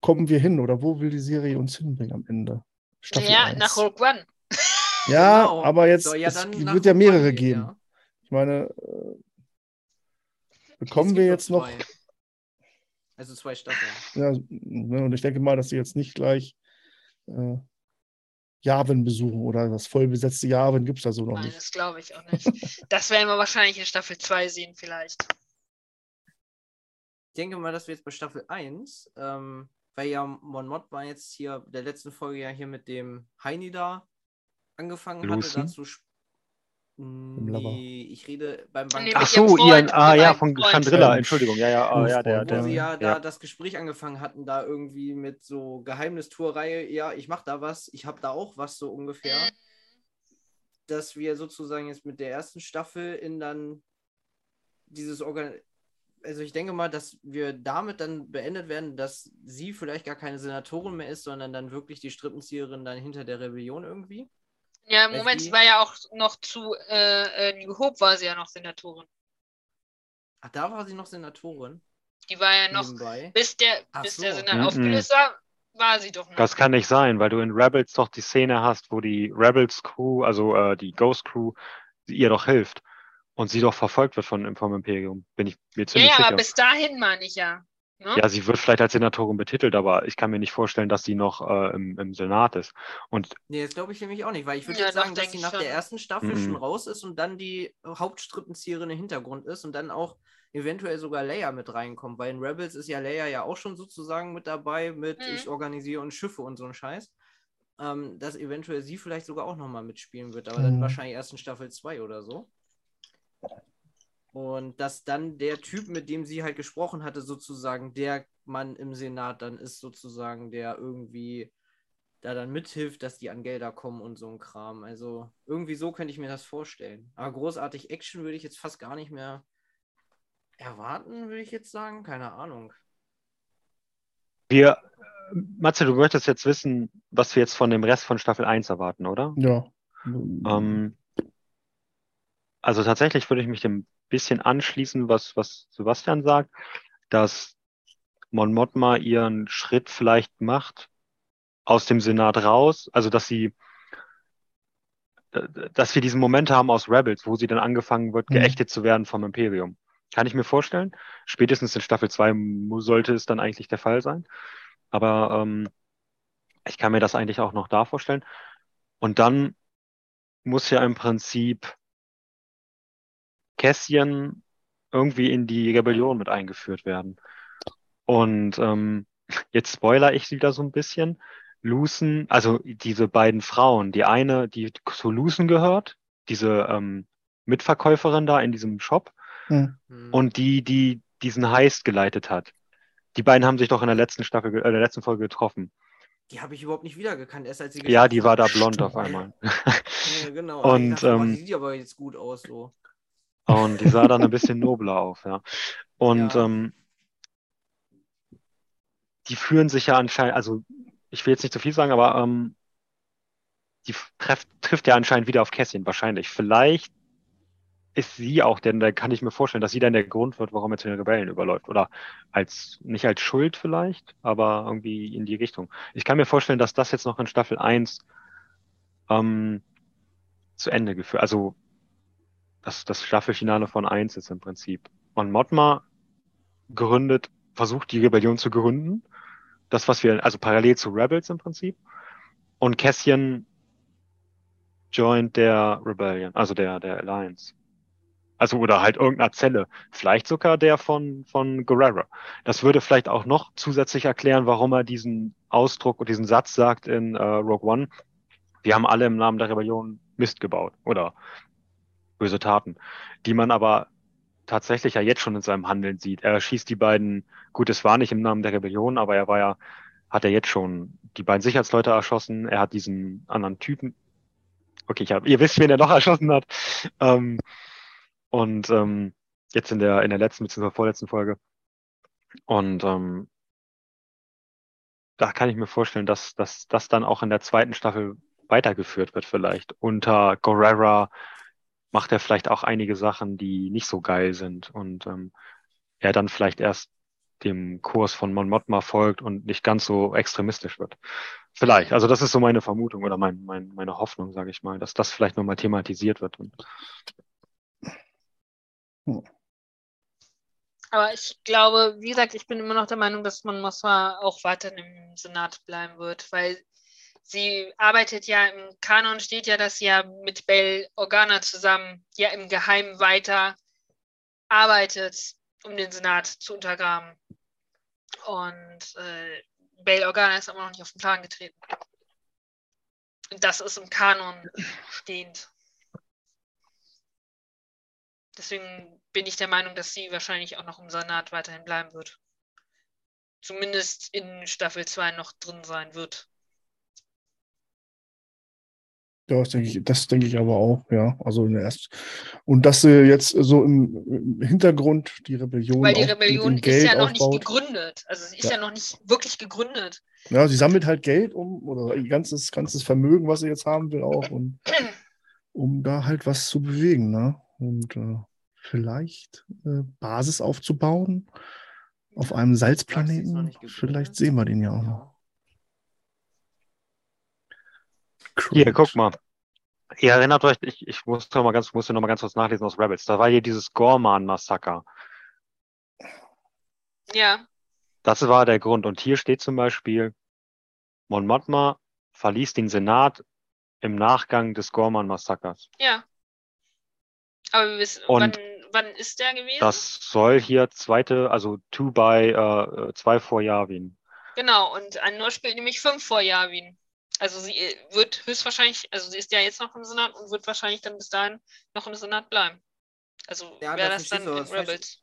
A: kommen wir hin oder wo will die Serie uns hinbringen am Ende? Staffel
B: Ja,
A: 1.
B: nach Rogue One.
A: Ja,
D: Genau.
A: aber jetzt
D: Soll ja
A: es wird ja mehrere
D: gehen,
A: geben.
D: ja.
A: Ich meine, äh, bekommen wir jetzt noch,
D: zwei. Also zwei Staffeln.
A: ja, ne, und ich denke mal, dass sie jetzt nicht gleich äh, Yavin besuchen oder das vollbesetzte Yavin gibt es da so noch
B: Nein,
A: nicht.
B: das glaube ich auch nicht. Das werden wir wahrscheinlich in Staffel 2 sehen, vielleicht.
D: Ich denke mal, dass wir jetzt bei Staffel 1, ähm, weil ja Mon Mothma jetzt hier der letzten Folge ja hier mit dem Heini da angefangen
C: Lucy?
D: hatte, dazu. Nee, ich rede beim Bank.
C: Ach so,
B: Freund,
C: ihren, ah ja, von. Chandrilla, Entschuldigung, ja, ja, ah, ja, der,
A: Freund,
D: Wo
C: der,
D: sie ja da
C: ja.
D: das Gespräch angefangen hatten, da irgendwie mit so Geheimnistuerei, ja, ich mach da was, ich hab da auch was so ungefähr.
B: Mhm.
D: Dass wir sozusagen jetzt mit der ersten Staffel in dann dieses Organ. Also ich denke mal, dass wir damit dann beendet werden, dass sie vielleicht gar keine Senatorin mehr ist, sondern dann wirklich die Strippenzieherin dann hinter der Rebellion irgendwie.
B: Ja, im
D: Weil
B: Moment war ja auch noch zu äh, äh, New Hope war sie ja noch Senatorin.
D: Ach, da war sie noch Senatorin.
B: Die war ja noch,
D: nebenbei.
B: bis der,
D: Ach
B: bis
D: so.
B: der Senat
C: Mhm.
B: aufgelöst war, war sie doch noch.
C: Das kann nicht sein, weil du in Rebels doch die Szene hast, wo die Rebels Crew, also äh, die Ghost Crew, ihr doch hilft und sie doch verfolgt wird von, vom Imperium. Bin ich mir
B: ja,
C: ziemlich
B: ja,
C: sicher.
B: aber bis dahin meine ich ja. Ne?
C: Ja, sie wird vielleicht als Senatorin betitelt, aber ich kann mir nicht vorstellen, dass sie noch äh, im, im Senat ist. Und
D: Nee, das glaube ich nämlich auch nicht, weil ich würde
B: Ja,
D: sagen, dass sie nach
B: schon.
D: der ersten Staffel
C: Mhm.
D: schon raus ist und dann die Hauptstrippenzieherin im Hintergrund ist und dann auch eventuell sogar Leia mit reinkommt, weil in Rebels ist ja Leia ja auch schon sozusagen mit dabei, mit
B: Mhm.
D: ich organisiere und Schiffe und so ein Scheiß. Ähm, dass eventuell sie vielleicht sogar auch nochmal mitspielen wird, aber dann
A: Mhm.
D: wahrscheinlich erst in Staffel 2 oder so. Und dass dann der Typ, mit dem sie halt gesprochen hatte, sozusagen der Mann im Senat dann ist, sozusagen, der irgendwie da dann mithilft, dass die an Gelder kommen und so ein Kram. Also irgendwie so könnte ich mir das vorstellen. Aber großartig Action würde ich jetzt fast gar nicht mehr erwarten, würde ich jetzt sagen. Keine Ahnung.
C: wir, Matze, du möchtest jetzt wissen, was wir jetzt von dem Rest von Staffel 1 erwarten, oder?
A: Ja.
C: Ähm, also tatsächlich würde ich mich dem bisschen anschließen, was, was Sebastian sagt, dass Mon Mothma ihren Schritt vielleicht macht aus dem Senat raus, also dass sie, äh, dass wir diesen Moment haben aus Rebels, wo sie dann angefangen wird,
A: Mhm.
C: geächtet zu werden vom Imperium. Kann ich mir vorstellen. Spätestens in Staffel 2 mu- sollte es dann eigentlich der Fall sein. Aber ähm, ich kann mir das eigentlich auch noch da vorstellen. Und dann muss ja im Prinzip Cassian irgendwie in die Rebellion mit eingeführt werden. Und ähm, jetzt spoiler ich wieder so ein bisschen. Lucen, also diese beiden Frauen, die eine, die zu Lucen gehört, diese ähm, Mitverkäuferin da in diesem Shop,
A: Hm.
D: Hm.
C: und die, die diesen Heist geleitet hat. Die beiden haben sich doch in der letzten Staffel, äh, der letzten Folge getroffen.
D: die habe ich überhaupt nicht wiedergekannt, erst als sie
C: Ja, die war da blond
A: Stimmt.
C: auf einmal.
D: Ja, genau.
C: Und,
D: ich dachte, oh,
C: ähm,
D: die sieht aber jetzt gut aus so.
C: Und die sah dann ein bisschen nobler auf, ja. Und
D: Ja.
C: ähm, die führen sich ja anscheinend, also ich will jetzt nicht zu viel sagen, aber ähm, die treff, trifft ja anscheinend wieder auf Cassian, wahrscheinlich. Vielleicht ist sie auch, denn da kann ich mir vorstellen, dass sie dann der Grund wird, warum er zu den Rebellen überläuft. Oder als, nicht als Schuld vielleicht, aber irgendwie in die Richtung. Ich kann mir vorstellen, dass das jetzt noch in Staffel 1 ähm, zu Ende geführt, also das, das Staffelfinale von 1 ist im Prinzip. Und Mothma gründet, versucht die Rebellion zu gründen. Das, was wir, also parallel zu Rebels im Prinzip. Und Cassian joint der Rebellion, also der, der Alliance. Also, oder halt irgendeiner Zelle. Vielleicht sogar der von, von Guerrero. Das würde vielleicht auch noch zusätzlich erklären, warum er diesen Ausdruck und diesen Satz sagt in äh, Rogue One. Wir haben alle im Namen der Rebellion Mist gebaut. Oder böse Taten, die man aber tatsächlich ja jetzt schon in seinem Handeln sieht. Er schießt die beiden, gut, es war nicht im Namen der Rebellion, aber er war ja, hat er jetzt schon die beiden Sicherheitsleute erschossen. Er hat diesen anderen Typen, okay, ich hab, ihr wisst, wen er noch erschossen hat. Ähm, und ähm, jetzt in der in der letzten bzw. vorletzten Folge. Und ähm, da kann ich mir vorstellen, dass dass das dann auch in der zweiten Staffel weitergeführt wird vielleicht unter Guerrera macht er vielleicht auch einige Sachen, die nicht so geil sind und ähm, er dann vielleicht erst dem Kurs von Mon Mothma folgt und nicht ganz so extremistisch wird. Vielleicht. Also das ist so meine Vermutung oder mein, mein, meine Hoffnung, sage ich mal, dass das vielleicht nochmal thematisiert wird. Und
B: Aber ich glaube, wie gesagt, ich bin immer noch der Meinung, dass man Mothma auch weiterhin im Senat bleiben wird, weil sie arbeitet ja im Kanon, steht ja, dass sie ja mit Bail Organa zusammen ja im Geheimen weiter arbeitet, um den Senat zu untergraben. Und äh, Bail Organa ist aber noch nicht auf den Plan getreten. Und das ist im Kanon stehend. Deswegen bin ich der Meinung, dass sie wahrscheinlich auch noch im Senat weiterhin bleiben wird. Zumindest in Staffel 2 noch drin sein wird.
A: Ja, das denke ich, das denke ich aber auch, ja. Also erst und dass sie jetzt so im, im Hintergrund die Rebellion.
B: Weil die Rebellion ist
A: Geld
B: ja noch
A: aufbaut.
B: nicht gegründet. Also sie ist ja.
A: Ja.
B: noch nicht wirklich gegründet.
A: Ja, sie sammelt halt Geld um oder ihr ganzes, ganzes Vermögen, was sie jetzt haben will, auch und um da halt was zu bewegen, ne? Und äh, vielleicht äh, Basis aufzubauen auf einem Salzplaneten. Vielleicht sehen wir den ja auch noch.
C: Hier, guck mal. Ihr erinnert euch, ich, ich musste noch mal ganz, musste noch mal ganz kurz nachlesen aus Rebels. Da war hier dieses Gorman-Massaker.
B: Ja,
C: Das war der Grund. Und hier steht zum Beispiel, Mon Mothma verließ den Senat im Nachgang des Gorman-Massakers.
B: ja. Aber wir wissen,
C: Und
B: wann, wann ist der gewesen?
C: Das soll hier zweite, also two by äh, zwei vor Yavin.
B: Genau, und Andor spielt nämlich fünf vor Yavin. Also sie äh, wird höchstwahrscheinlich, also sie ist ja jetzt noch im Senat und wird wahrscheinlich dann bis dahin noch im Senat bleiben. Also
D: Ja,
B: wäre
D: da
B: das dann
D: du
B: in. Rebels.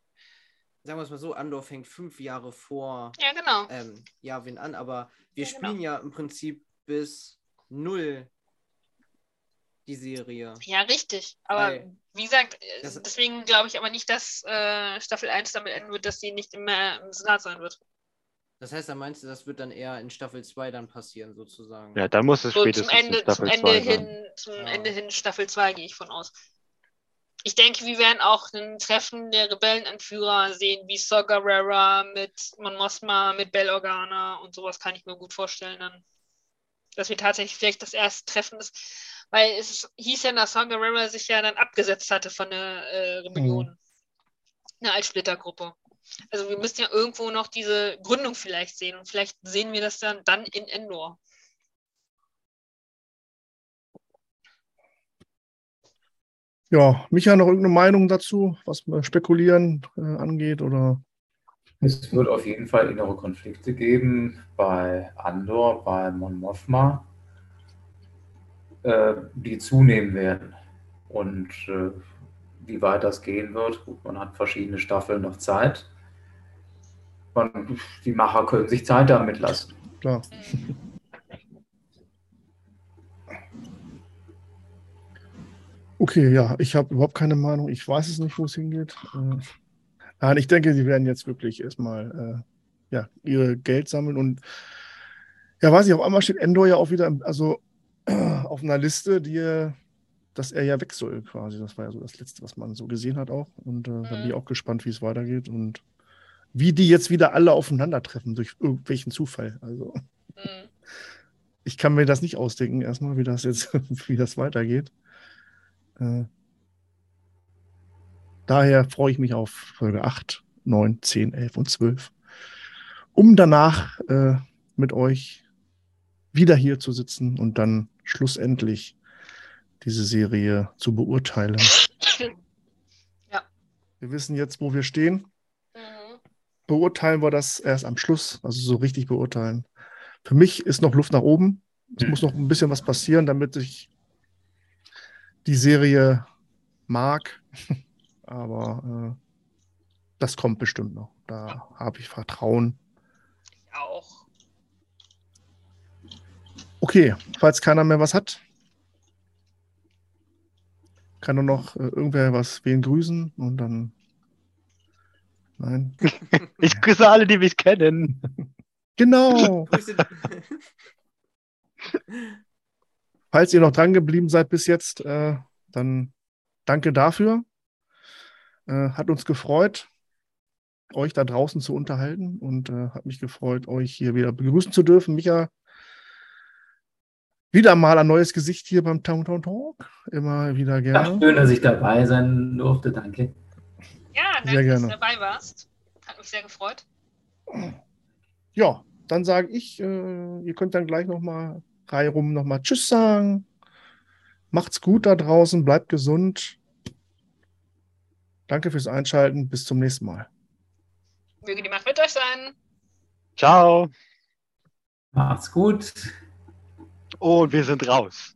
D: Sagen wir es mal so, Andor fängt fünf Jahre vor
B: Ja, genau.
D: ähm, Yavin an, aber wir
B: Ja, genau.
D: spielen ja im Prinzip bis null die Serie.
B: Ja, richtig. Aber
D: Weil-
B: wie gesagt, äh, deswegen glaube ich aber nicht, dass äh, Staffel 1 damit enden wird, dass sie nicht mehr im Senat sein wird.
D: Das heißt, da meinst du, das wird dann eher in Staffel 2 dann passieren, sozusagen.
C: Ja, dann muss es
B: So zum
C: spätestens in
B: Ende, zum
C: Staffel
B: Ende
C: 2 sein.
B: hin, zum
D: Ja.
B: Ende hin Staffel 2 gehe ich von aus. Ich denke, wir werden auch ein Treffen der Rebellenanführer sehen, wie Saw Gerrera mit Mon Mothma, mit Bell Organa und sowas kann ich mir gut vorstellen dann. Dass wir tatsächlich vielleicht das erste Treffen ist, weil es hieß ja, dass Saw Gerrera sich ja dann abgesetzt hatte von der äh, Rebellion. Eine Altsplittergruppe. Also wir müssen ja irgendwo noch diese Gründung vielleicht sehen und vielleicht sehen wir das dann, dann in Endor.
A: Ja, Micha, noch irgendeine Meinung dazu, was wir spekulieren äh, angeht? Oder
E: Es wird auf jeden Fall innere Konflikte geben bei Andor, bei Mon Mothma, äh, die zunehmen werden. Und äh, wie weit das gehen wird, gut, man hat verschiedene Staffeln noch Zeit. Man, die Macher können sich Zeit damit lassen.
A: klar. Okay, ja, ich habe überhaupt keine Meinung. Ich weiß es nicht, wo es hingeht. Äh, nein, ich denke, sie werden jetzt wirklich erstmal äh, ja, ihre Geld sammeln und ja, weiß ich, auf einmal steht Endor ja auch wieder im, also auf einer Liste, die dass er ja weg soll quasi. Das war ja so das Letzte, was man so gesehen hat auch. Und äh, da bin ich auch gespannt, wie es weitergeht und wie die jetzt wieder alle aufeinandertreffen durch irgendwelchen Zufall. Also
B: Mhm.
A: ich kann mir das nicht ausdenken, erstmal, wie das jetzt, wie das weitergeht. Äh, daher freue ich mich auf Folge 8, 9, 10, 11 und 12, um danach äh, mit euch wieder hier zu sitzen und dann schlussendlich diese Serie zu beurteilen. Wir wissen jetzt, wo wir stehen. Beurteilen wir das erst am Schluss, also so richtig beurteilen. Für mich ist noch Luft nach oben. Es
E: Mhm.
A: muss noch ein bisschen was passieren, damit ich die Serie mag. Aber äh, das kommt bestimmt noch. Da habe ich Vertrauen.
B: Auch.
A: Okay, falls keiner mehr was hat, kann nur noch äh, irgendwer was wen grüßen und dann. Nein.
C: Ich grüße alle, die mich kennen.
A: Genau. Falls ihr noch dran geblieben seid bis jetzt, äh, dann danke dafür. Äh, hat uns gefreut, euch da draußen zu unterhalten und äh, hat mich gefreut, euch hier wieder begrüßen zu dürfen. Micha, wieder mal ein neues Gesicht hier beim Town Town Talk. Immer wieder gerne.
E: schön, dass ich dabei sein durfte. Danke.
B: Ja, danke,
A: Sehr
B: dass
A: gerne.
B: du dabei warst. Hat mich sehr gefreut.
A: Ja, dann sage ich, äh, ihr könnt dann gleich nochmal reihum nochmal Tschüss sagen. Macht's gut da draußen, bleibt gesund. Danke fürs Einschalten. Bis zum nächsten Mal.
B: Möge die Macht mit euch sein.
C: Ciao.
E: Macht's gut.
C: Und wir sind raus.